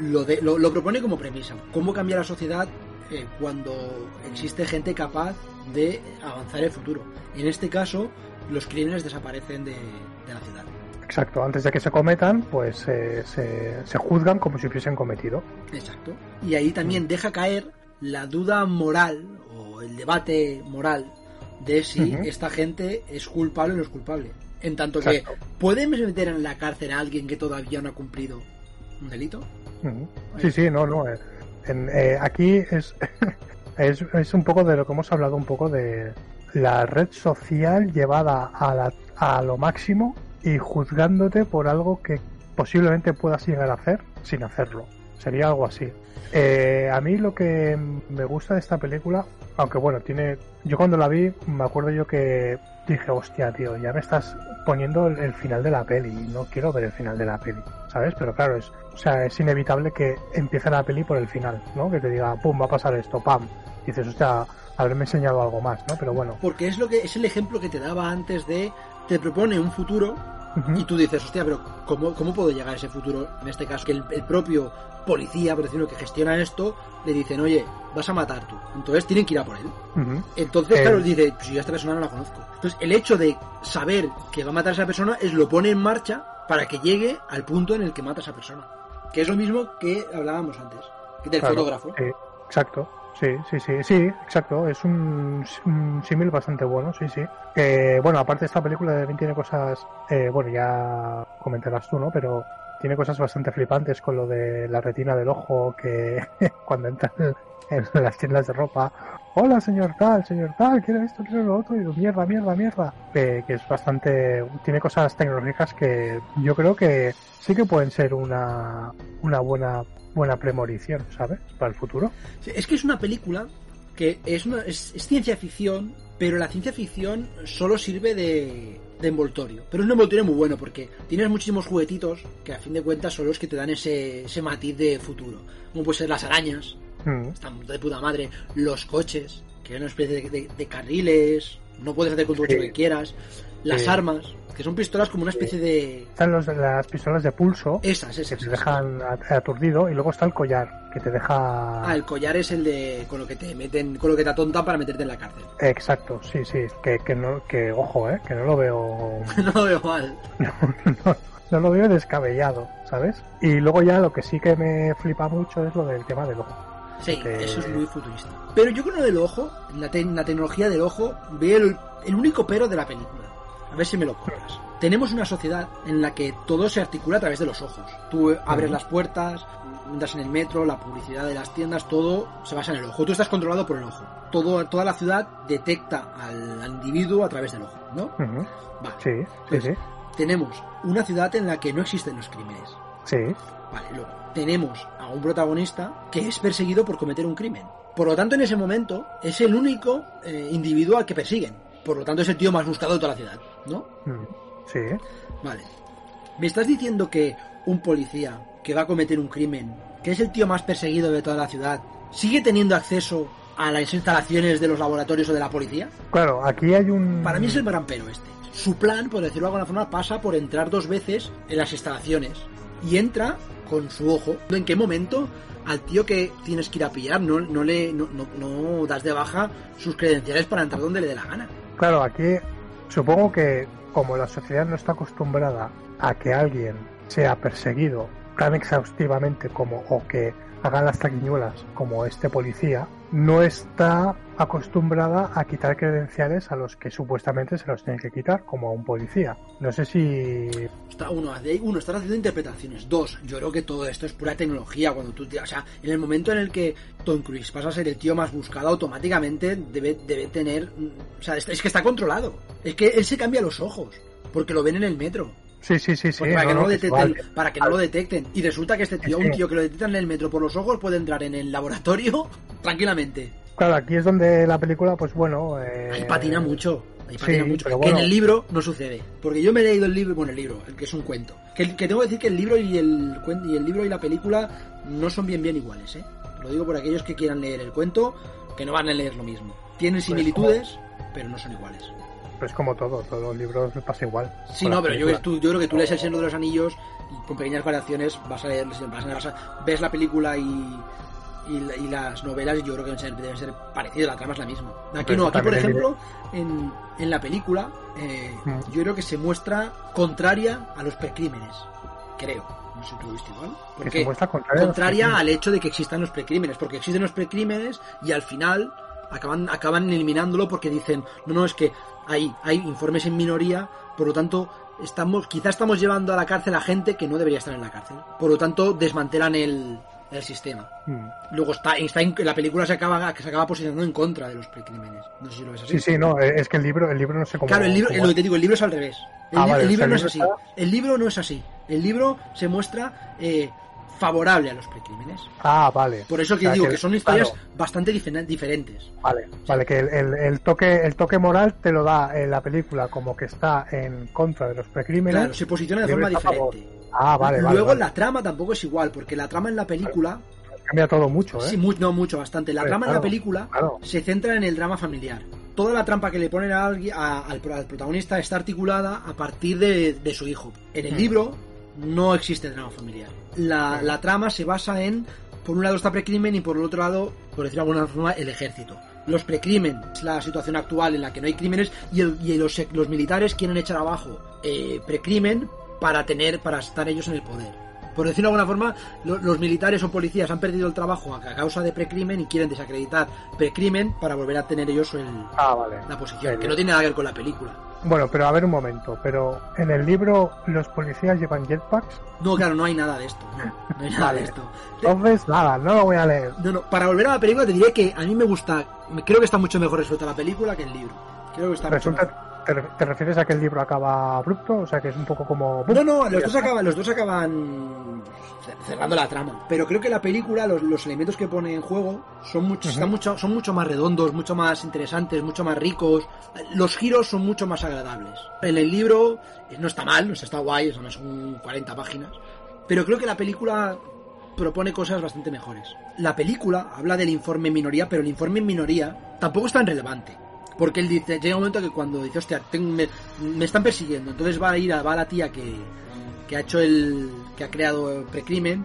lo, de, lo, lo propone como premisa. Cómo cambia la sociedad eh, cuando existe gente capaz de avanzar el futuro. En este caso, los crímenes desaparecen de, de la ciudad. Exacto, antes de que se cometan, pues eh, se, se juzgan como si hubiesen cometido. Exacto. Y ahí también deja caer la duda moral o el debate moral de si esta gente es culpable o no es culpable. En tanto que podemos meter en la cárcel a alguien que todavía no ha cumplido un delito. Sí, sí, no, no. eh, en- eh, aquí es, es, es un poco de lo que hemos hablado un poco de la red social llevada a, la- a lo máximo y juzgándote por algo que posiblemente puedas llegar a hacer sin hacerlo. Sería algo así. Eh, a mí lo que me gusta de esta película, aunque bueno, tiene. Yo cuando la vi, me acuerdo yo que dije, hostia, tío, ya me estás poniendo el, final de la peli no quiero ver el final de la peli, ¿sabes? Pero claro, es, o sea, es inevitable que empiece la peli por el final, ¿no? Que te diga, pum, va a pasar esto, pam. Y dices, hostia, haberme enseñado algo más, ¿no? Pero bueno. Porque es lo que es el ejemplo que te daba antes de te propone un futuro y tú dices, hostia, pero ¿cómo, cómo puedo llegar a ese futuro? En este caso, que el, el propio policía, por decirlo, que gestiona esto, le dicen, oye, vas a matar tú. Entonces tienen que ir a por él. Entonces, Eh. claro, dice, pues yo a esta persona no la conozco. Entonces, el hecho de saber que va a matar a esa persona es lo pone en marcha para que llegue al punto en el que mata a esa persona. Que es lo mismo que hablábamos antes, del Claro, fotógrafo. Sí, exacto. Sí, sí, sí, sí, exacto. Es un, un símil bastante bueno, sí, sí. Eh, bueno, aparte esta película también tiene cosas, eh, bueno, ya comentarás tú, ¿no? Pero tiene cosas bastante flipantes con lo de la retina del ojo, que cuando entran en las tiendas de ropa, hola señor tal, señor tal, quiere esto, quiere lo otro, y digo, mierda, mierda, mierda. Eh, que es bastante, tiene cosas tecnológicas que yo creo que sí que pueden ser una, una buena buena premonición, ¿sabes? Para el futuro. Es que es una película que es, una, es, ciencia ficción, pero la ciencia ficción solo sirve de, de envoltorio. Pero es un envoltorio muy bueno porque tienes muchísimos juguetitos que a fin de cuentas son los que te dan ese, ese matiz de futuro. Como pueden ser las arañas, Mm, están de puta madre, los coches, que es una especie de, de- de carriles, no puedes hacer con tu coche lo que quieras, las Sí. armas, que son pistolas como una especie de... Están los, las pistolas de pulso Esas, que esas. te esas. dejan at- aturdido y luego está el collar que te deja... Ah, el collar es el de con lo que te meten, con lo que te atontan para meterte en la cárcel. Exacto, sí, sí, que, que no, que ojo, eh, que no lo veo, no lo veo mal. no, no lo veo descabellado, ¿sabes? Y luego ya lo que sí que me flipa mucho es lo del tema del ojo. Sí, que- eso es muy futurista. Pero yo con lo del ojo, la, te- la tecnología del ojo, veo el, el único pero de la película. A ver si me lo compras. Tenemos una sociedad en la que todo se articula a través de los ojos. Tú abres las puertas, entras en el metro, la publicidad de las tiendas, todo se basa en el ojo. Tú estás controlado por el ojo. Todo, toda la ciudad detecta al, al individuo a través del ojo, ¿no? Vale. Sí, sí, Pues, sí, Tenemos una ciudad en la que no existen los crímenes. sí, Vale, luego tenemos a un protagonista que es perseguido por cometer un crimen. Por lo tanto, en ese momento es el único eh, individuo al que persiguen. Por lo tanto, es el tío más buscado de toda la ciudad, ¿no? mm, sí, Vale. ¿Me estás diciendo que un policía que va a cometer un crimen, que es el tío más perseguido de toda la ciudad, sigue teniendo acceso a las instalaciones de los laboratorios o de la policía? Claro, aquí hay un... Para mí es el gran pero este. Su plan, por decirlo de alguna forma, pasa por entrar dos veces en las instalaciones. Y entra con su ojo. ¿En qué momento al tío que tienes que ir a pillar no, no le no, no- no das de baja sus credenciales para entrar donde le dé la gana? Claro, aquí supongo que como la sociedad no está acostumbrada a que alguien sea perseguido tan exhaustivamente como o que hagan las taquiñuelas como este policía, no está acostumbrada a quitar credenciales a los que supuestamente se los tienen que quitar, como a un policía. No sé si... Está uno, están haciendo interpretaciones. Dos, yo creo que todo esto es pura tecnología. Cuando tú, o sea, en el momento en el que Tom Cruise pasa a ser el tío más buscado, automáticamente debe, debe tener. mm, O sea, es que está controlado. Es que él se cambia los ojos. Porque lo ven en el metro. Sí, sí, sí, sí. Porque para, que no lo detecten, para que no lo detecten. Y resulta que este tío, un que- tío que lo detectan en el metro por los ojos, puede entrar en el laboratorio tranquilamente. Claro, aquí es donde la película, pues bueno... eh, Ahí patina mucho. Ahí patina sí, mucho. pero Que en el libro no sucede. Porque yo me he leído el libro, bueno, el libro, el que es un cuento. Que, que tengo que decir que el libro y el, y el libro y la película no son bien bien iguales, ¿eh? Lo digo por aquellos que quieran leer el cuento, que no van a leer lo mismo. Tienen similitudes, pero no son iguales. Pues como todo, todos los libros pasa igual. Sí, no, pero yo, tú- yo creo que tú lees El Señor de los Anillos y con pequeñas variaciones vas a leer, vas a- vas a- ves la película y, y, la- y las novelas y yo creo que deben ser, deben ser parecidas, la trama es la misma. Aquí Pero no, aquí por ejemplo, en, en la película eh, Mm. yo creo que se muestra contraria a los precrímenes, creo. No sé si tú lo viste igual. Que Porque se muestra contraria, contraria al hecho de que existan los precrímenes, porque existen los precrímenes y al final acaban, acaban eliminándolo porque dicen, no, no, es que hay, hay informes en minoría, por lo tanto, estamos, quizá estamos llevando a la cárcel a gente que no debería estar en la cárcel. Por lo tanto, desmantelan el, el sistema. Mm. Luego está, está en- la película se acaba, se acaba posicionando en contra de los precrímenes. No sé si lo ves así. Sí, sí, no, es que el libro, el libro no cómo. Claro, el libro, lo que te digo, el libro es al revés. El, Ah, li- vale, el o libro sea, no el es así. El libro no es así. El libro se muestra eh, favorable a los precrímenes. Ah, vale. Por eso que O sea, digo que son historias claro, bastante diferentes. vale, vale, que el, el- el toque, el toque moral te lo da en la película como que está en contra de los precrímenes. Claro, se posiciona de forma diferente. Ah, vale, vale. Luego vale. la trama tampoco es igual, porque la trama en la película, Cambia todo mucho, ¿eh? sí, mu- no mucho, bastante. La Pues, trama en la película se centra en el drama familiar. Toda la trampa que le ponen a alguien- a- al, al protagonista está articulada a partir de, de su hijo. En el Hmm. libro no existe el drama familiar. La, la trama se basa en, por un lado está precrimen y por el otro lado, por decirlo de alguna forma, el ejército. Los precrimen es la situación actual en la que no hay crímenes y, el- y los, los militares quieren echar abajo eh, precrimen para tener, para estar ellos en el poder. Por decirlo de alguna forma, lo- los militares o policías han perdido el trabajo a, causa de precrimen y quieren desacreditar precrimen para volver a tener ellos el- Ah, vale. la posición, que no tiene nada que ver con la película. Bueno, pero a ver un momento, pero en el libro los policías llevan jetpacks, No, claro, no hay nada de esto. No, no hay nada Vale. de esto. entonces nada, no lo voy a leer. No, no, para volver a la película te diré que a mí me gusta, creo que está mucho mejor resuelta la película que el libro. Creo que está. Resulta, ¿te, te refieres a que el libro acaba abrupto? O sea, que es un poco como... No, no, los dos acaban, los dos acaban cerrando la trama. Pero creo que la película, los, los elementos que pone en juego son mucho, Ujú. están mucho, son mucho más redondos, mucho más interesantes, mucho más ricos. Los giros son mucho más agradables. En el libro eh, no está mal, o sea, está guay, son 40 páginas. Pero creo que la película propone cosas bastante mejores. La película habla del informe en minoría, pero el informe en minoría tampoco es tan relevante. Porque él dice, llega un momento que cuando dice, hostia, tengo- me, me están persiguiendo, entonces va a ir a, va a la tía que, que ha hecho el, que ha creado el precrimen,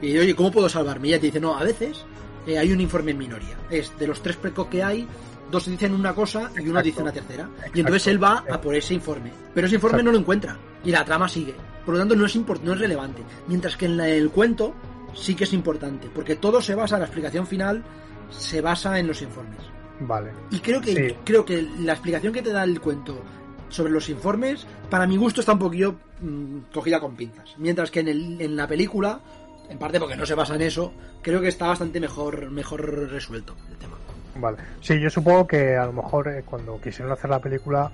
y dice, oye, ¿cómo puedo salvarme? Y ella te dice, no, a veces eh, hay un informe en minoría. Es de los tres precos que hay, dos dicen una cosa y uno Exacto. dice una tercera. Y entonces él va a por ese informe. Pero ese informe Exacto. no lo encuentra. Y la trama sigue. Por lo tanto, no es, import- no es relevante. Mientras que en la- el cuento sí que es importante. Porque todo se basa, la explicación final se basa en los informes. Vale. Y creo que, Sí. creo que la explicación que te da el cuento sobre los informes, para mi gusto está un poquillo mm, cogida con pinzas. Mientras que en, el- en la película, en parte porque no se basa en eso, creo que está bastante mejor, mejor resuelto el tema. Vale. Sí, yo supongo que a lo mejor eh, cuando quisieron hacer la película,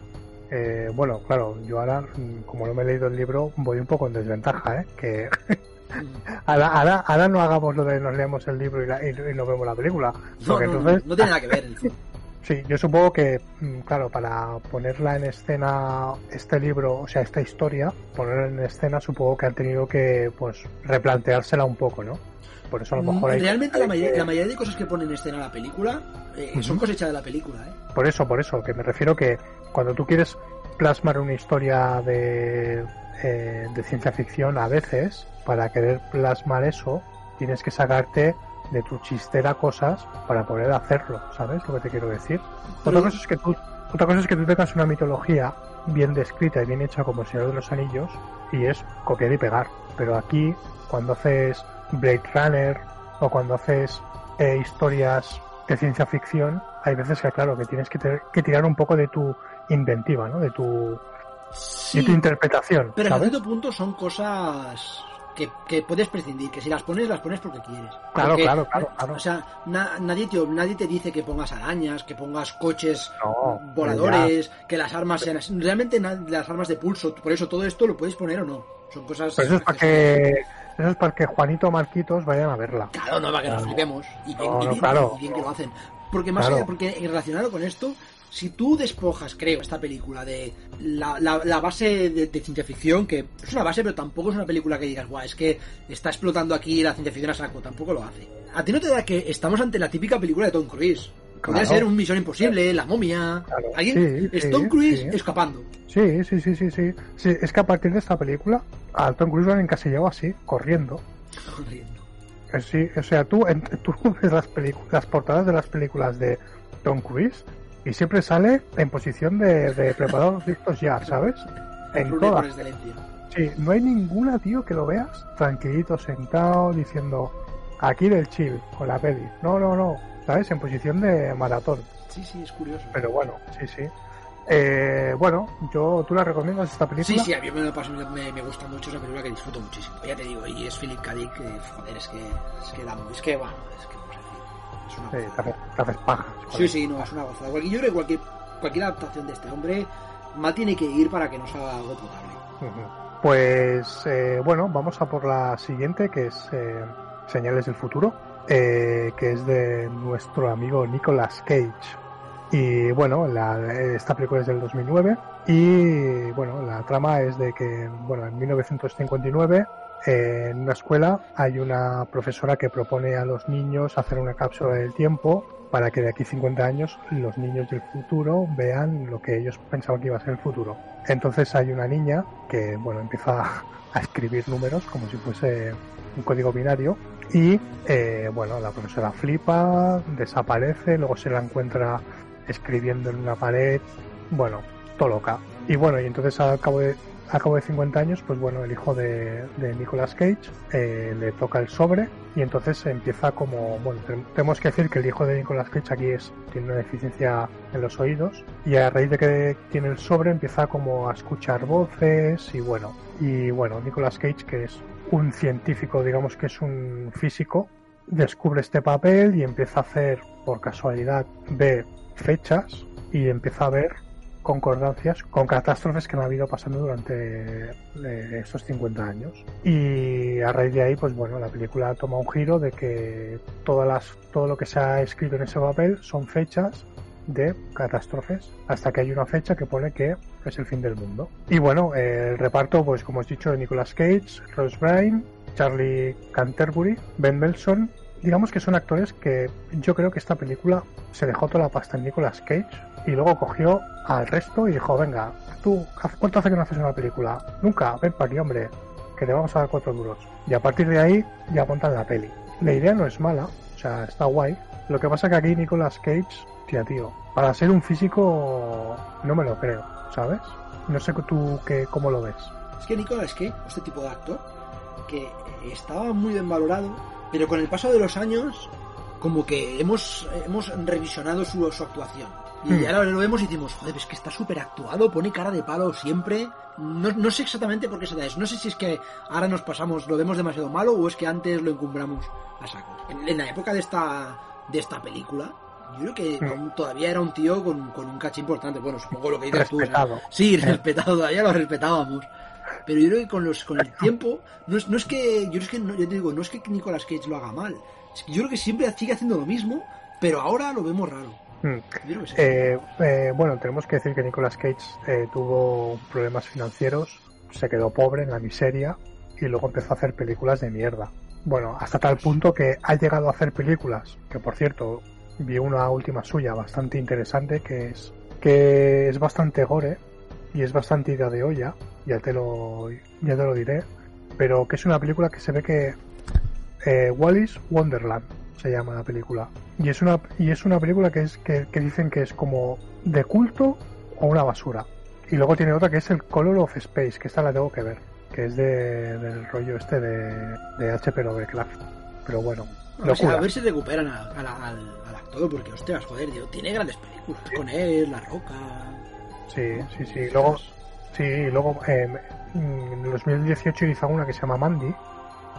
eh, bueno, claro, yo ahora, mm, como no me he leído el libro, voy un poco en desventaja, ¿eh? Que ahora, ahora, ahora no hagamos lo de nos leemos el libro y, la- y, y nos vemos la película. No, no, entonces, no tiene nada que ver. en el fondo. sí, yo supongo que, mm, claro, para ponerla en escena, este libro, o sea, esta historia, ponerla en escena, supongo que han tenido que, pues, replanteársela un poco, ¿no? Por eso a lo mejor hay. Mm, Realmente hay la, mayoría, la mayoría de cosas que ponen en escena la película eh, son Ujú. cosecha de la película. ¿eh? Por eso, por eso, que me refiero que cuando tú quieres plasmar una historia de, eh, de ciencia ficción, a veces, para querer plasmar eso, tienes que sacarte de tu chistera cosas para poder hacerlo, ¿sabes lo que te quiero decir? Otra cosa es que tú, otra cosa es que tú tengas una mitología bien descrita y bien hecha como el Señor de los Anillos y es copiar y pegar. Pero aquí, cuando haces Blade Runner o cuando haces eh, historias de ciencia ficción, hay veces que claro que tienes que, tener- que tirar un poco de tu inventiva, ¿no? De tu, Sí, de tu interpretación, pero hasta ¿sabes? cierto punto son cosas que, que puedes prescindir, que si las pones, las pones porque quieres. Claro, Porque, claro, claro, claro. O sea, na- nadie, te, nadie te dice que pongas arañas, que pongas coches No, voladores, que las armas sean. Realmente las armas de pulso, por eso todo esto lo puedes poner o no. Son cosas... Pero eso es para que eso es para que Juanito o Marquitos vayan a verla. Claro, no, para que nos flipemos. Y bien, No, no, claro. y bien que lo hacen. Porque más Claro. allá, porque relacionado con esto, si tú despojas, creo, esta película de la, la- la base de, de ciencia ficción, que es una base, pero tampoco es una película que digas, guau, es que está explotando aquí la ciencia ficción a saco, tampoco lo hace. A ti no te da que estamos ante la típica película de Tom Cruise. Podría Claro. ser un Misión Imposible, La Momia. Claro. Alguien, Sí, es sí, Tom Cruise sí. escapando. Sí, sí, sí, sí, sí. Es que a partir de esta película, a Tom Cruise lo han encasillado así, corriendo. Corriendo. Eh, Sí, o sea, tú, en- tú ves las portadas de las películas de Tom Cruise y siempre sale en posición de, de preparados listos ya, ¿sabes? En todas. Sí, no hay ninguna, tío, que lo veas tranquilito, sentado, diciendo aquí del chill, con la peli. No, no, no. ¿sabes? En posición de maratón. Sí, sí, es curioso. Pero bueno, sí, sí. Eh, bueno, yo, ¿tú la recomiendas esta película? Sí, sí, a mí me, paso, me, me gusta mucho, es una película que disfruto muchísimo. Ya te digo, y es Philip K. Dick, que, joder, es que, es que, da, es que, bueno, es que, es una Sí, te haces, te haces paja. Sí, sí, no, es una gozada. Cualquier- Yo creo que cualquier, cualquier adaptación de este hombre mal tiene que ir para que no salga algo potable. Pues eh, bueno, vamos a por la siguiente, que es eh, Señales del Futuro, eh, que es de nuestro amigo Nicolas Cage. Y bueno, la- esta película es del 2009 y bueno, la trama es de que, bueno, en 1959 eh, en una escuela hay una profesora que propone a los niños hacer una cápsula del tiempo para que de aquí 50 años los niños del futuro vean lo que ellos pensaban que iba a ser el futuro. Entonces hay una niña que, bueno, empieza a escribir números como si fuese un código binario y, eh, bueno, la profesora flipa, desaparece, luego se la encuentra escribiendo en una pared, bueno, todo loca. Y bueno, y entonces al cabo de, al cabo de 50 años, pues bueno, el hijo de, de Nicolas Cage eh, le toca el sobre y entonces empieza como, bueno, te- tenemos que decir que el hijo de Nicolas Cage aquí es, tiene una deficiencia en los oídos y a raíz de que tiene el sobre empieza como a escuchar voces y bueno, y bueno, Nicolas Cage que es un científico, digamos que es un físico, descubre este papel y empieza a hacer, por casualidad, ve fechas y empieza a ver concordancias con catástrofes que han habido pasando durante eh, estos 50 años. Y a raíz de ahí, pues bueno, la película toma un giro de que todas las, todo lo que se ha escrito en ese papel son fechas de catástrofes hasta que hay una fecha que pone que es el fin del mundo. Y bueno, el reparto, pues como os he dicho, de Nicolas Cage, Rose Byrne, Charlie Canterbury, Ben Belson. Digamos que son actores que yo creo que esta película se dejó toda la pasta en Nicolas Cage y luego cogió al resto y dijo, venga, tú, ¿hace- ¿cuánto hace que no haces una película? Nunca, ven para aquí, hombre, que te vamos a dar cuatro duros. Y a partir de ahí ya montan la peli. La idea no es mala, o sea, está guay. Lo que pasa que aquí Nicolas Cage, tía, tío, para ser un físico no me lo creo, ¿sabes? No sé tú qué, cómo lo ves. Es que Nicolas Cage, este tipo de actor, que estaba muy bien valorado, pero con el paso de los años, como que hemos, hemos revisionado su, su actuación. Y Hmm. ahora lo vemos y decimos, joder, es que está súper actuado, pone cara de palo siempre. No, no sé exactamente por qué se da eso. No sé si es que ahora nos pasamos, lo vemos demasiado malo o es que antes lo encumbramos a saco. En, en la época de esta, de esta película, yo creo que Hmm. aún todavía era un tío con, con un caché importante. Bueno, supongo lo que dices tú. Respetado. Sí, respetado, todavía lo respetábamos. Pero yo creo que con, los, con el tiempo, no es, no es que, yo es que, no, yo te digo, no es que Nicolas Cage lo haga mal. Yo creo que siempre sigue haciendo lo mismo, pero ahora lo vemos raro. Hmm. Eh, eh, bueno, tenemos que decir que Nicolas Cage eh, tuvo problemas financieros, se quedó pobre en la miseria y luego empezó a hacer películas de mierda. Bueno, hasta tal punto que ha llegado a hacer películas, que por cierto, vi una última suya bastante interesante que es que es bastante gore y es bastante ida de olla, ya te lo ya te lo diré, pero que es una película que se ve que Wallis Wonderland se llama la película y es una y es una película que es que, que dicen que es como de culto o una basura y luego tiene otra que es el Color of Space que esta la tengo que ver que es de, del rollo este de, de H.P. Lovecraft pero bueno No, o sea, locura. a ver si recuperan a- a la- al, al actor, porque hostias, joder, tío, tiene grandes películas. Con él, La Roca. sí sí sí luego sí y luego eh, en 2018 hizo una que se llama Mandy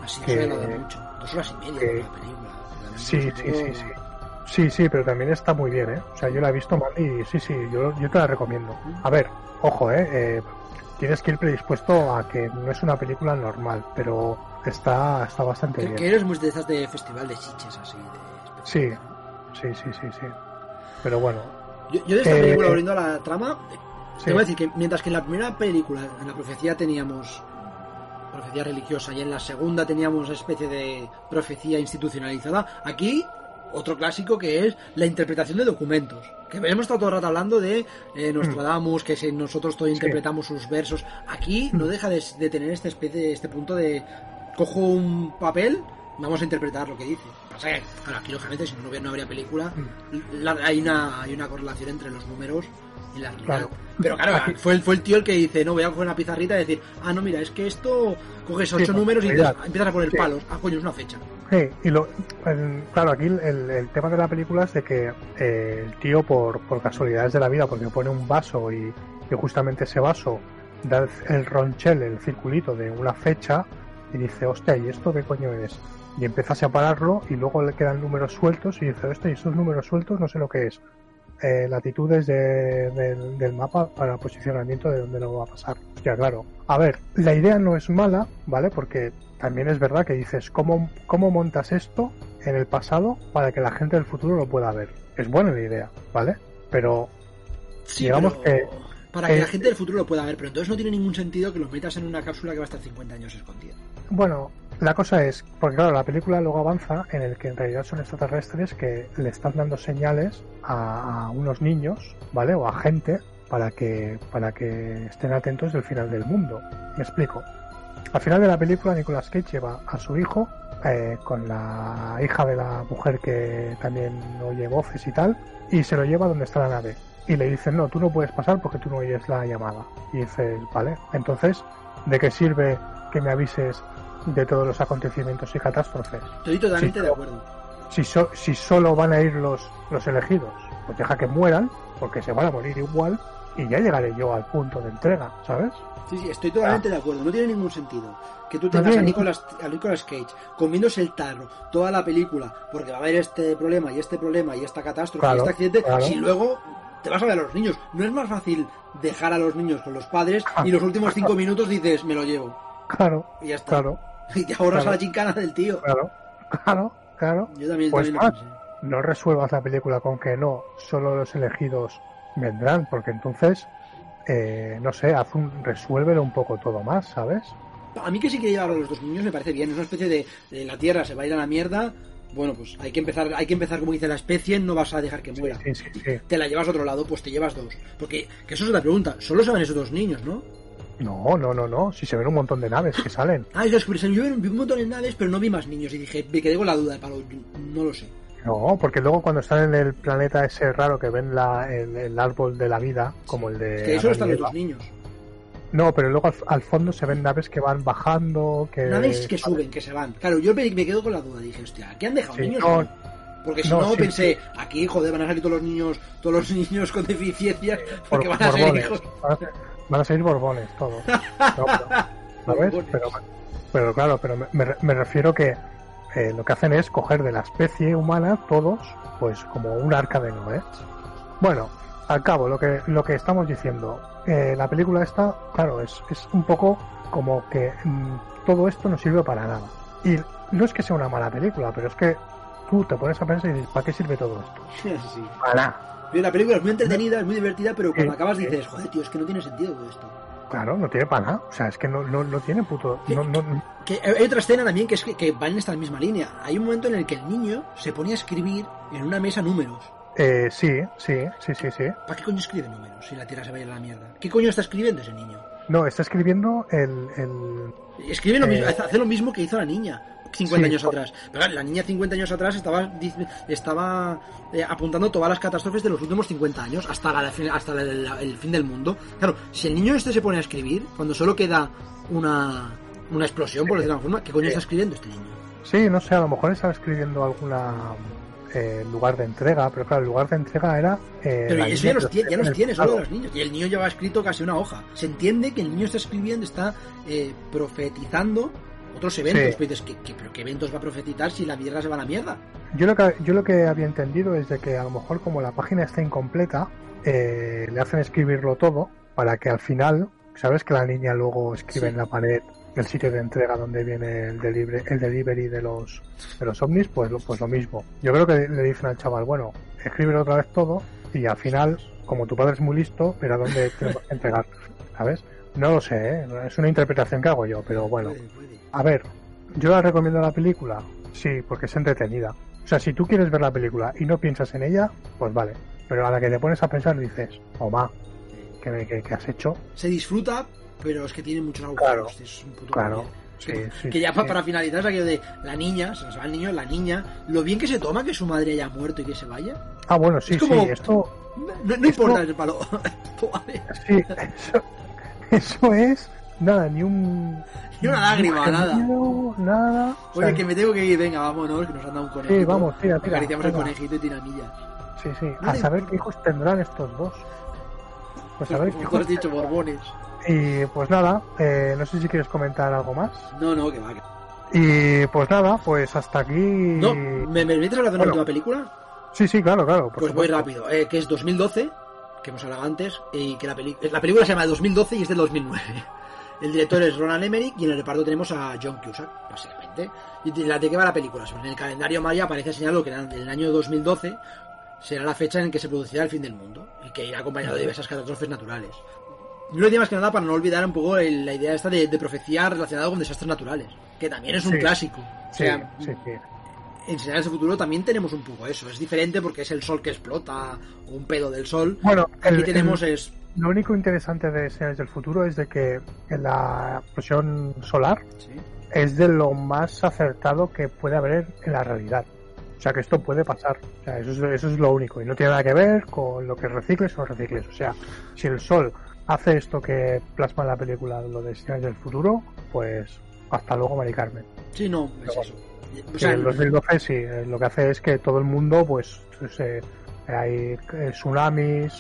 Así Que- que... se ha dado mucho. Dos horas y media que- de la película. Sí, sí, sí, sí. Sí, sí, pero también está muy bien, ¿eh? O sea, yo la he visto mal y sí, sí, yo, yo te la recomiendo. A ver, ojo, ¿eh? Eh, Tienes que ir predispuesto a que no es una película normal, pero está, está bastante Que, bien. que eres muy de estas de festival de chiches, así. De Sí, sí, sí, sí, sí. Pero bueno, Yo, yo de esta Eh, película, eh, volviendo a la trama, sí. tengo que decir que mientras que en la primera película, en la profecía teníamos profecía religiosa y en la segunda teníamos una especie de profecía institucionalizada, aquí otro clásico que es la interpretación de documentos. Que hemos estado todo el rato hablando de eh, Nostradamus, que si nosotros todos Mm. Sí. interpretamos sus versos. Aquí no deja de, de tener esta especie, este punto de cojo un papel vamos a interpretar lo que dice. Pasa que, claro, aquí lógicamente si no, hubiera- no habría película, Mm. la- hay, una, hay una correlación entre los números la. Claro. Pero claro, Aquí- fue el, fue el tío el que dice, no, voy a coger una pizarrita y decir, ah, no, mira, es que esto coges ocho Sí, números y empiezas a poner Sí. palos. Ah, coño, es una fecha. Sí, y lo, el- claro, aquí el, el tema de la película es de que eh, el tío, por, por casualidades de la vida, porque pone un vaso y, y justamente ese vaso da el, el ronchel, el circulito de una fecha, y dice, hostia, ¿y esto qué coño es? Y empieza a separarlo y luego le quedan números sueltos y dice, hostia, y esos números sueltos no sé lo que es. Eh, latitudes de- del, del mapa para posicionamiento de dónde lo va a pasar. Hostia, claro. A ver, la idea no es mala, ¿vale? Porque también es verdad que dices, ¿cómo, ¿cómo montas esto en el pasado para que la gente del futuro lo pueda ver? Es buena la idea, ¿vale? Pero Sí, Digamos pero para que eh, la gente del futuro lo pueda ver, pero entonces no tiene ningún sentido que lo metas en una cápsula que va a estar 50 años escondida. Bueno, la cosa es, porque claro, la película luego avanza en el que en realidad son extraterrestres que le están dando señales a, unos niños, ¿vale? O a gente para que, para que estén atentos del final del mundo. Me explico. Al final de la película, Nicolas Cage lleva a su hijo eh, con la hija de la mujer que también oye voces y tal, y se lo lleva donde está la nave. Y le dicen, no, tú no puedes pasar porque tú no oyes la llamada. Y dices, vale, entonces, ¿de qué sirve que me avises de todos los acontecimientos y catástrofes? Estoy totalmente Sí, de acuerdo. Si, so- si solo van a ir los, los elegidos, pues deja que mueran, porque se van a morir igual, y ya llegaré yo al punto de entrega, ¿sabes? Sí, sí, estoy totalmente de acuerdo. No tiene ningún sentido que tú No tengas a tiene Nicolas, a Nicolas Cage comiéndose el tarro toda la película porque va a haber este problema y este problema y esta catástrofe Claro, y este accidente claro. si luego te vas a ver a los niños. No es más fácil dejar a los niños con los padres y los últimos cinco minutos dices, me lo llevo. Claro, Y ya está. claro, Y te ahorras Claro. a la chincana del tío. claro, claro, claro. Yo también, Pues también más. pensé. No resuelvas la película con que no, solo los elegidos vendrán, porque entonces, eh, no sé, haz un, resuélvelo un poco todo más, ¿sabes? A mí que sí que llevar a los dos niños me parece bien. Es una especie de, de la Tierra se va a ir a la mierda. Bueno, pues hay que empezar, hay que empezar como dice la especie, no vas a dejar que muera. Sí, sí, sí. Te la llevas a otro lado, pues te llevas dos. Porque, que eso es otra pregunta, solo se van esos dos niños, ¿no? No, no, no, no. Si se ven un montón de naves que salen. Ah, eso que yo vi un montón de naves, pero no vi más niños. Y dije, me quedé con la duda de palo, no lo sé. No, porque luego cuando están en el planeta ese raro que ven la, el, el árbol de la vida, como el de. Es que Adán están los dos niños. No, pero luego al, al fondo se ven naves que van bajando, que... Naves que suben, que se van. Claro, yo me, me quedo con la duda. Dije, hostia, ¿aquí han dejado Sí, niños? no? Porque si no, no, sí, pensé, aquí, joder, van a salir todos los niños, todos los niños con deficiencias, porque van a ser hijos. Van a, ser, van a salir borbones, todos. No, pero- ¿Sabes? Borbones. Pero, pero claro, pero me, me- me refiero que eh, lo que hacen es coger de la especie humana todos, pues como un arca de Noé. Bueno, al cabo, lo que, lo que estamos diciendo, eh, la película esta, claro, es, es un poco como que mm, todo esto no sirve para nada. Y no es que sea una mala película, pero es que tú te pones a pensar y dices, ¿para qué sirve todo esto? Sí. Para la película es muy entretenida, es muy divertida, pero cuando Sí, acabas sí. dices, joder, tío, es que no tiene sentido todo esto. Claro, no tiene para nada. O sea, es que no, no, no tiene puto. No, no, Que hay otra escena también que es que, que va en esta misma línea. Hay un momento en el que el niño se pone a escribir en una mesa números. eh, sí, sí, sí, sí, sí. ¿Para qué coño escribe números si la tierra se va a ir a la mierda? ¿Qué coño está escribiendo ese niño? No, está escribiendo el. el... Escribe lo Eh, mismo, hace lo mismo que hizo la niña 50 sí, años atrás. Pero la niña 50 años atrás estaba, eh, apuntando todas las catástrofes de los últimos 50 años hasta, la, hasta la- la- el fin del mundo. Claro, si el niño este se pone a escribir, cuando solo queda una, una explosión, por decirlo de alguna forma, ¿qué coño está escribiendo este niño? Sí, no sé, a lo mejor estaba escribiendo alguna. eh, lugar de entrega, pero claro, el lugar de entrega era. eh, Pero eso ya los, tiene, ya los tiene, solo los niños. Y el niño lleva escrito casi una hoja. Se entiende que el niño está escribiendo, está eh, profetizando otros eventos. Sí. Pero dices, ¿qué, qué- pero qué eventos va a profetizar si la tierra se va a la mierda? Yo lo que, yo lo que había entendido es de que a lo mejor, como la página está incompleta, eh, le hacen escribirlo todo para que al final, ¿sabes? Que la niña luego escribe Sí. en la pared el sitio de entrega donde viene el delivery, el delivery de los de los ovnis, pues lo, pues lo mismo. Yo creo que le dicen al chaval, bueno, escribe otra vez todo y al final, como tu padre es muy listo, verá dónde tenemos que entregar, ¿sabes? No lo sé, ¿eh? es una interpretación que hago yo, pero bueno. A ver, yo la recomiendo la película, sí, porque es entretenida. O sea, si tú quieres ver la película y no piensas en ella, pues vale. Pero a la que te pones a pensar dices, Oma, ¿qué, qué, qué has hecho? Se disfruta, pero es que tiene muchos Claro, agujeros. es un puto claro. rollo. O Sí, sí, que ya sí, para finalizar es aquello de la niña, se nos va el niño, la niña, lo bien que se toma que su madre haya muerto y que se vaya. Ah, bueno, sí, es como- sí, esto, No, no Esto- importa el palo. Sí, eso, eso es, nada, ni un... Ni una lágrima, nada. nada. o Oye, sea, que me tengo que ir, venga, vámonos, que nos han dado un conejito. Sí, vamos, tira, tira, Acariciamos el venga. conejito y tiramillas. Sí, sí, no a saber qué hijos tendrán estos dos. Pues a ver qué tú has hijos dicho, borbones. Y pues nada, eh, no sé si quieres comentar algo más. No, no, que va. que- Y pues nada, pues hasta aquí. No, ¿me, permites una Bueno, última película? Sí, sí, claro, claro. Pues voy supuesto. rápido. Eh, que es 2012, que hemos hablado antes, y que la, peli- la película se llama 2012 y es del 2009. El director es Roland Emmerich y en el reparto tenemos a John Cusack, básicamente. ¿Y de de qué va la película? En el calendario maya aparece señalado que en el año 2012 será la fecha en que se producirá el fin del mundo y que irá acompañado de diversas catástrofes naturales. Yo lo diría más que nada para no olvidar un poco el- la idea esta de, de profecía relacionada con desastres naturales, que también es un Sí. clásico. O Sí, sea, sí, sí. En Señales de Futuro también tenemos un poco eso. Es diferente porque es el sol que explota, o un pedo del sol. Bueno, Aquí el- tenemos el- es... lo único interesante de Señales del Futuro es de que la explosión solar sí. es de lo más acertado que puede haber en la realidad. O sea que esto puede pasar. O sea, eso es, eso es lo único. Y no tiene nada que ver con lo que recicles o no recicles. O sea, si el sol hace esto que plasma en la película, lo de Señales del Futuro, pues hasta luego, Mari Carmen. Sí, no, es eso. O sea, en el 2012 sí, eh, lo que hace es que todo el mundo, pues, se- hay eh, tsunamis,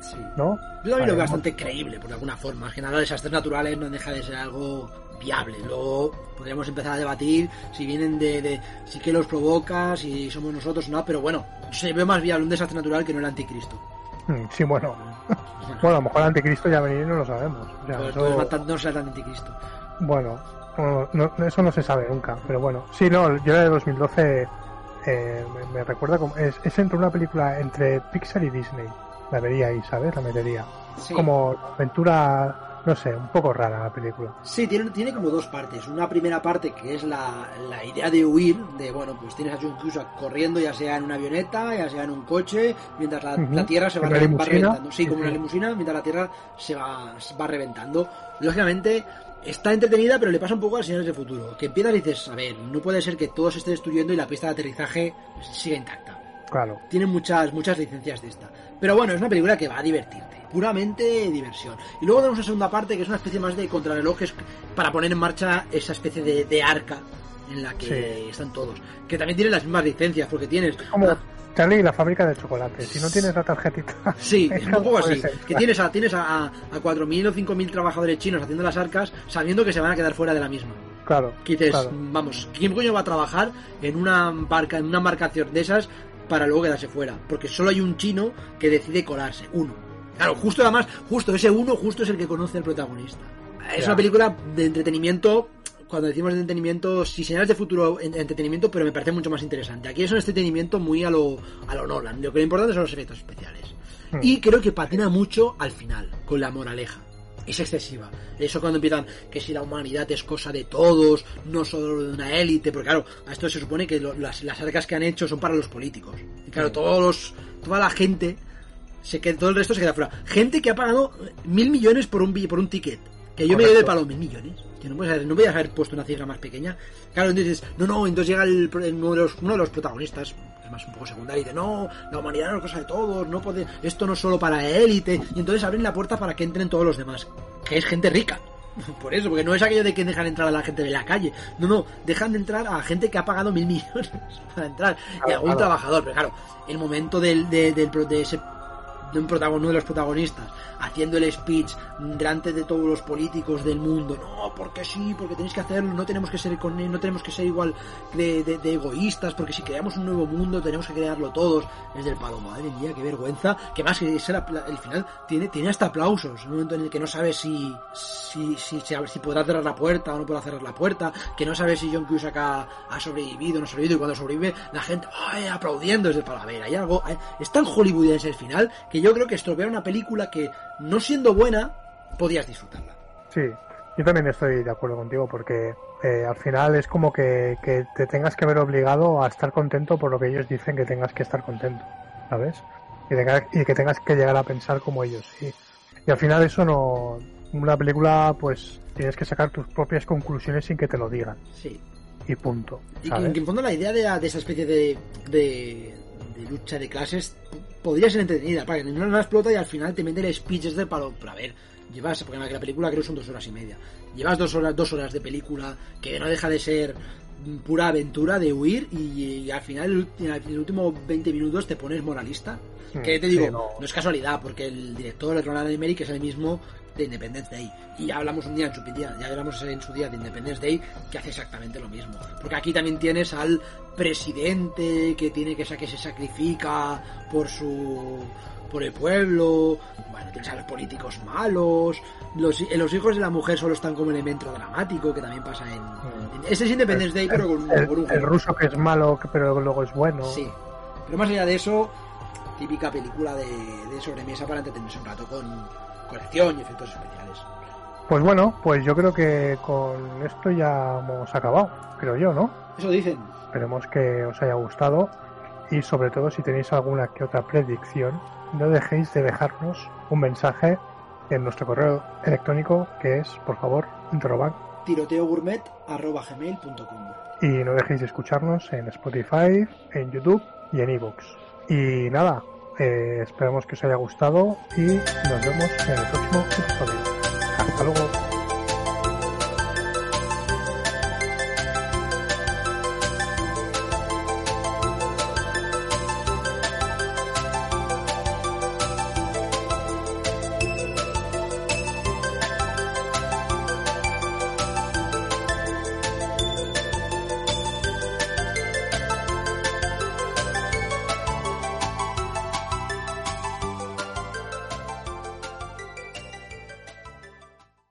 sí. ¿no? Yo también lo veo bastante creíble, por alguna forma. Que nada, desastres naturales no deja de ser algo viable. Luego podríamos empezar a debatir si vienen de, de si que los provoca, si somos nosotros o no, pero bueno, se ve más viable un desastre natural que no el anticristo. Mm, Sí, bueno. Bueno, a lo mejor el anticristo ya venir y no lo sabemos. O sea, Pues matan- no será el anticristo. bueno, no- no- eso no se sabe nunca, pero bueno. Sí, no, yo la de 2012 eh, me, me recuerda como... Es, es entre una película entre Pixar y Disney. La vería ahí, ¿sabes? La metería. Sí. Como aventura, no sé, un poco rara la película. Sí, tiene, tiene como dos partes. Una primera parte que es la, la idea de huir, de bueno, pues tienes a John Cusack corriendo, ya sea en una avioneta, ya sea en un coche, mientras la, la Tierra se va, reventando. Sí, como una limusina, mientras la Tierra se va, se va reventando. Lógicamente, está entretenida, pero le pasa un poco a Señores del Futuro. Que empiezas y dices, a ver, no puede ser que todo se esté destruyendo y la pista de aterrizaje siga intacta Claro. tiene muchas muchas licencias de esta. Pero bueno, es una película que va a divertirte, puramente diversión. Y luego tenemos una segunda parte que es una especie más de contrarrelojes para poner en marcha esa especie de, de arca en la que Sí. están todos. Que también tiene las mismas licencias, porque tienes... Como Charlie y la fábrica de chocolate. Si no tienes la tarjetita... Sí, es un poco así. ser, Que tienes a, tienes a, a 4.000 o 5.000 trabajadores chinos haciendo las arcas sabiendo que se van a quedar fuera de la misma. Claro, Que dices, claro. vamos, ¿quién coño va a trabajar en una barca, en una embarcación de esas para luego quedarse fuera? Porque solo hay un chino que decide colarse, uno. Claro, justo además, justo ese uno, justo es el que conoce al protagonista. Es Ya. una película de entretenimiento. Cuando decimos de entretenimiento, si señales de futuro en- entretenimiento, pero me parece mucho más interesante. Aquí es un entretenimiento muy a lo, a lo Nolan. Lo que lo importante son los efectos especiales. Hmm. Y creo que patina mucho al final, con la moraleja. Es excesiva. Eso cuando empiezan que si la humanidad es cosa de todos, no solo de una élite, porque claro, a esto se supone que lo- las, las arcas que han hecho son para los políticos. Y claro, Sí. todos los, toda la gente, se queda, todo el resto se queda fuera. Gente que ha pagado mil millones por un, por un ticket. Que yo me Correcto. doy de palo mil millones. Que no puedes haber, no podías haber puesto una cifra más pequeña. Claro, entonces no, no, entonces llega el, uno, de los, uno de los protagonistas, es más un poco secundario, y dice, no, la humanidad no es cosa de todos, no puede, esto no es solo para élite. Y entonces abren la puerta para que entren todos los demás, que es gente rica. Por eso, porque no es aquello de que dejan entrar a la gente de la calle. No, no, dejan de entrar a gente que ha pagado mil millones para entrar. y Claro, algún claro. trabajador. Pero claro, el momento del, de, del de ese de un protagonista, de los protagonistas, haciendo el speech delante de todos los políticos del mundo. No, porque sí, porque tenéis que hacerlo, no tenemos que ser con no tenemos que ser igual de, egoístas, porque si creamos un nuevo mundo tenemos que crearlo todos. Es del palo, madre mía, qué vergüenza. Que más que apla- el final tiene, tiene hasta aplausos. Un momento en el que no sabes si, si, si, si, si podrá cerrar la puerta o no podrá cerrar la puerta, que no sabes si John Cusack ha, sobrevivido o no ha sobrevivido, y cuando sobrevive la gente aplaudiendo desde el palo. A ver, hay algo, es tan hollywoodense el final yo creo que estropea una película que, no siendo buena, podías disfrutarla. Sí, yo también estoy de acuerdo contigo porque eh, al final es como que, que te tengas que ver obligado a estar contento por lo que ellos dicen que tengas que estar contento, ¿sabes? Y, tenga- y que tengas que llegar a pensar como ellos, sí. Y al final eso no, Una película, pues tienes que sacar tus propias conclusiones sin que te lo digan. Sí. Y punto. Y que, ¿sabes? que en fondo la idea de, de esa especie de, de, de lucha de clases podría ser entretenida, para que no la explota y al final te mete el speech este para, para ver. Llevas, porque la película creo que son dos horas y media. Llevas dos horas, dos horas de película que no deja de ser pura aventura de huir y, y al final en el último 20 minutos te pones moralista. Mm, Que te sí, digo, no. no es casualidad, porque el director, el Roland Emmerich, es el mismo de Independence Day. Y ya hablamos un día en su día, ya hablamos en su día de Independence Day, que hace exactamente lo mismo. Porque aquí también tienes al presidente que tiene que, que se sacrifica por su por el pueblo, bueno, tienes a los políticos malos, los, hi- los hijos de la mujer solo están como elemento dramático, que también pasa en... en- ese es Independence Day, pero con, el, con un el ruso que es malo, pero luego es bueno. Sí. Pero más allá de eso, típica película de, de sobremesa para entretenerse un rato con, con acción y efectos especiales. Pues bueno, pues yo creo que con esto ya hemos acabado, creo yo, ¿no? Eso dicen. Esperemos que os haya gustado y sobre todo si tenéis alguna que otra predicción, no dejéis de dejarnos un mensaje en nuestro correo electrónico que es, por favor, roban tiroteogourmet.gmail.com y no dejéis de escucharnos en Spotify, en YouTube y en iVoox. Y nada, eh, esperamos que os haya gustado y nos vemos en el próximo episodio. Hasta luego.